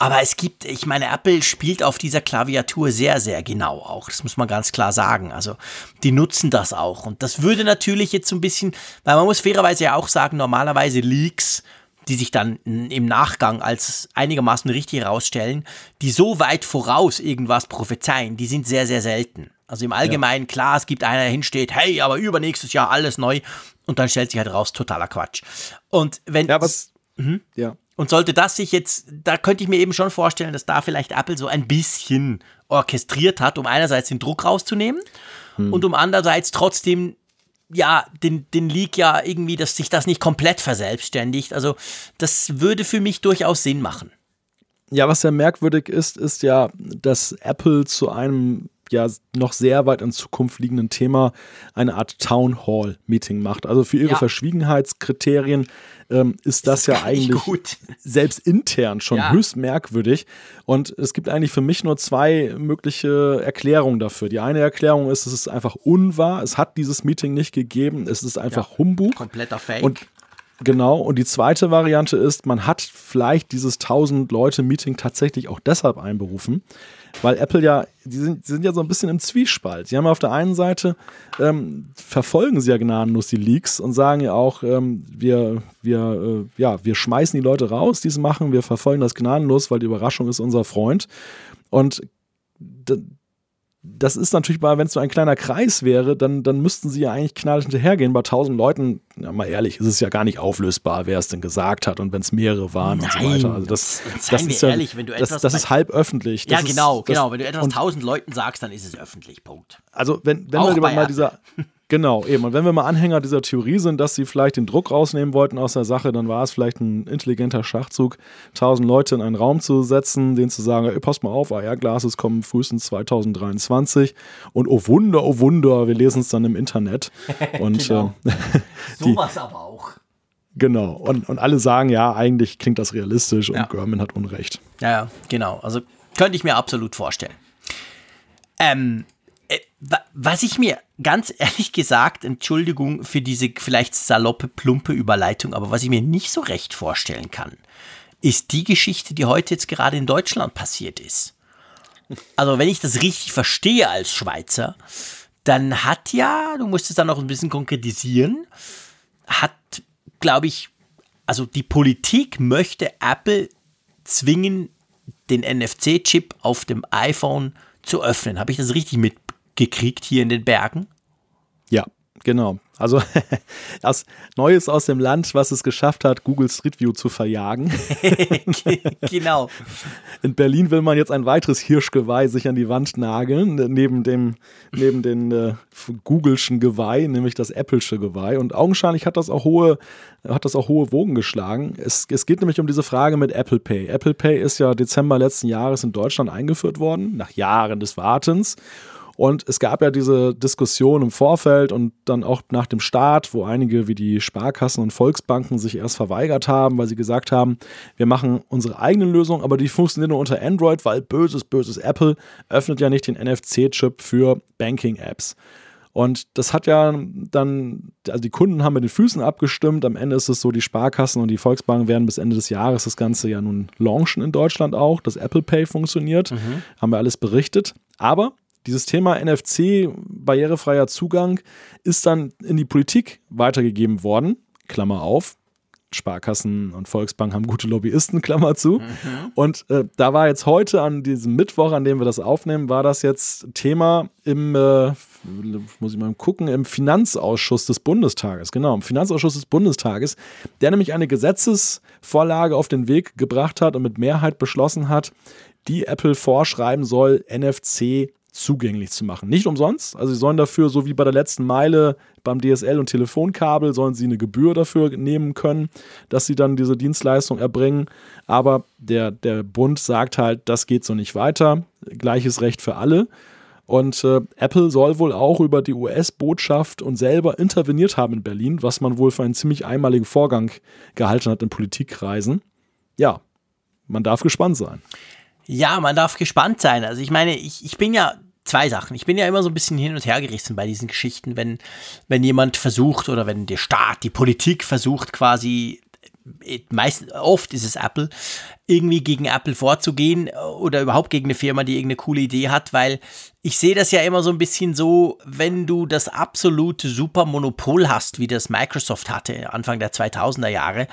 aber es gibt, ich meine, Apple spielt auf dieser Klaviatur sehr, sehr genau auch. Das muss man ganz klar sagen. Also, die nutzen das auch. Und das würde natürlich jetzt so ein bisschen, weil man muss fairerweise ja auch sagen, normalerweise Leaks, die sich dann im Nachgang als einigermaßen richtig herausstellen, die so weit voraus irgendwas prophezeien, die sind sehr, sehr selten. Also im Allgemeinen, ja. klar, es gibt einer, der hinsteht, hey, aber übernächstes Jahr alles neu. Und dann stellt sich halt raus, totaler Quatsch. Und wenn. Ja, was. Mhm. Ja. Und sollte das sich jetzt, da könnte ich mir eben schon vorstellen, dass da vielleicht Apple so ein bisschen orchestriert hat, um einerseits den Druck rauszunehmen hm. und um andererseits trotzdem ja, den, den Leak ja irgendwie, dass sich das nicht komplett verselbstständigt. Also, das würde für mich durchaus Sinn machen. Ja, was ja merkwürdig ist, ist ja, dass Apple zu einem ja noch sehr weit in Zukunft liegenden Thema eine Art Town Hall Meeting macht. Also für ihre ja. Verschwiegenheitskriterien ähm, ist das, das ja eigentlich selbst intern schon ja. höchst merkwürdig. Und es gibt eigentlich für mich nur zwei mögliche Erklärungen dafür. Die eine Erklärung ist, es ist einfach unwahr. Es hat dieses Meeting nicht gegeben. Es ist einfach ja. Humbug. Kompletter Fake. Und Genau, und die zweite Variante ist, man hat vielleicht dieses 1000-Leute-Meeting tatsächlich auch deshalb einberufen, weil Apple ja, die sind, die sind, ja so ein bisschen im Zwiespalt. Sie haben auf der einen Seite, ähm, verfolgen sie ja gnadenlos die Leaks und sagen ja auch, ähm, wir, wir, äh, ja, wir schmeißen die Leute raus, die es machen, wir verfolgen das gnadenlos, weil die Überraschung ist unser Freund. Und das ist natürlich mal, wenn es so ein kleiner Kreis wäre, dann, dann müssten sie ja eigentlich knallig hinterhergehen. Bei 1000 Leuten, ja, mal ehrlich, ist es ja gar nicht auflösbar, wer es denn gesagt hat und wenn es mehrere waren Nein, und so weiter. Also das, das ist ehrlich, ja, wenn du das, etwas. Das ist halb öffentlich. Das ja, genau, ist, genau. Wenn du etwas 1000 Leuten sagst, dann ist es öffentlich. Punkt. Also, wenn, wenn wir mal dieser. Genau, eben. Und wenn wir mal Anhänger dieser Theorie sind, dass sie vielleicht den Druck rausnehmen wollten aus der Sache, dann war es vielleicht ein intelligenter Schachzug, tausend Leute in einen Raum zu setzen, denen zu sagen, ey, pass mal auf, AR-Glases kommen frühestens 2023 und oh Wunder, oh Wunder, wir lesen es dann im Internet. Und genau. äh, sowas aber auch. Genau. Und, und alle sagen, ja, eigentlich klingt das realistisch und ja. Görman hat Unrecht. Ja, genau. Also könnte ich mir absolut vorstellen. Ähm, äh, was ich mir ganz ehrlich gesagt, Entschuldigung für diese vielleicht saloppe, plumpe Überleitung, aber was ich mir nicht so recht vorstellen kann, ist die Geschichte, die heute jetzt gerade in Deutschland passiert ist. Also, wenn ich das richtig verstehe als Schweizer, dann hat ja, du musst es dann noch ein bisschen konkretisieren, hat, glaube ich, also die Politik möchte Apple zwingen, den NFC-Chip auf dem iPhone zu öffnen. Habe ich das richtig mit, gekriegt hier in den Bergen? Ja, genau. Also das Neues aus dem Land, was es geschafft hat, Google Street View zu verjagen. genau. In Berlin will man jetzt ein weiteres Hirschgeweih sich an die Wand nageln, neben dem neben den äh, Googleschen Geweih, nämlich das Apple'sche Geweih. Und augenscheinlich hat das auch hohe hat das auch hohe Wogen geschlagen. Es, es geht nämlich um diese Frage mit Apple Pay. Apple Pay ist ja Dezember letzten Jahres in Deutschland eingeführt worden, nach Jahren des Wartens. Und es gab ja diese Diskussion im Vorfeld und dann auch nach dem Start, wo einige wie die Sparkassen und Volksbanken sich erst verweigert haben, weil sie gesagt haben, wir machen unsere eigene Lösung, aber die funktioniert nur unter Android, weil böses, böses Apple öffnet ja nicht den NFC-Chip für Banking-Apps. Und das hat ja dann, also die Kunden haben mit den Füßen abgestimmt. Am Ende ist es so, die Sparkassen und die Volksbanken werden bis Ende des Jahres das Ganze ja nun launchen in Deutschland auch. Das Apple Pay funktioniert. Mhm. Haben wir alles berichtet. Aber dieses Thema NFC, barrierefreier Zugang, ist dann in die Politik weitergegeben worden. Klammer auf. Sparkassen und Volksbank haben gute Lobbyisten, Klammer zu. Mhm. Und äh, da war jetzt heute an diesem Mittwoch, an dem wir das aufnehmen, war das jetzt Thema im, äh, muss ich mal gucken, im Finanzausschuss des Bundestages. Genau, im Finanzausschuss des Bundestages, der nämlich eine Gesetzesvorlage auf den Weg gebracht hat und mit Mehrheit beschlossen hat, die Apple vorschreiben soll, NFC zugänglich zu machen. Nicht umsonst. Also sie sollen dafür, so wie bei der letzten Meile beim DSL und Telefonkabel, sollen sie eine Gebühr dafür nehmen können, dass sie dann diese Dienstleistung erbringen. Aber der, der Bund sagt halt, das geht so nicht weiter. Gleiches Recht für alle. Und äh, Apple soll wohl auch über die US-Botschaft und selber interveniert haben in Berlin, was man wohl für einen ziemlich einmaligen Vorgang gehalten hat in Politikkreisen. Ja, man darf gespannt sein. Ja, man darf gespannt sein. Also ich meine, ich, ich bin ja zwei Sachen. Ich bin ja immer so ein bisschen hin und her gerissen bei diesen Geschichten, wenn, wenn jemand versucht oder wenn der Staat, die Politik versucht quasi meist, oft ist es Apple, irgendwie gegen Apple vorzugehen oder überhaupt gegen eine Firma, die irgendeine coole Idee hat, weil ich sehe das ja immer so ein bisschen so, wenn du das absolute Supermonopol hast, wie das Microsoft hatte Anfang der 2000er Jahre,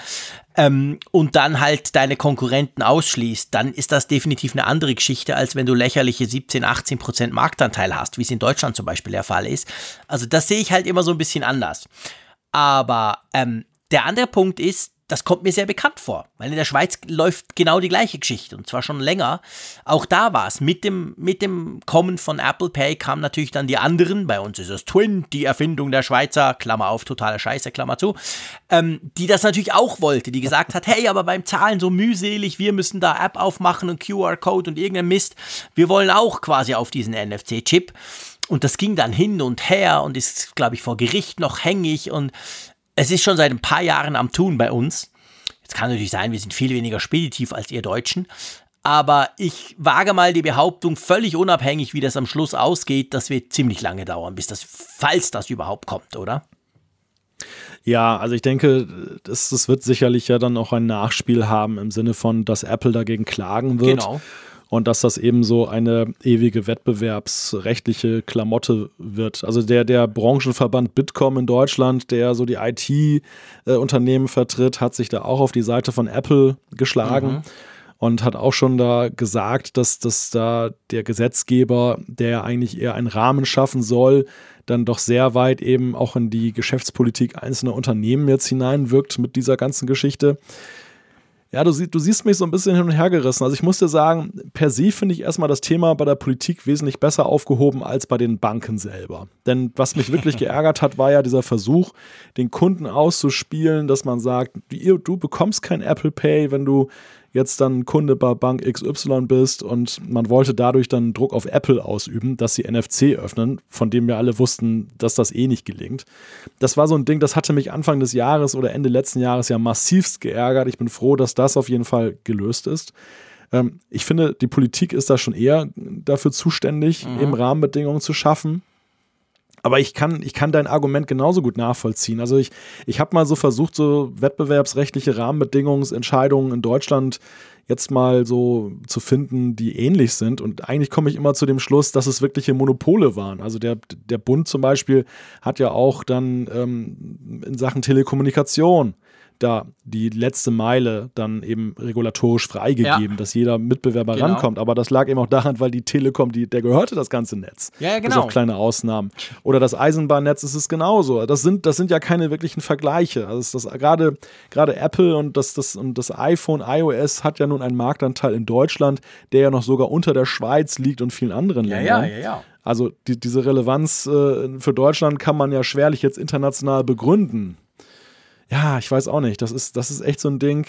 ähm, und dann halt deine Konkurrenten ausschließt, dann ist das definitiv eine andere Geschichte, als wenn du lächerliche 17, 18 Prozent Marktanteil hast, wie es in Deutschland zum Beispiel der Fall ist. Also das sehe ich halt immer so ein bisschen anders. Aber ähm, der andere Punkt ist, das kommt mir sehr bekannt vor, weil in der Schweiz läuft genau die gleiche Geschichte und zwar schon länger. Auch da war es mit dem, mit dem Kommen von Apple Pay kamen natürlich dann die anderen. Bei uns ist es Twin, die Erfindung der Schweizer, Klammer auf, totale Scheiße, Klammer zu, ähm, die das natürlich auch wollte, die gesagt hat, hey, aber beim Zahlen so mühselig, wir müssen da App aufmachen und QR-Code und irgendein Mist. Wir wollen auch quasi auf diesen NFC-Chip. Und das ging dann hin und her und ist, glaube ich, vor Gericht noch hängig und es ist schon seit ein paar Jahren am Tun bei uns. Jetzt kann natürlich sein, wir sind viel weniger speditiv als ihr Deutschen. Aber ich wage mal die Behauptung, völlig unabhängig, wie das am Schluss ausgeht, das wird ziemlich lange dauern, bis das, falls das überhaupt kommt, oder? Ja, also ich denke, das, das wird sicherlich ja dann auch ein Nachspiel haben im Sinne von, dass Apple dagegen klagen wird. Genau und dass das eben so eine ewige wettbewerbsrechtliche Klamotte wird. Also der, der Branchenverband Bitkom in Deutschland, der so die IT-Unternehmen äh, vertritt, hat sich da auch auf die Seite von Apple geschlagen. Mhm und hat auch schon da gesagt, dass, dass da der Gesetzgeber, der eigentlich eher einen Rahmen schaffen soll, dann doch sehr weit eben auch in die Geschäftspolitik einzelner Unternehmen jetzt hineinwirkt mit dieser ganzen Geschichte. Ja, du, du, siehst mich so ein bisschen hin und her gerissen. Also ich muss dir sagen, per se finde ich erstmal das Thema bei der Politik wesentlich besser aufgehoben als bei den Banken selber. Denn was mich wirklich geärgert hat, war ja dieser Versuch, den Kunden auszuspielen, dass man sagt, du, du bekommst kein Apple Pay, wenn du jetzt dann Kunde bei Bank XY bist und man wollte dadurch dann Druck auf Apple ausüben, dass sie NFC öffnen, von dem wir alle wussten, dass das eh nicht gelingt. Das war so ein Ding, das hatte mich Anfang des Jahres oder Ende letzten Jahres ja massivst geärgert. Ich bin froh, dass das auf jeden Fall gelöst ist. Ähm, ich finde, die Politik ist da schon eher dafür zuständig, mhm. eben Rahmenbedingungen zu schaffen. Aber ich kann, ich kann dein Argument genauso gut nachvollziehen. Also ich, ich habe mal so versucht, so wettbewerbsrechtliche Rahmenbedingungsentscheidungen in Deutschland jetzt mal so zu finden, die ähnlich sind. Und eigentlich komme ich immer zu dem Schluss, dass es wirkliche Monopole waren. Also der, der Bund zum Beispiel hat ja auch dann ähm, in Sachen Telekommunikation da die letzte Meile dann eben regulatorisch freigegeben, ja. dass jeder Mitbewerber genau. rankommt. Aber das lag eben auch daran, weil die Telekom, die, der gehörte das ganze Netz. Ja, ja genau. Bis auf kleine Ausnahmen. Oder das Eisenbahnnetz ist es genauso. Das sind, das sind ja keine wirklichen Vergleiche. Also das, gerade, gerade Apple und das, das, und das iPhone, iOS hat ja nun einen Marktanteil in Deutschland, der ja noch sogar unter der Schweiz liegt und vielen anderen ja, Ländern. Ja, ja, ja. Also die, diese Relevanz äh, für Deutschland kann man ja schwerlich jetzt international begründen ja, ich weiß auch nicht. Das ist, das ist echt so ein Ding.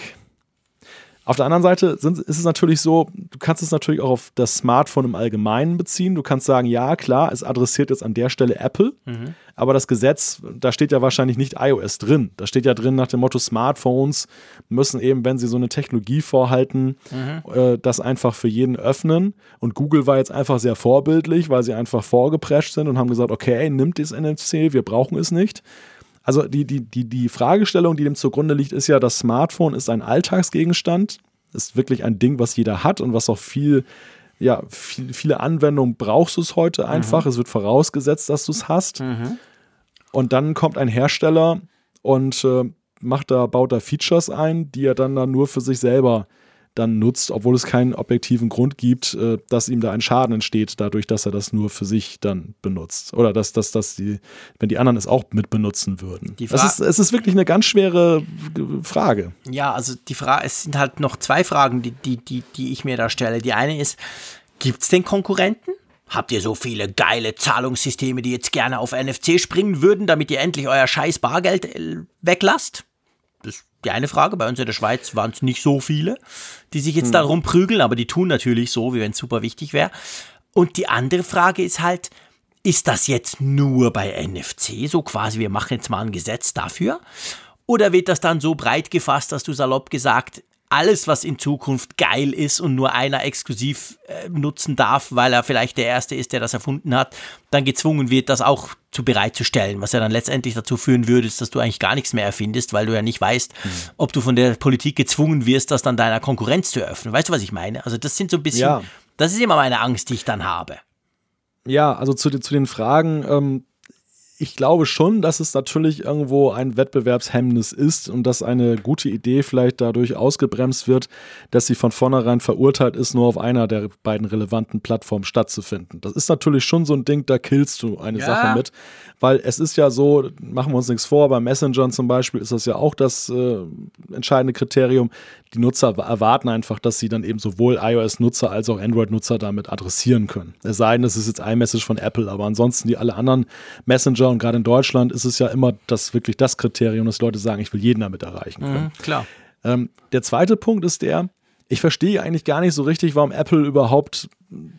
Auf der anderen Seite sind, ist es natürlich so, du kannst es natürlich auch auf das Smartphone im Allgemeinen beziehen. Du kannst sagen, ja, klar, es adressiert jetzt an der Stelle Apple, mhm. aber das Gesetz, da steht ja wahrscheinlich nicht iOS drin. Da steht ja drin nach dem Motto, Smartphones müssen eben, wenn sie so eine Technologie vorhalten, mhm. äh, das einfach für jeden öffnen. Und Google war jetzt einfach sehr vorbildlich, weil sie einfach vorgeprescht sind und haben gesagt, okay, nimmt das NFC, wir brauchen es nicht. Also die, die, die, die Fragestellung, die dem zugrunde liegt, ist ja, das Smartphone ist ein Alltagsgegenstand, ist wirklich ein Ding, was jeder hat und was auch viel, ja, viel, viele Anwendungen brauchst du es heute einfach. Mhm. Es wird vorausgesetzt, dass du es hast. Mhm. Und dann kommt ein Hersteller und äh, macht da, baut da Features ein, die er dann, dann nur für sich selber dann nutzt, obwohl es keinen objektiven Grund gibt, äh, dass ihm da ein Schaden entsteht, dadurch, dass er das nur für sich dann benutzt. Oder dass, dass, dass die, wenn die anderen es auch mit benutzen würden. Es, ist, es ist wirklich eine ganz schwere Frage. Ja, also die Frage, es sind halt noch zwei Fragen, die, die, die, die ich mir da stelle. Die eine ist, gibt es denn Konkurrenten? Habt ihr so viele geile Zahlungssysteme, die jetzt gerne auf NFC springen würden, damit ihr endlich euer scheiß Bargeld äh, weglasst? Die eine Frage. Bei uns in der Schweiz waren es nicht so viele, die sich jetzt hm. darum prügeln, aber die tun natürlich so, wie wenn es super wichtig wäre. Und die andere Frage ist halt, ist das jetzt nur bei NFC, so quasi, wir machen jetzt mal ein Gesetz dafür? Oder wird das dann so breit gefasst, dass du salopp gesagt, alles, was in Zukunft geil ist und nur einer exklusiv äh, nutzen darf, weil er vielleicht der Erste ist, der das erfunden hat, dann gezwungen wird, das auch zu bereitzustellen, was ja dann letztendlich dazu führen würde, dass du eigentlich gar nichts mehr erfindest, weil du ja nicht weißt, mhm. ob du von der Politik gezwungen wirst, das dann deiner Konkurrenz zu eröffnen. Weißt du, was ich meine? Also das sind so ein bisschen, ja. das ist immer meine Angst, die ich dann habe. Ja, also zu, zu den Fragen, ähm, ich glaube schon, dass es natürlich irgendwo ein Wettbewerbshemmnis ist und dass eine gute Idee vielleicht dadurch ausgebremst wird, dass sie von vornherein verurteilt ist, nur auf einer der beiden relevanten Plattformen stattzufinden. Das ist natürlich schon so ein Ding, da killst du eine ja. Sache mit, weil es ist ja so, machen wir uns nichts vor, bei Messenger zum Beispiel ist das ja auch das äh, entscheidende Kriterium. Die Nutzer erwarten einfach, dass sie dann eben sowohl iOS-Nutzer als auch Android-Nutzer damit adressieren können. Es sei denn, es ist jetzt iMessage von Apple, aber ansonsten die alle anderen Messenger und gerade in Deutschland ist es ja immer das wirklich das Kriterium, dass Leute sagen, ich will jeden damit erreichen können. Mhm, klar. Ähm, der zweite Punkt ist der, ich verstehe eigentlich gar nicht so richtig, warum Apple überhaupt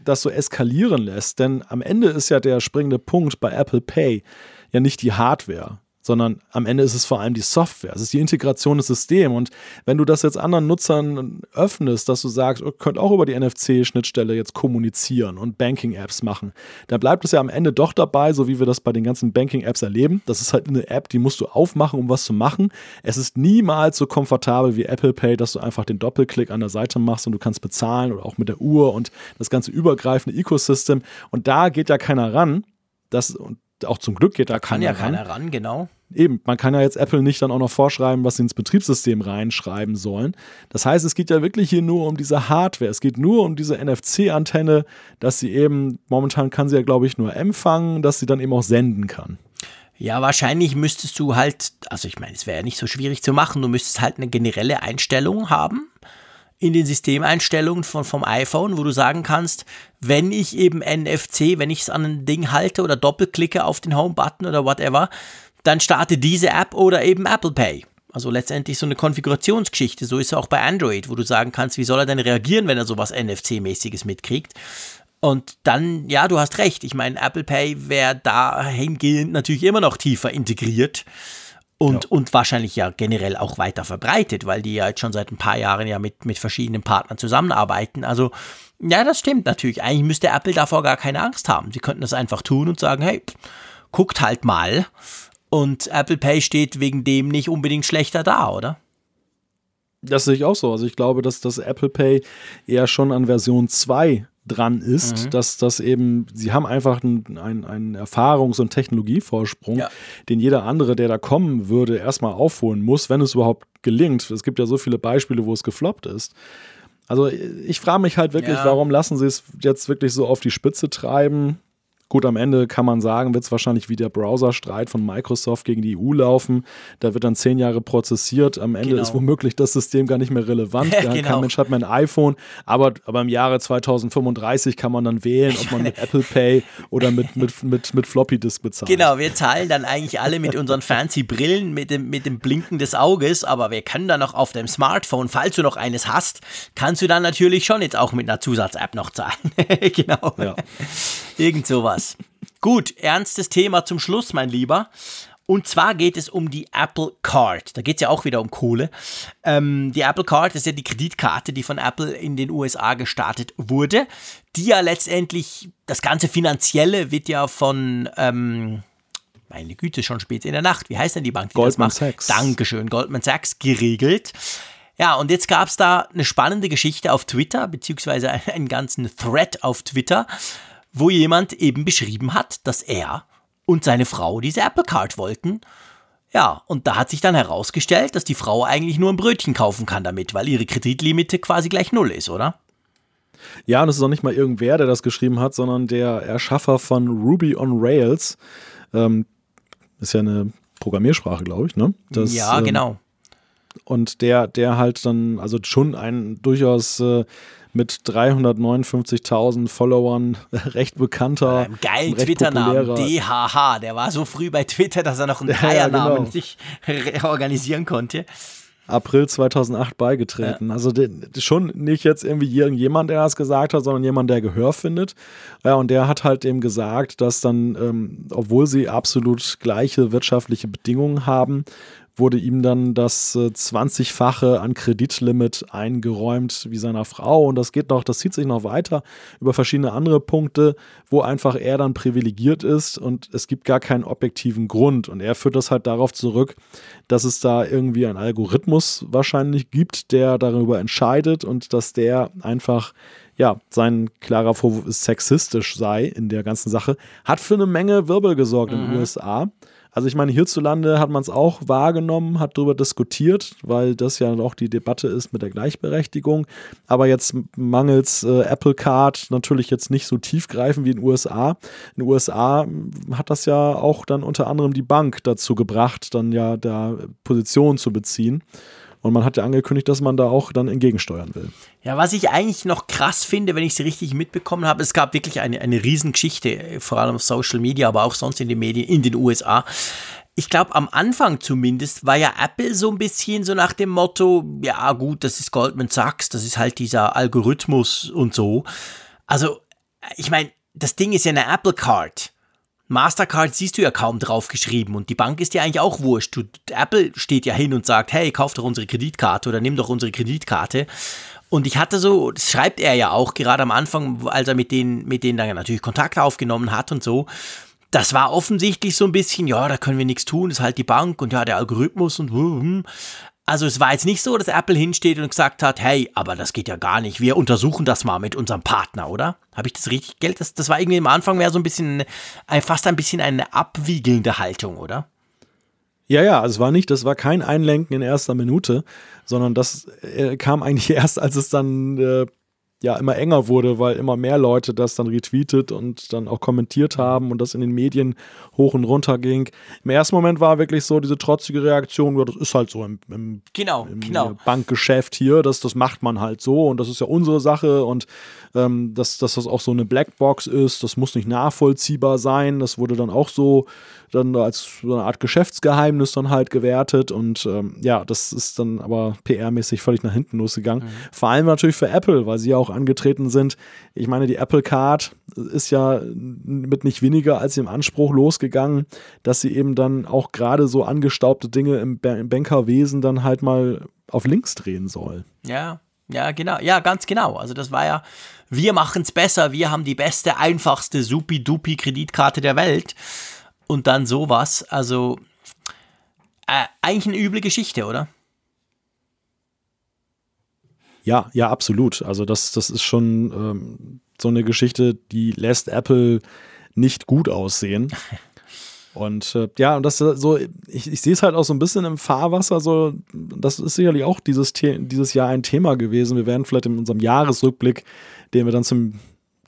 das so eskalieren lässt. Denn am Ende ist ja der springende Punkt bei Apple Pay ja nicht die Hardware, sondern am Ende ist es vor allem die Software. Es ist die Integration des Systems. Und wenn du das jetzt anderen Nutzern öffnest, dass du sagst, ihr könnt auch über die NFC-Schnittstelle jetzt kommunizieren und Banking-Apps machen, dann bleibt es ja am Ende doch dabei, so wie wir das bei den ganzen Banking-Apps erleben. Das ist halt eine App, die musst du aufmachen, um was zu machen. Es ist niemals so komfortabel wie Apple Pay, dass du einfach den Doppelklick an der Seite machst und du kannst bezahlen oder auch mit der Uhr und das ganze übergreifende Ecosystem. Und da geht ja keiner ran. Das, und auch zum Glück geht da, da kann ja keiner ran, genau. Eben, man kann ja jetzt Apple nicht dann auch noch vorschreiben, was sie ins Betriebssystem reinschreiben sollen. Das heißt, es geht ja wirklich hier nur um diese Hardware. Es geht nur um diese NFC-Antenne, dass sie eben, momentan kann sie ja, glaube ich, nur empfangen, dass sie dann eben auch senden kann. Ja, wahrscheinlich müsstest du halt, also ich meine, es wäre ja nicht so schwierig zu machen, du müsstest halt eine generelle Einstellung haben in den Systemeinstellungen von, vom iPhone, wo du sagen kannst, wenn ich eben NFC, wenn ich es an ein Ding halte oder doppelklicke auf den Home-Button oder whatever, dann starte diese App oder eben Apple Pay. Also letztendlich so eine Konfigurationsgeschichte. So ist es auch bei Android, wo du sagen kannst, wie soll er denn reagieren, wenn er sowas NFC-mäßiges mitkriegt. Und dann, ja, du hast recht. Ich meine, Apple Pay wäre dahingehend natürlich immer noch tiefer integriert und, ja. und wahrscheinlich ja generell auch weiter verbreitet, weil die ja jetzt schon seit ein paar Jahren ja mit, mit verschiedenen Partnern zusammenarbeiten. Also, ja, das stimmt natürlich. Eigentlich müsste Apple davor gar keine Angst haben. Sie könnten das einfach tun und sagen, hey, guckt halt mal. Und Apple Pay steht wegen dem nicht unbedingt schlechter da, oder? Das sehe ich auch so. Also ich glaube, dass das Apple Pay eher schon an Version 2 dran ist, mhm. dass das eben, sie haben einfach einen, einen Erfahrungs- und Technologievorsprung, ja. den jeder andere, der da kommen würde, erstmal aufholen muss, wenn es überhaupt gelingt. Es gibt ja so viele Beispiele, wo es gefloppt ist. Also ich frage mich halt wirklich, ja. warum lassen sie es jetzt wirklich so auf die Spitze treiben? Gut, am Ende kann man sagen, wird es wahrscheinlich wie der Browser-Streit von Microsoft gegen die EU laufen. Da wird dann zehn Jahre prozessiert. Am Ende genau. ist womöglich das System gar nicht mehr relevant. genau. Kein Mensch hat mehr ein iPhone. Aber, aber im Jahre 2035 kann man dann wählen, ob man mit Apple Pay oder mit, mit, mit, mit Floppy Disk bezahlt. Genau, wir zahlen dann eigentlich alle mit unseren fancy Brillen, mit dem, mit dem Blinken des Auges. Aber wir können dann noch auf dem Smartphone, falls du noch eines hast, kannst du dann natürlich schon jetzt auch mit einer Zusatz-App noch zahlen. genau. Ja. Irgend sowas. Gut, ernstes Thema zum Schluss, mein Lieber. Und zwar geht es um die Apple Card. Da geht es ja auch wieder um Kohle. Ähm, die Apple Card ist ja die Kreditkarte, die von Apple in den USA gestartet wurde. Die ja letztendlich, das ganze Finanzielle wird ja von, ähm, meine Güte, schon spät in der Nacht. Wie heißt denn die Bank, die Goldman das macht? Sachs. Dankeschön, Goldman Sachs geregelt. Ja, und jetzt gab es da eine spannende Geschichte auf Twitter, beziehungsweise einen ganzen Thread auf Twitter wo jemand eben beschrieben hat, dass er und seine Frau diese Apple Card wollten. Ja, und da hat sich dann herausgestellt, dass die Frau eigentlich nur ein Brötchen kaufen kann damit, weil ihre Kreditlimite quasi gleich null ist, oder? Ja, und es ist auch nicht mal irgendwer, der das geschrieben hat, sondern der Erschaffer von Ruby on Rails. Ähm, ist ja eine Programmiersprache, glaube ich, ne? Das, ja, ähm, genau. Und der, der halt dann, also schon ein durchaus äh, mit 359.000 Followern recht bekannter. Einem geilen Twitter-Namen, DHH. Der war so früh bei Twitter, dass er noch einen Dreiernamen ja, genau. sich organisieren konnte. April 2008 beigetreten. Ja. Also schon nicht jetzt irgendwie irgendjemand, der das gesagt hat, sondern jemand, der Gehör findet. Ja, und der hat halt eben gesagt, dass dann, ähm, obwohl sie absolut gleiche wirtschaftliche Bedingungen haben, wurde ihm dann das äh, 20-fache an Kreditlimit eingeräumt wie seiner Frau. Und das geht noch, das zieht sich noch weiter über verschiedene andere Punkte, wo einfach er dann privilegiert ist und es gibt gar keinen objektiven Grund. Und er führt das halt darauf zurück, dass es da irgendwie einen Algorithmus wahrscheinlich gibt, der darüber entscheidet und dass der einfach ja, sein klarer Vorwurf ist sexistisch sei in der ganzen Sache, hat für eine Menge Wirbel gesorgt mhm. in den USA. Also ich meine, hierzulande hat man es auch wahrgenommen, hat darüber diskutiert, weil das ja auch die Debatte ist mit der Gleichberechtigung. Aber jetzt mangels äh, Apple Card natürlich jetzt nicht so tiefgreifend wie in den USA. In den USA hat das ja auch dann unter anderem die Bank dazu gebracht, dann ja da Position zu beziehen. Und man hat ja angekündigt, dass man da auch dann entgegensteuern will. Ja, was ich eigentlich noch krass finde, wenn ich es richtig mitbekommen habe, es gab wirklich eine, eine Riesengeschichte, vor allem auf Social Media, aber auch sonst in den Medien in den USA. Ich glaube, am Anfang zumindest war ja Apple so ein bisschen so nach dem Motto, ja gut, das ist Goldman Sachs, das ist halt dieser Algorithmus und so. Also, ich meine, das Ding ist ja eine Apple Card. Mastercard siehst du ja kaum drauf geschrieben und die Bank ist dir eigentlich auch wurscht. Du, Apple steht ja hin und sagt, hey, kauf doch unsere Kreditkarte oder nimm doch unsere Kreditkarte. Und ich hatte so, das schreibt er ja auch gerade am Anfang, als er mit denen, mit denen dann natürlich Kontakt aufgenommen hat und so. Das war offensichtlich so ein bisschen, ja, da können wir nichts tun, ist halt die Bank und ja, der Algorithmus und hm. Also es war jetzt nicht so, dass Apple hinsteht und gesagt hat, hey, aber das geht ja gar nicht. Wir untersuchen das mal mit unserem Partner, oder? Habe ich das richtig Geld? Das, das war irgendwie am Anfang mehr so ein bisschen, fast ein bisschen eine abwiegelnde Haltung, oder? Ja, ja, also es war nicht, das war kein Einlenken in erster Minute, sondern das äh, kam eigentlich erst, als es dann äh, ja immer enger wurde, weil immer mehr Leute das dann retweetet und dann auch kommentiert haben und das in den Medien hoch und runter ging. Im ersten Moment war wirklich so diese trotzige Reaktion, ja, das ist halt so im, im, genau, im genau. Bankgeschäft hier, das, das macht man halt so und das ist ja unsere Sache und ähm, dass, dass das auch so eine Blackbox ist, das muss nicht nachvollziehbar sein, das wurde dann auch so dann als so eine Art Geschäftsgeheimnis dann halt gewertet und ähm, ja, das ist dann aber PR-mäßig völlig nach hinten losgegangen. Mhm. Vor allem natürlich für Apple, weil sie ja auch angetreten sind. Ich meine, die Apple Card ist ja mit nicht weniger als dem Anspruch losgegangen, dass sie eben dann auch gerade so angestaubte Dinge im, im Bankerwesen dann halt mal auf links drehen soll. Ja, ja, genau. Ja, ganz genau. Also das war ja, wir machen es besser, wir haben die beste, einfachste, supi-dupi Kreditkarte der Welt und dann sowas. Also äh, eigentlich eine üble Geschichte, oder? Ja, ja, absolut. Also das, das ist schon ähm, so eine Geschichte, die lässt Apple nicht gut aussehen. Und äh, ja, und das so, ich, ich sehe es halt auch so ein bisschen im Fahrwasser. So, das ist sicherlich auch dieses, dieses Jahr ein Thema gewesen. Wir werden vielleicht in unserem Jahresrückblick, den wir dann zum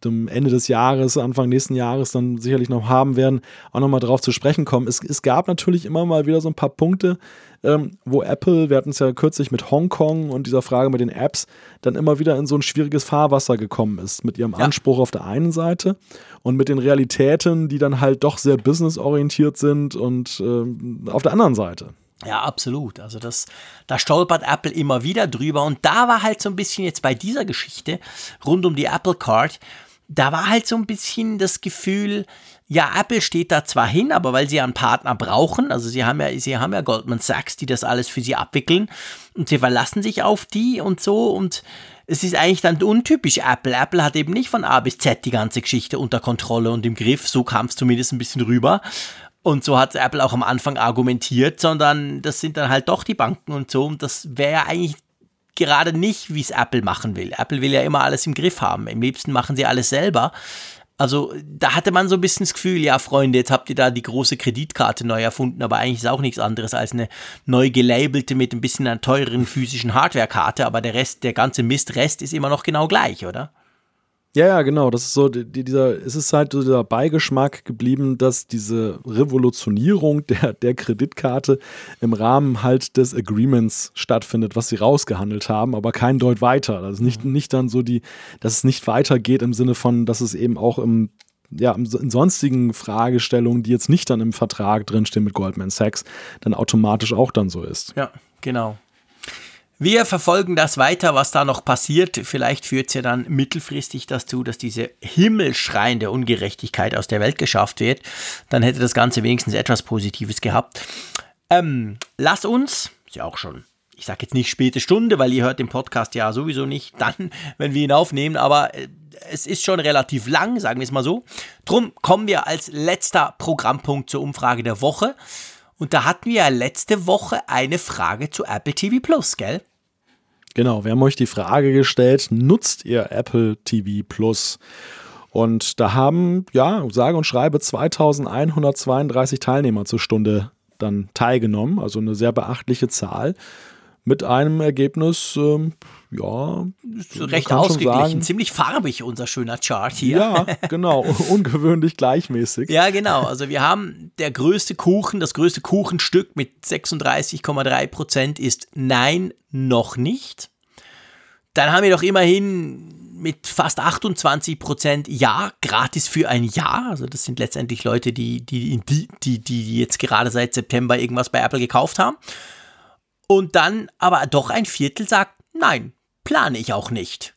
dem Ende des Jahres, Anfang nächsten Jahres dann sicherlich noch haben werden, auch nochmal drauf zu sprechen kommen. Es, es gab natürlich immer mal wieder so ein paar Punkte, ähm, wo Apple, wir hatten es ja kürzlich mit Hongkong und dieser Frage mit den Apps, dann immer wieder in so ein schwieriges Fahrwasser gekommen ist, mit ihrem ja. Anspruch auf der einen Seite und mit den Realitäten, die dann halt doch sehr businessorientiert sind und ähm, auf der anderen Seite. Ja, absolut. Also das, da stolpert Apple immer wieder drüber. Und da war halt so ein bisschen jetzt bei dieser Geschichte rund um die Apple Card, da war halt so ein bisschen das Gefühl, ja, Apple steht da zwar hin, aber weil sie ja einen Partner brauchen, also sie haben ja, sie haben ja Goldman Sachs, die das alles für sie abwickeln und sie verlassen sich auf die und so und es ist eigentlich dann untypisch Apple. Apple hat eben nicht von A bis Z die ganze Geschichte unter Kontrolle und im Griff, so kam es zumindest ein bisschen rüber. Und so hat Apple auch am Anfang argumentiert, sondern das sind dann halt doch die Banken und so. Und das wäre ja eigentlich gerade nicht, wie es Apple machen will. Apple will ja immer alles im Griff haben. Im liebsten machen sie alles selber. Also da hatte man so ein bisschen das Gefühl, ja Freunde, jetzt habt ihr da die große Kreditkarte neu erfunden, aber eigentlich ist auch nichts anderes als eine neu gelabelte mit ein bisschen einer teureren physischen Hardwarekarte, aber der Rest, der ganze Mistrest ist immer noch genau gleich, oder? Ja, ja, genau. Das ist so dieser, es ist halt so dieser Beigeschmack geblieben, dass diese Revolutionierung der, der Kreditkarte im Rahmen halt des Agreements stattfindet, was sie rausgehandelt haben, aber kein Deut weiter. Das ist nicht, mhm. nicht dann so die, dass es nicht weitergeht im Sinne von, dass es eben auch im ja, in sonstigen Fragestellungen, die jetzt nicht dann im Vertrag drinstehen mit Goldman Sachs, dann automatisch auch dann so ist. Ja, genau. Wir verfolgen das weiter, was da noch passiert. Vielleicht führt es ja dann mittelfristig dazu, dass diese himmelschreiende Ungerechtigkeit aus der Welt geschafft wird. Dann hätte das Ganze wenigstens etwas Positives gehabt. Ähm, lass uns, ist ja auch schon, ich sage jetzt nicht späte Stunde, weil ihr hört den Podcast ja sowieso nicht dann, wenn wir ihn aufnehmen, aber äh, es ist schon relativ lang, sagen wir es mal so. Drum kommen wir als letzter Programmpunkt zur Umfrage der Woche. Und da hatten wir ja letzte Woche eine Frage zu Apple TV Plus, gell? Genau, wir haben euch die Frage gestellt, nutzt ihr Apple TV Plus? Und da haben, ja, sage und schreibe 2132 Teilnehmer zur Stunde dann teilgenommen, also eine sehr beachtliche Zahl mit einem Ergebnis, ähm, ja. Recht ausgeglichen, ziemlich farbig unser schöner Chart hier. Ja, genau, ungewöhnlich gleichmäßig. Ja, genau. Also wir haben der größte Kuchen, das größte Kuchenstück mit 36,3 Prozent ist Nein, noch nicht. Dann haben wir doch immerhin mit fast 28 Prozent Ja, gratis für ein Jahr. Also das sind letztendlich Leute, die, die, die, die, die jetzt gerade seit September irgendwas bei Apple gekauft haben. Und dann aber doch ein Viertel sagt, nein, plane ich auch nicht.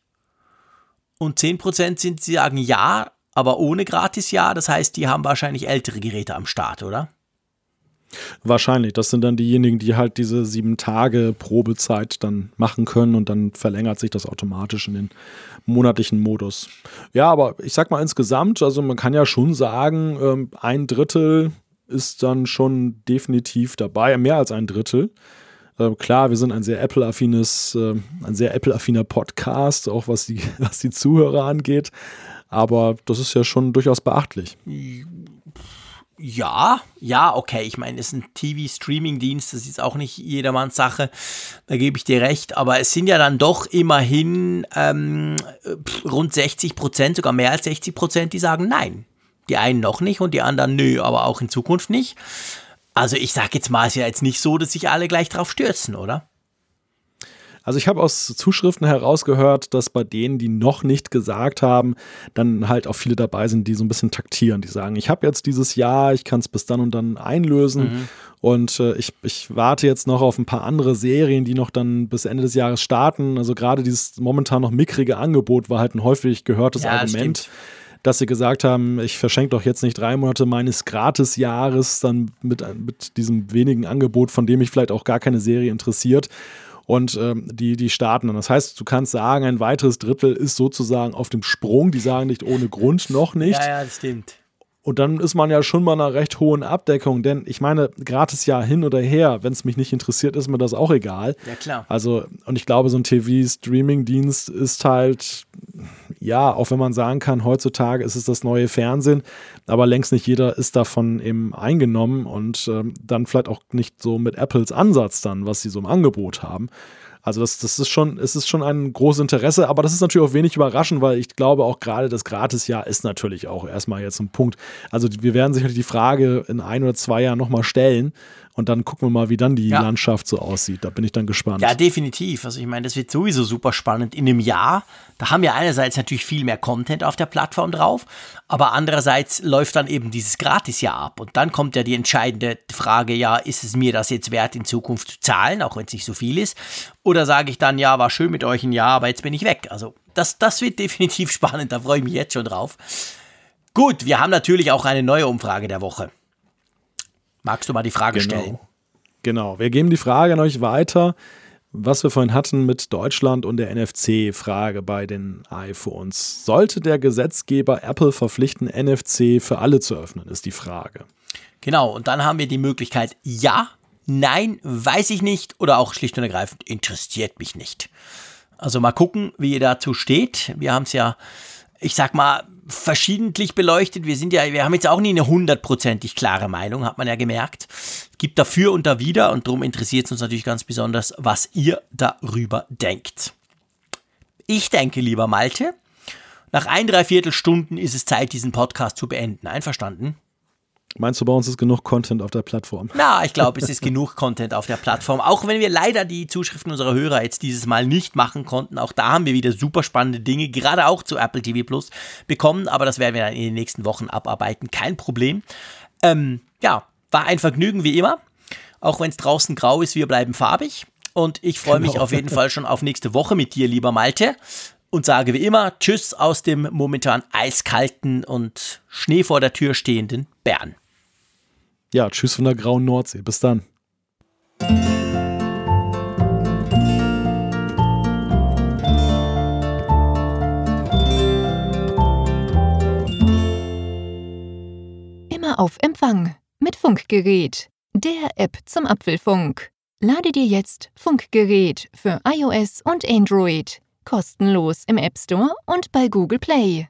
Und 10 Prozent sind, sie sagen ja, aber ohne gratis Ja. Das heißt, die haben wahrscheinlich ältere Geräte am Start, oder? Wahrscheinlich. Das sind dann diejenigen, die halt diese sieben Tage Probezeit dann machen können und dann verlängert sich das automatisch in den monatlichen Modus. Ja, aber ich sag mal insgesamt, also man kann ja schon sagen, ähm, ein Drittel ist dann schon definitiv dabei, mehr als ein Drittel. Äh, klar, wir sind ein sehr Apple-affines, äh, ein sehr Apple-affiner Podcast, auch was die, was die Zuhörer angeht. Aber das ist ja schon durchaus beachtlich. Ja, ja, okay. Ich meine, es ist ein TV-Streaming-Dienst, das ist auch nicht jedermanns Sache. Da gebe ich dir recht. Aber es sind ja dann doch immerhin ähm, rund 60 Prozent, sogar mehr als 60 Prozent, die sagen Nein. Die einen noch nicht und die anderen nö, aber auch in Zukunft nicht. Also ich sage jetzt mal, es ist ja jetzt nicht so, dass sich alle gleich drauf stürzen, oder? Also ich habe aus Zuschriften herausgehört, dass bei denen, die noch nicht gesagt haben, dann halt auch viele dabei sind, die so ein bisschen taktieren. Die sagen, ich habe jetzt dieses Jahr, ich kann es bis dann und dann einlösen. Mhm. Und äh, ich, ich warte jetzt noch auf ein paar andere Serien, die noch dann bis Ende des Jahres starten. Also gerade dieses momentan noch mickrige Angebot war halt ein häufig gehörtes ja, Argument. Stimmt dass sie gesagt haben, ich verschenke doch jetzt nicht drei Monate meines Gratisjahres dann mit, mit diesem wenigen Angebot, von dem mich vielleicht auch gar keine Serie interessiert und ähm, die, die starten dann. Das heißt, du kannst sagen, ein weiteres Drittel ist sozusagen auf dem Sprung. Die sagen nicht ohne Grund noch nicht. Ja, ja, das stimmt. Und dann ist man ja schon mal einer recht hohen Abdeckung, denn ich meine, gratis Jahr hin oder her, wenn es mich nicht interessiert, ist mir das auch egal. Ja, klar. Also, und ich glaube, so ein TV-Streaming-Dienst ist halt, ja, auch wenn man sagen kann, heutzutage ist es das neue Fernsehen, aber längst nicht jeder ist davon eben eingenommen und ähm, dann vielleicht auch nicht so mit Apples Ansatz dann, was sie so im Angebot haben. Also das, das ist schon, es ist schon ein großes Interesse, aber das ist natürlich auch wenig überraschend, weil ich glaube auch gerade das Gratisjahr ist natürlich auch erstmal jetzt ein Punkt. Also wir werden sicherlich die Frage in ein oder zwei Jahren nochmal stellen, und dann gucken wir mal, wie dann die ja. Landschaft so aussieht. Da bin ich dann gespannt. Ja, definitiv. Also ich meine, das wird sowieso super spannend. In einem Jahr, da haben wir einerseits natürlich viel mehr Content auf der Plattform drauf, aber andererseits läuft dann eben dieses Gratisjahr ab. Und dann kommt ja die entscheidende Frage, ja, ist es mir das jetzt wert, in Zukunft zu zahlen, auch wenn es nicht so viel ist? Oder sage ich dann, ja, war schön mit euch ein Jahr, aber jetzt bin ich weg. Also das, das wird definitiv spannend, da freue ich mich jetzt schon drauf. Gut, wir haben natürlich auch eine neue Umfrage der Woche. Magst du mal die Frage genau. stellen? Genau, wir geben die Frage an euch weiter, was wir vorhin hatten mit Deutschland und der NFC-Frage bei den iPhones. Sollte der Gesetzgeber Apple verpflichten, NFC für alle zu öffnen, ist die Frage. Genau, und dann haben wir die Möglichkeit ja, nein, weiß ich nicht oder auch schlicht und ergreifend interessiert mich nicht. Also mal gucken, wie ihr dazu steht. Wir haben es ja, ich sag mal, verschiedentlich beleuchtet. Wir sind ja, wir haben jetzt auch nie eine hundertprozentig klare Meinung, hat man ja gemerkt. Gibt dafür und da wieder und darum interessiert es uns natürlich ganz besonders, was ihr darüber denkt. Ich denke, lieber Malte, nach ein, dreiviertel Stunden ist es Zeit, diesen Podcast zu beenden. Einverstanden? Meinst du, bei uns ist genug Content auf der Plattform? Na, ich glaube, es ist genug Content auf der Plattform. Auch wenn wir leider die Zuschriften unserer Hörer jetzt dieses Mal nicht machen konnten. Auch da haben wir wieder super spannende Dinge, gerade auch zu Apple TV Plus bekommen. Aber das werden wir dann in den nächsten Wochen abarbeiten. Kein Problem. Ähm, ja, war ein Vergnügen wie immer. Auch wenn es draußen grau ist, wir bleiben farbig. Und ich freue genau. mich auf jeden Fall schon auf nächste Woche mit dir, lieber Malte. Und sage wie immer Tschüss aus dem momentan eiskalten und Schnee vor der Tür stehenden Bern. Ja, tschüss von der grauen Nordsee. Bis dann. Immer auf Empfang mit Funkgerät, der App zum Apfelfunk. Lade dir jetzt Funkgerät für iOS und Android kostenlos im App Store und bei Google Play.